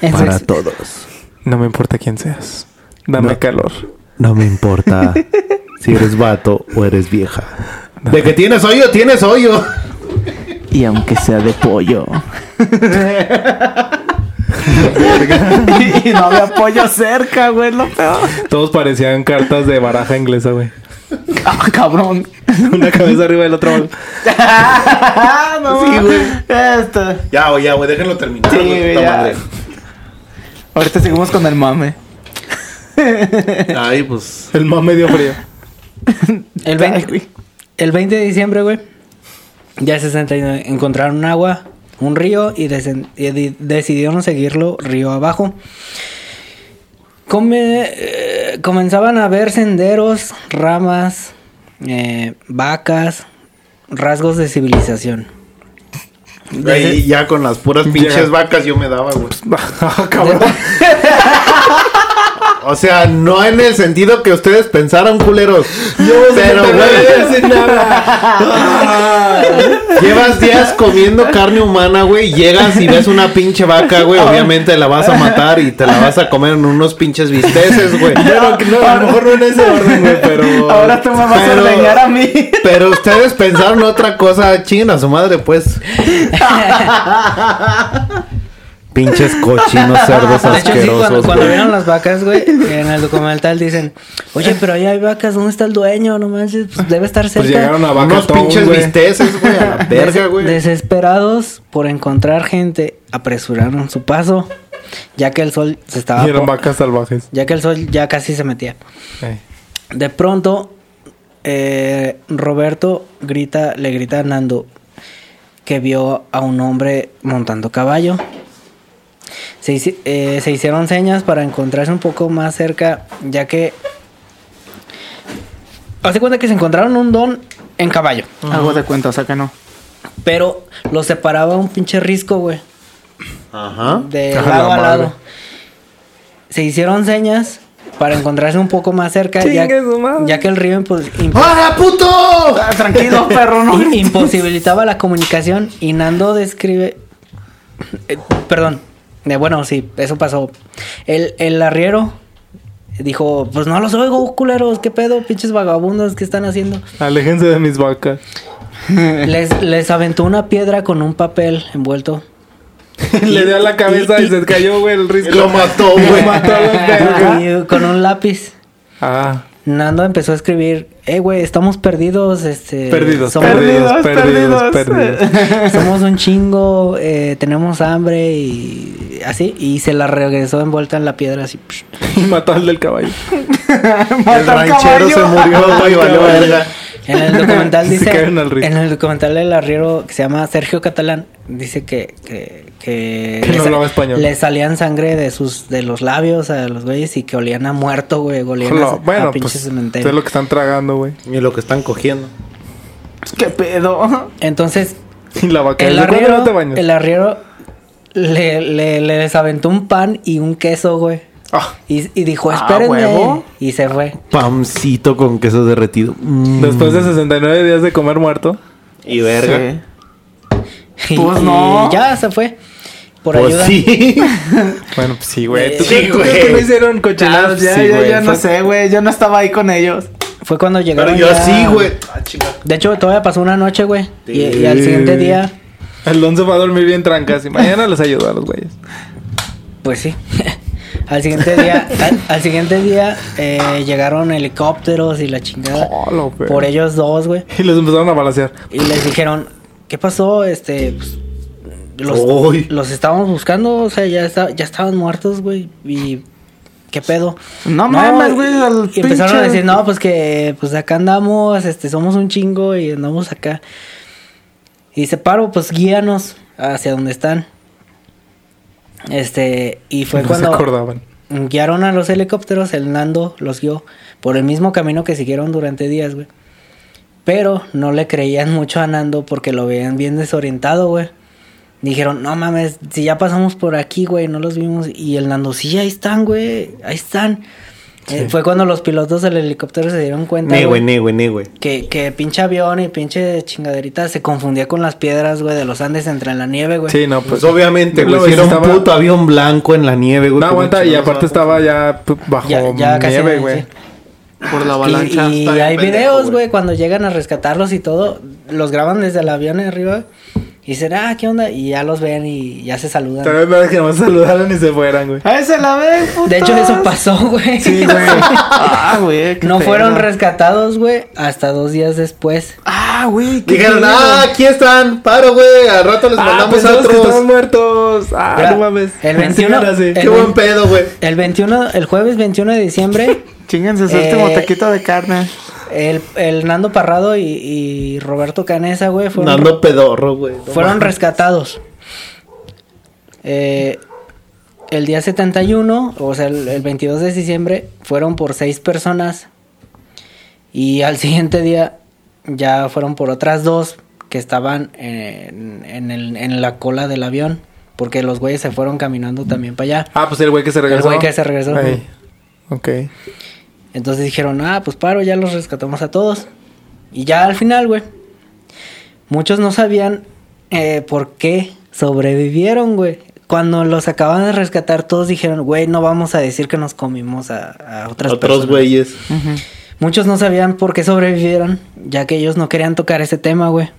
Speaker 4: ex-
Speaker 3: todos.
Speaker 2: No me importa quién seas. Dame
Speaker 3: No.
Speaker 2: calor.
Speaker 3: No me importa si eres vato o eres vieja. De que tienes hoyo, tienes hoyo.
Speaker 5: Y aunque sea de pollo. y no había pollo cerca, güey, lo peor.
Speaker 2: Todos parecían cartas de baraja inglesa, güey.
Speaker 5: Ah, cabrón.
Speaker 2: Una cabeza arriba del otro.
Speaker 5: no,
Speaker 3: Sí, güey.
Speaker 5: Esto.
Speaker 3: Ya, güey, ya, güey, déjenlo terminar.
Speaker 5: Sí,
Speaker 3: güey,
Speaker 5: ya.
Speaker 3: madre.
Speaker 5: Ahorita seguimos con el mame.
Speaker 3: Ay, pues.
Speaker 2: El más medio frío.
Speaker 4: El 20, el 20 de diciembre, güey. Ya 69. Encontraron agua, un río y, y di- decidieron seguirlo río abajo. Come- eh, comenzaban a ver senderos, ramas, eh, vacas, rasgos de civilización.
Speaker 3: Ahí ya con las puras pinches vacas yo me daba, güey.
Speaker 2: Ah, cabrón.
Speaker 3: O sea, no en el sentido que ustedes pensaron, culeros. Pero,
Speaker 2: no voy a
Speaker 3: güey,
Speaker 2: decir nada.
Speaker 3: llevas días comiendo carne humana, güey. Llegas y ves una pinche vaca, güey. Obviamente la vas a matar y te la vas a comer en unos pinches bisteces, güey.
Speaker 2: Pero no, a lo mejor no en ese orden, güey, pero.
Speaker 5: Ahora tú me vas
Speaker 3: Pero-
Speaker 5: a ordeñar a mí.
Speaker 3: Pero ustedes pensaron otra cosa, chinguen a su madre, pues. Pinches cochinos cerdos
Speaker 4: De hecho, sí, cuando,
Speaker 3: asquerosos.
Speaker 4: cuando
Speaker 3: güey.
Speaker 4: vieron las vacas, güey, en el documental dicen, oye, pero ahí hay vacas, ¿dónde está el dueño? No manches, pues debe estar cerca.
Speaker 2: Pues llegaron a
Speaker 3: Unos
Speaker 2: Bacatón,
Speaker 3: pinches
Speaker 2: güey.
Speaker 3: güey, a la verga,
Speaker 4: Des-
Speaker 3: güey.
Speaker 4: Desesperados por encontrar gente, apresuraron su paso, ya que el sol se estaba
Speaker 2: Y eran vacas salvajes.
Speaker 4: ya que el sol ya casi se metía. De pronto eh, Roberto grita, le grita a Nando que vio a un hombre montando caballo. Se, eh, se hicieron señas para encontrarse un poco más cerca, ya que... Hace cuenta que se encontraron un don en caballo,
Speaker 5: Algo de cuenta, o sea que no.
Speaker 4: pero lo separaba un pinche risco, güey.
Speaker 3: Ajá.
Speaker 4: de lado a lado. Se hicieron señas para encontrarse un poco más cerca, ya,
Speaker 2: Chingue su madre.
Speaker 4: ya que el río impo-
Speaker 3: ¡Ah, puto!
Speaker 5: Ah, tranquilo, perro, no.
Speaker 4: imposibilitaba la comunicación y Nando describe... eh, perdón, eh, bueno, sí, eso pasó. El, el arriero dijo, pues no los oigo, culeros, ¿qué pedo, pinches vagabundos, ¿qué están haciendo?
Speaker 2: Aléjense de mis vacas.
Speaker 4: Les, les aventó una piedra con un papel envuelto.
Speaker 2: Le dio a la cabeza y,
Speaker 4: y-
Speaker 2: se cayó, güey, el risco.
Speaker 3: Lo mató,
Speaker 2: Lo
Speaker 3: güey.
Speaker 2: mató a los verga.
Speaker 4: Y con un lápiz.
Speaker 2: Ah,
Speaker 4: Nando empezó a escribir, eh, güey, estamos perdidos, este...
Speaker 2: perdidos,
Speaker 4: somos,
Speaker 2: perdidos,
Speaker 5: Perdidos,
Speaker 2: perdidos,
Speaker 4: somos un chingo, eh, tenemos hambre y así. Y se la regresó envuelta en la piedra así.
Speaker 2: Y mató al del caballo.
Speaker 3: El ranchero
Speaker 5: caballo.
Speaker 3: se murió, güey, valió verga.
Speaker 4: En el documental dice... en el documental del arriero que se llama Sergio Catalán, dice que... Que, que,
Speaker 2: Que no
Speaker 4: le sa-
Speaker 2: hablaba español.
Speaker 4: Le salían sangre de sus de los labios a los güeyes y que olían a muerto, güey. Olían a,
Speaker 2: Lo-
Speaker 4: a
Speaker 2: bueno,
Speaker 4: pinche
Speaker 2: pues,
Speaker 4: cementerio.
Speaker 2: es lo que están tragando, güey.
Speaker 3: Y lo que están cogiendo.
Speaker 5: ¿Qué pedo?
Speaker 4: Entonces,
Speaker 2: Y la vaca.
Speaker 4: el
Speaker 2: ¿Desde cuándo
Speaker 4: arriero,
Speaker 2: no te bañas?
Speaker 4: el arriero le, le, le desaventó un pan y un queso, güey.
Speaker 2: Ah,
Speaker 4: Y, y dijo,
Speaker 5: Ah,
Speaker 4: espérenme.
Speaker 5: huevo.
Speaker 4: Y se fue.
Speaker 3: Pancito con queso derretido. Mm.
Speaker 2: Después de 69 días de comer muerto.
Speaker 3: Y verga.
Speaker 5: Sí. Pues
Speaker 4: y
Speaker 5: no.
Speaker 4: ya se fue. Por
Speaker 3: Pues
Speaker 4: ayuda.
Speaker 3: sí.
Speaker 2: Bueno, pues sí, güey.
Speaker 4: Eh,
Speaker 2: ¿Tú
Speaker 3: sí,
Speaker 2: crees- tú crees
Speaker 3: güey.
Speaker 2: que no hicieron
Speaker 5: Ah,
Speaker 2: cochinadas?
Speaker 5: ya,
Speaker 2: Sí,
Speaker 5: ya,
Speaker 2: güey.
Speaker 5: ya no sé, güey. Yo no estaba ahí con ellos.
Speaker 4: Fue cuando llegaron.
Speaker 3: Pero yo
Speaker 4: ya-
Speaker 3: sí, güey.
Speaker 4: De hecho, todavía pasó una noche, güey. Y, y al siguiente día,
Speaker 2: se va a dormir bien trancas y mañana les ayudo a los güeyes.
Speaker 4: pues sí. al siguiente día, al, al siguiente día eh, llegaron helicópteros y la chingada. Por ellos dos, güey.
Speaker 2: Y les empezaron a balancear.
Speaker 4: Y les dijeron, ¿qué pasó? Este, pues, los, los estábamos buscando, o sea, ya, está, ya estaban muertos, güey. Y, ¿qué pedo?
Speaker 5: No mames, güey, al
Speaker 4: Y empezaron a decir, no, pues que, pues acá andamos, este, somos un chingo y andamos acá. Y dice, paro, pues guíanos hacia donde están. Este, y fue
Speaker 2: no
Speaker 4: cuando
Speaker 2: se acordaban.
Speaker 4: guiaron a los helicópteros, el Nando los guió por el mismo camino que siguieron durante días, güey. Pero no le creían mucho a Nando porque lo veían bien desorientado, güey. Dijeron, no mames, si ya pasamos por aquí, güey, no los vimos. Y el Nando, sí, ahí están, güey, ahí están. Eh, fue cuando los pilotos del helicóptero se dieron cuenta,
Speaker 3: Ne, güey, ne, güey, ne, güey.
Speaker 4: que, que pinche avión y pinche chingaderita se confundía con las piedras, güey, de los Andes entre la nieve, güey.
Speaker 2: Sí, no, pues.
Speaker 3: Pues obviamente, güey.
Speaker 2: Luego
Speaker 3: Si era un puto avión blanco en la nieve, güey.
Speaker 2: No
Speaker 3: ¿cómo
Speaker 2: aguanta, y aparte estaba ya bajo
Speaker 4: Ya,
Speaker 2: nieve,
Speaker 4: sí.
Speaker 2: güey.
Speaker 5: Por la
Speaker 4: Y,
Speaker 5: avalancha.
Speaker 4: y hay
Speaker 3: pendejo,
Speaker 4: videos,
Speaker 3: güey.
Speaker 4: güey, cuando llegan a rescatarlos y todo, los graban desde el avión arriba y dicen, ah, ¿qué onda? Y ya los ven y ya se saludan.
Speaker 2: También me que nomás saludaran y se fueran, güey.
Speaker 5: ¡Ahí se la ven, putos!
Speaker 4: De hecho, eso pasó, güey.
Speaker 2: Sí, güey.
Speaker 5: Ah, güey.
Speaker 4: No fueron rescatados, güey, hasta dos días después.
Speaker 5: Ah, güey. qué
Speaker 3: Dijeron, ah, aquí están. Paro, güey. Al rato les
Speaker 2: Ah,
Speaker 3: mandamos
Speaker 2: que
Speaker 3: otros.
Speaker 2: estaban muertos. Ah,
Speaker 4: Mira,
Speaker 2: no mames.
Speaker 4: el
Speaker 2: Sí,
Speaker 4: 21
Speaker 2: era así.
Speaker 4: el-
Speaker 3: Qué buen pedo, güey.
Speaker 4: El 21, el jueves 21 de diciembre,
Speaker 5: Chinguense su
Speaker 4: Eh,
Speaker 5: último taquito de carne.
Speaker 4: El, el Nando Parrado y, y Roberto Canesa, güey, fueron,
Speaker 3: Nando pedorro, güey. No
Speaker 4: fueron
Speaker 3: mames.
Speaker 4: rescatados. Eh, el día 71, o sea, el, el 22 de diciembre, fueron por seis personas. Y al siguiente día ya fueron por otras dos que estaban en, en el- en la cola del avión. Porque los güeyes se fueron caminando también para allá.
Speaker 2: Ah, pues el güey que se regresó.
Speaker 4: güey que se regresó.
Speaker 2: Ahí. Ok.
Speaker 4: Entonces dijeron, ah, pues paro, ya los rescatamos a todos. Y ya al final, güey. Muchos no sabían eh, por qué sobrevivieron, güey. Cuando los acaban de rescatar, todos dijeron, güey, no vamos a decir que nos comimos a, a otras
Speaker 3: Otros
Speaker 4: personas".
Speaker 3: güeyes.
Speaker 4: Muchos no sabían por qué sobrevivieron, ya que ellos no querían tocar ese tema, güey.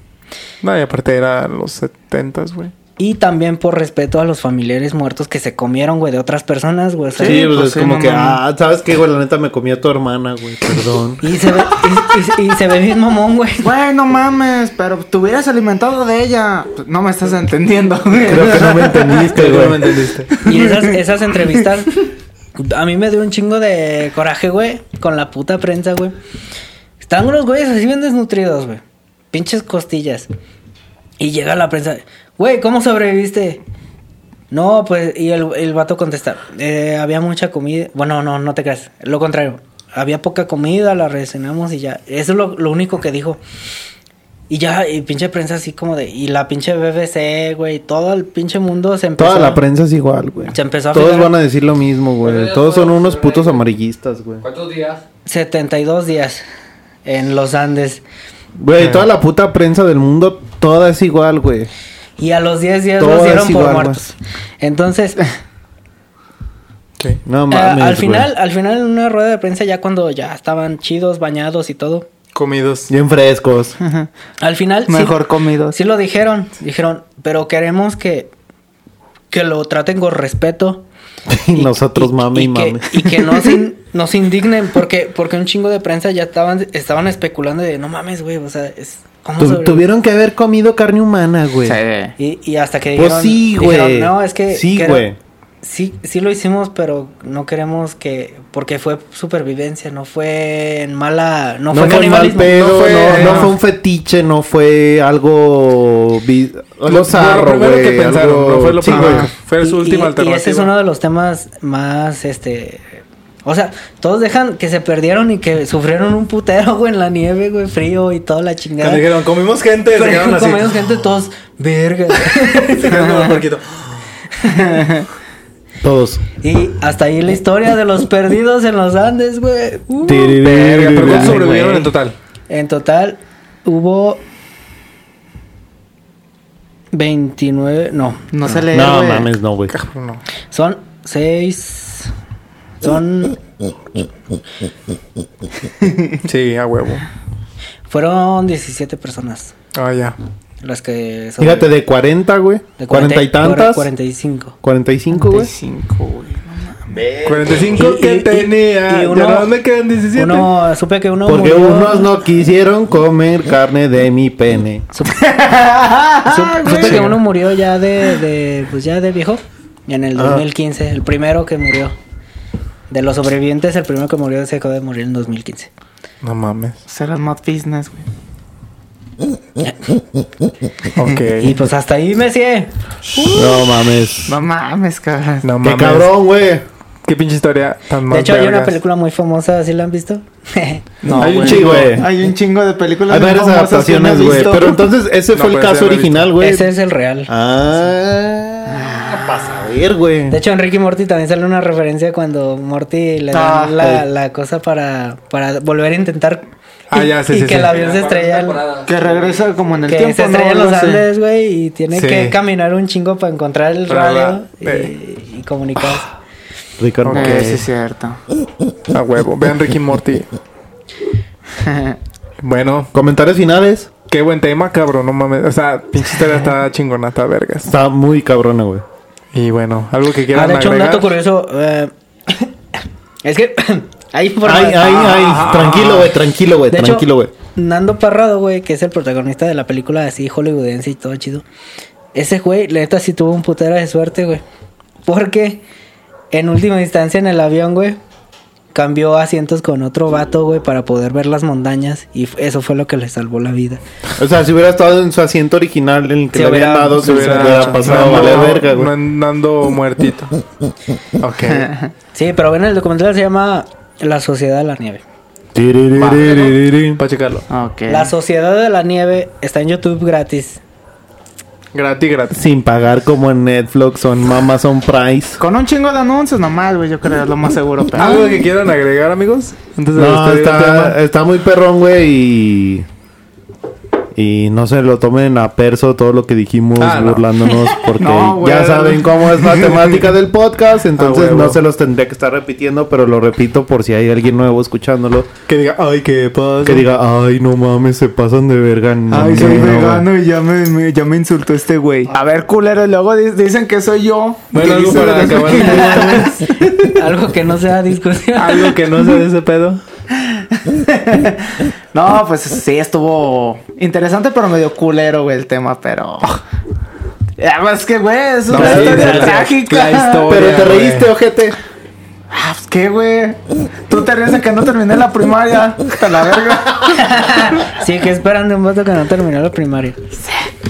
Speaker 2: No, y aparte era los setentas, güey.
Speaker 4: Y también por respeto a los familiares muertos que se comieron, güey, de otras personas, güey.
Speaker 3: Sí, pues,
Speaker 5: pues
Speaker 3: es
Speaker 5: sí,
Speaker 3: como
Speaker 5: no
Speaker 3: que, ah, ¿sabes qué, güey? La neta me comí a tu hermana, güey. Perdón.
Speaker 4: Y se ve, y, y- y se ve bien mamón, güey.
Speaker 5: Güey, no mames, pero te hubieras alimentado de ella. Pues, No me estás entendiendo, güey.
Speaker 3: Creo que no me entendiste,
Speaker 2: que no me
Speaker 3: güey.
Speaker 2: entendiste.
Speaker 4: Y esas, esas entrevistas, a mí me dio un chingo de coraje, güey, con la puta prensa, güey. Estaban unos güeyes así bien desnutridos, güey. Pinches costillas. Y llega la prensa. Güey, ¿cómo sobreviviste? No, pues, y el, el vato contesta. "Eh, había mucha comida. Bueno, no, no te creas. Lo contrario. Había poca comida, la reaccionamos y ya. Eso es lo, lo único que dijo. Y ya, y pinche prensa así como de... Y la pinche BBC, güey. Todo el pinche mundo se empezó...
Speaker 3: Toda la prensa es igual, güey.
Speaker 4: Se empezó a
Speaker 3: Todos
Speaker 4: fijar-
Speaker 3: van a decir lo mismo, güey. Todos son unos putos amarillistas, güey.
Speaker 2: ¿Cuántos días?
Speaker 4: 72 días en los Andes.
Speaker 3: Güey, toda la puta prensa del mundo, toda es igual, güey.
Speaker 4: Y a los 10 días
Speaker 3: Todo
Speaker 4: los dieron por muertos. Entonces,
Speaker 2: Sí.
Speaker 3: No
Speaker 4: eh,
Speaker 3: mames,
Speaker 4: al
Speaker 3: güey.
Speaker 4: final, al final en una rueda de prensa ya cuando ya estaban chidos, bañados y todo.
Speaker 2: Comidos.
Speaker 3: Bien frescos.
Speaker 4: Al final sí-
Speaker 5: Mejor comidos.
Speaker 4: Sí, lo dijeron, dijeron, pero queremos que que lo traten con respeto.
Speaker 3: Y nosotros mame y,
Speaker 4: que,
Speaker 3: mame.
Speaker 4: y que no se in- nos indignen porque porque un chingo de prensa ya estaban estaban especulando de no mames, güey, o sea, es ¿cómo
Speaker 3: Tu-
Speaker 4: sobre-
Speaker 3: tuvieron que haber comido carne humana, güey.
Speaker 5: Sí.
Speaker 4: Y, y hasta que
Speaker 3: Pues
Speaker 4: dijeron,
Speaker 3: sí,
Speaker 4: dijeron,
Speaker 3: güey.
Speaker 4: no, es que
Speaker 3: Sí,
Speaker 4: que era-
Speaker 3: güey.
Speaker 4: Sí, sí lo hicimos, pero no queremos que porque fue supervivencia, no fue en mala, no,
Speaker 3: No,
Speaker 4: fue
Speaker 3: fue mal pedo,
Speaker 2: no fue-
Speaker 3: no
Speaker 2: no.
Speaker 3: fue un fetiche, no fue algo... vi-
Speaker 2: Lo,
Speaker 3: zarro, güey,
Speaker 2: que pensaron,
Speaker 3: algo-
Speaker 2: no fue lo
Speaker 3: Sí,
Speaker 2: primero.
Speaker 3: güey.
Speaker 2: Fue su
Speaker 4: Y-
Speaker 2: última
Speaker 4: y-
Speaker 2: alternativa.
Speaker 4: Y ese es uno de los temas más, este... O sea, todos dejan que se perdieron y que sufrieron un putero, güey, en la nieve, güey, frío y toda la chingada.
Speaker 2: Cuando dijeron, comimos gente, se
Speaker 4: Pero
Speaker 2: quedaron así.
Speaker 4: comimos gente todos, verga.
Speaker 2: Se.
Speaker 3: Todos.
Speaker 4: y hasta ahí la historia de los perdidos en los Andes, güey. Uh.
Speaker 2: Verga, pero ¿cuántos sobrevivieron
Speaker 5: güey.
Speaker 2: en total?
Speaker 4: En total hubo 29, no,
Speaker 5: No se lee,
Speaker 3: No
Speaker 5: güey.
Speaker 3: mames, no, güey.
Speaker 2: No.
Speaker 4: son 6 son
Speaker 2: Sí, a huevo.
Speaker 4: fueron 17 personas
Speaker 2: Ah, ya.
Speaker 4: las que
Speaker 3: Fíjate, de 40, güey.
Speaker 4: de
Speaker 3: 40 y tantas.
Speaker 4: 45.
Speaker 3: 45, güey.
Speaker 5: 45, güey.
Speaker 2: 45
Speaker 4: Y-
Speaker 2: que
Speaker 4: y- y-
Speaker 2: tenía.
Speaker 4: y uno-
Speaker 2: ¿De dónde quedan 17?
Speaker 4: Uno supe que uno
Speaker 3: Porque
Speaker 4: murió-
Speaker 3: unos no quisieron comer carne de mi pene.
Speaker 4: Supe, supe- supe que uno murió ya de, de pues ya de viejo en el
Speaker 3: Ah.
Speaker 4: 2015, el primero que murió. De los sobrevivientes, el primero que murió se acaba de morir en 2015.
Speaker 2: No mames.
Speaker 5: Será más business, güey.
Speaker 2: Ok.
Speaker 4: Y pues hasta ahí me sigue.
Speaker 3: No mames.
Speaker 5: No mames, cabrón.
Speaker 2: no
Speaker 3: Qué
Speaker 2: mames.
Speaker 3: cabrón, güey.
Speaker 2: Qué pinche historia tan
Speaker 4: De hecho, hay una película muy famosa, ¿sí la han visto?
Speaker 5: No,
Speaker 3: Hay un
Speaker 5: güey.
Speaker 3: chingo, güey.
Speaker 5: Hay un chingo de películas.
Speaker 3: Hay varias adaptaciones, güey. Pero entonces, ese
Speaker 2: No,
Speaker 3: fue el caso original, güey.
Speaker 4: Ese es el real.
Speaker 3: Ah, para saber, güey.
Speaker 4: De hecho, en Ricky Morty también sale una referencia cuando Morty le da
Speaker 5: Ah,
Speaker 4: la, cosa para, para volver a intentar.
Speaker 2: Ah,
Speaker 4: y-
Speaker 2: ya, sí,
Speaker 4: y
Speaker 2: sí,
Speaker 4: que
Speaker 2: sí.
Speaker 4: el avión se estrella.
Speaker 5: Que regresa como en el
Speaker 4: que
Speaker 5: tiempo,
Speaker 4: se estrella en
Speaker 5: ¿no?
Speaker 4: los
Speaker 5: No sé.
Speaker 4: Andes, güey, y tiene
Speaker 2: Sí.
Speaker 4: que caminar un chingo para encontrar el radio y,
Speaker 2: eh.
Speaker 4: y comunicarse.
Speaker 3: Ricardo.
Speaker 2: Ok.
Speaker 5: Eh, sí, es cierto.
Speaker 2: A huevo. Vean Ricky Morty. Bueno,
Speaker 3: Comentarios finales.
Speaker 2: qué buen tema, cabrón. No mames. O sea, pinche historia está chingona, está vergas.
Speaker 3: Está muy cabrona, güey.
Speaker 2: Y bueno, algo que
Speaker 4: Ah,
Speaker 2: quieran
Speaker 4: de hecho, un dato curioso. eh, es que hay
Speaker 3: Ay,
Speaker 4: información.
Speaker 3: ay, ay. Tranquilo, güey. Tranquilo, güey. Tranquilo, güey.
Speaker 4: Nando Parrado, güey, que es el protagonista de la película así hollywoodense y todo chido. Ese güey, la neta, sí tuvo un putero de suerte, güey. Porque en última instancia en el avión, güey, cambió asientos con otro vato, güey, para poder ver las montañas. Y eso fue lo que le salvó la vida.
Speaker 3: O sea, si hubiera estado en su asiento original en el que
Speaker 4: Se
Speaker 3: le habían
Speaker 4: hubiera-
Speaker 3: dado,
Speaker 4: se
Speaker 3: se
Speaker 4: hubiera
Speaker 3: pasado
Speaker 2: No
Speaker 3: a valer
Speaker 2: ando-
Speaker 3: verga,
Speaker 2: no
Speaker 3: güey.
Speaker 2: andando muertito. Ok.
Speaker 4: Sí, pero ven, el documental se llama La Sociedad de la Nieve.
Speaker 2: Para checarlo.
Speaker 5: Ok.
Speaker 4: La Sociedad de la Nieve está en YouTube gratis.
Speaker 2: Gratis, gratis.
Speaker 3: Sin pagar como en Netflix o en Amazon Price.
Speaker 5: Con un chingo de anuncios nomás, güey. Yo creo es lo más seguro. Pero...
Speaker 2: ¿Algo que quieran agregar, amigos? Antes de
Speaker 3: No, está, está muy perrón, güey, y... Y no se lo tomen a perso todo lo que dijimos
Speaker 2: Ah, no.
Speaker 3: burlándonos porque
Speaker 5: No, güey.
Speaker 3: ya saben cómo es la temática del podcast, entonces
Speaker 2: huevo.
Speaker 3: no se los tendría que estar repitiendo, pero lo repito por si hay alguien nuevo escuchándolo,
Speaker 2: Que diga, ay, qué pasa.
Speaker 3: que diga, ay, no mames, se pasan de verga. No,
Speaker 5: Ay, soy
Speaker 3: no,
Speaker 5: vegano y ya me, me- ya me insultó este güey. A ver, culero, y luego di- dicen que soy yo.
Speaker 2: Bueno, algo para acabar.
Speaker 4: Algo que no sea discusión.
Speaker 2: Algo que no sea de ese pedo.
Speaker 5: No, pues sí, estuvo interesante, pero medio culero, güey, el tema, pero... Ah, pues que, güey, es
Speaker 2: No,
Speaker 5: una
Speaker 2: sí,
Speaker 5: historia
Speaker 2: la-
Speaker 5: trágica.
Speaker 2: la historia.
Speaker 3: Pero te
Speaker 2: güey.
Speaker 3: reíste, ojete.
Speaker 5: Ah, pues ¿Qué, güey? Tú te ríes de que no terminé la primaria. Hasta la verga.
Speaker 4: Sí, que esperan de un vato que no terminó la primaria.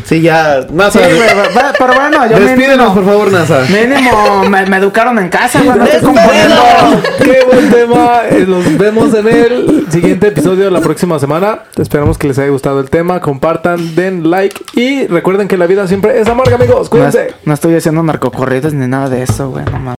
Speaker 3: Sí, ya.
Speaker 5: Sí,
Speaker 3: NASA.
Speaker 5: güey, va- pero bueno, yo
Speaker 3: Despídenos,
Speaker 5: mínimo,
Speaker 3: por favor, NASA.
Speaker 5: mínimo me, me educaron en casa, güey. No estoy
Speaker 2: ¡Despedido!
Speaker 5: componiendo.
Speaker 2: ¡Qué buen tema! Eh, Los vemos en el siguiente episodio la próxima semana. Esperamos que les haya gustado el tema. Compartan, den like y recuerden que la vida siempre es amarga, amigos.
Speaker 5: No,
Speaker 2: Cuídense.
Speaker 5: no estoy haciendo narcocorridos ni nada de eso, güey. No mames.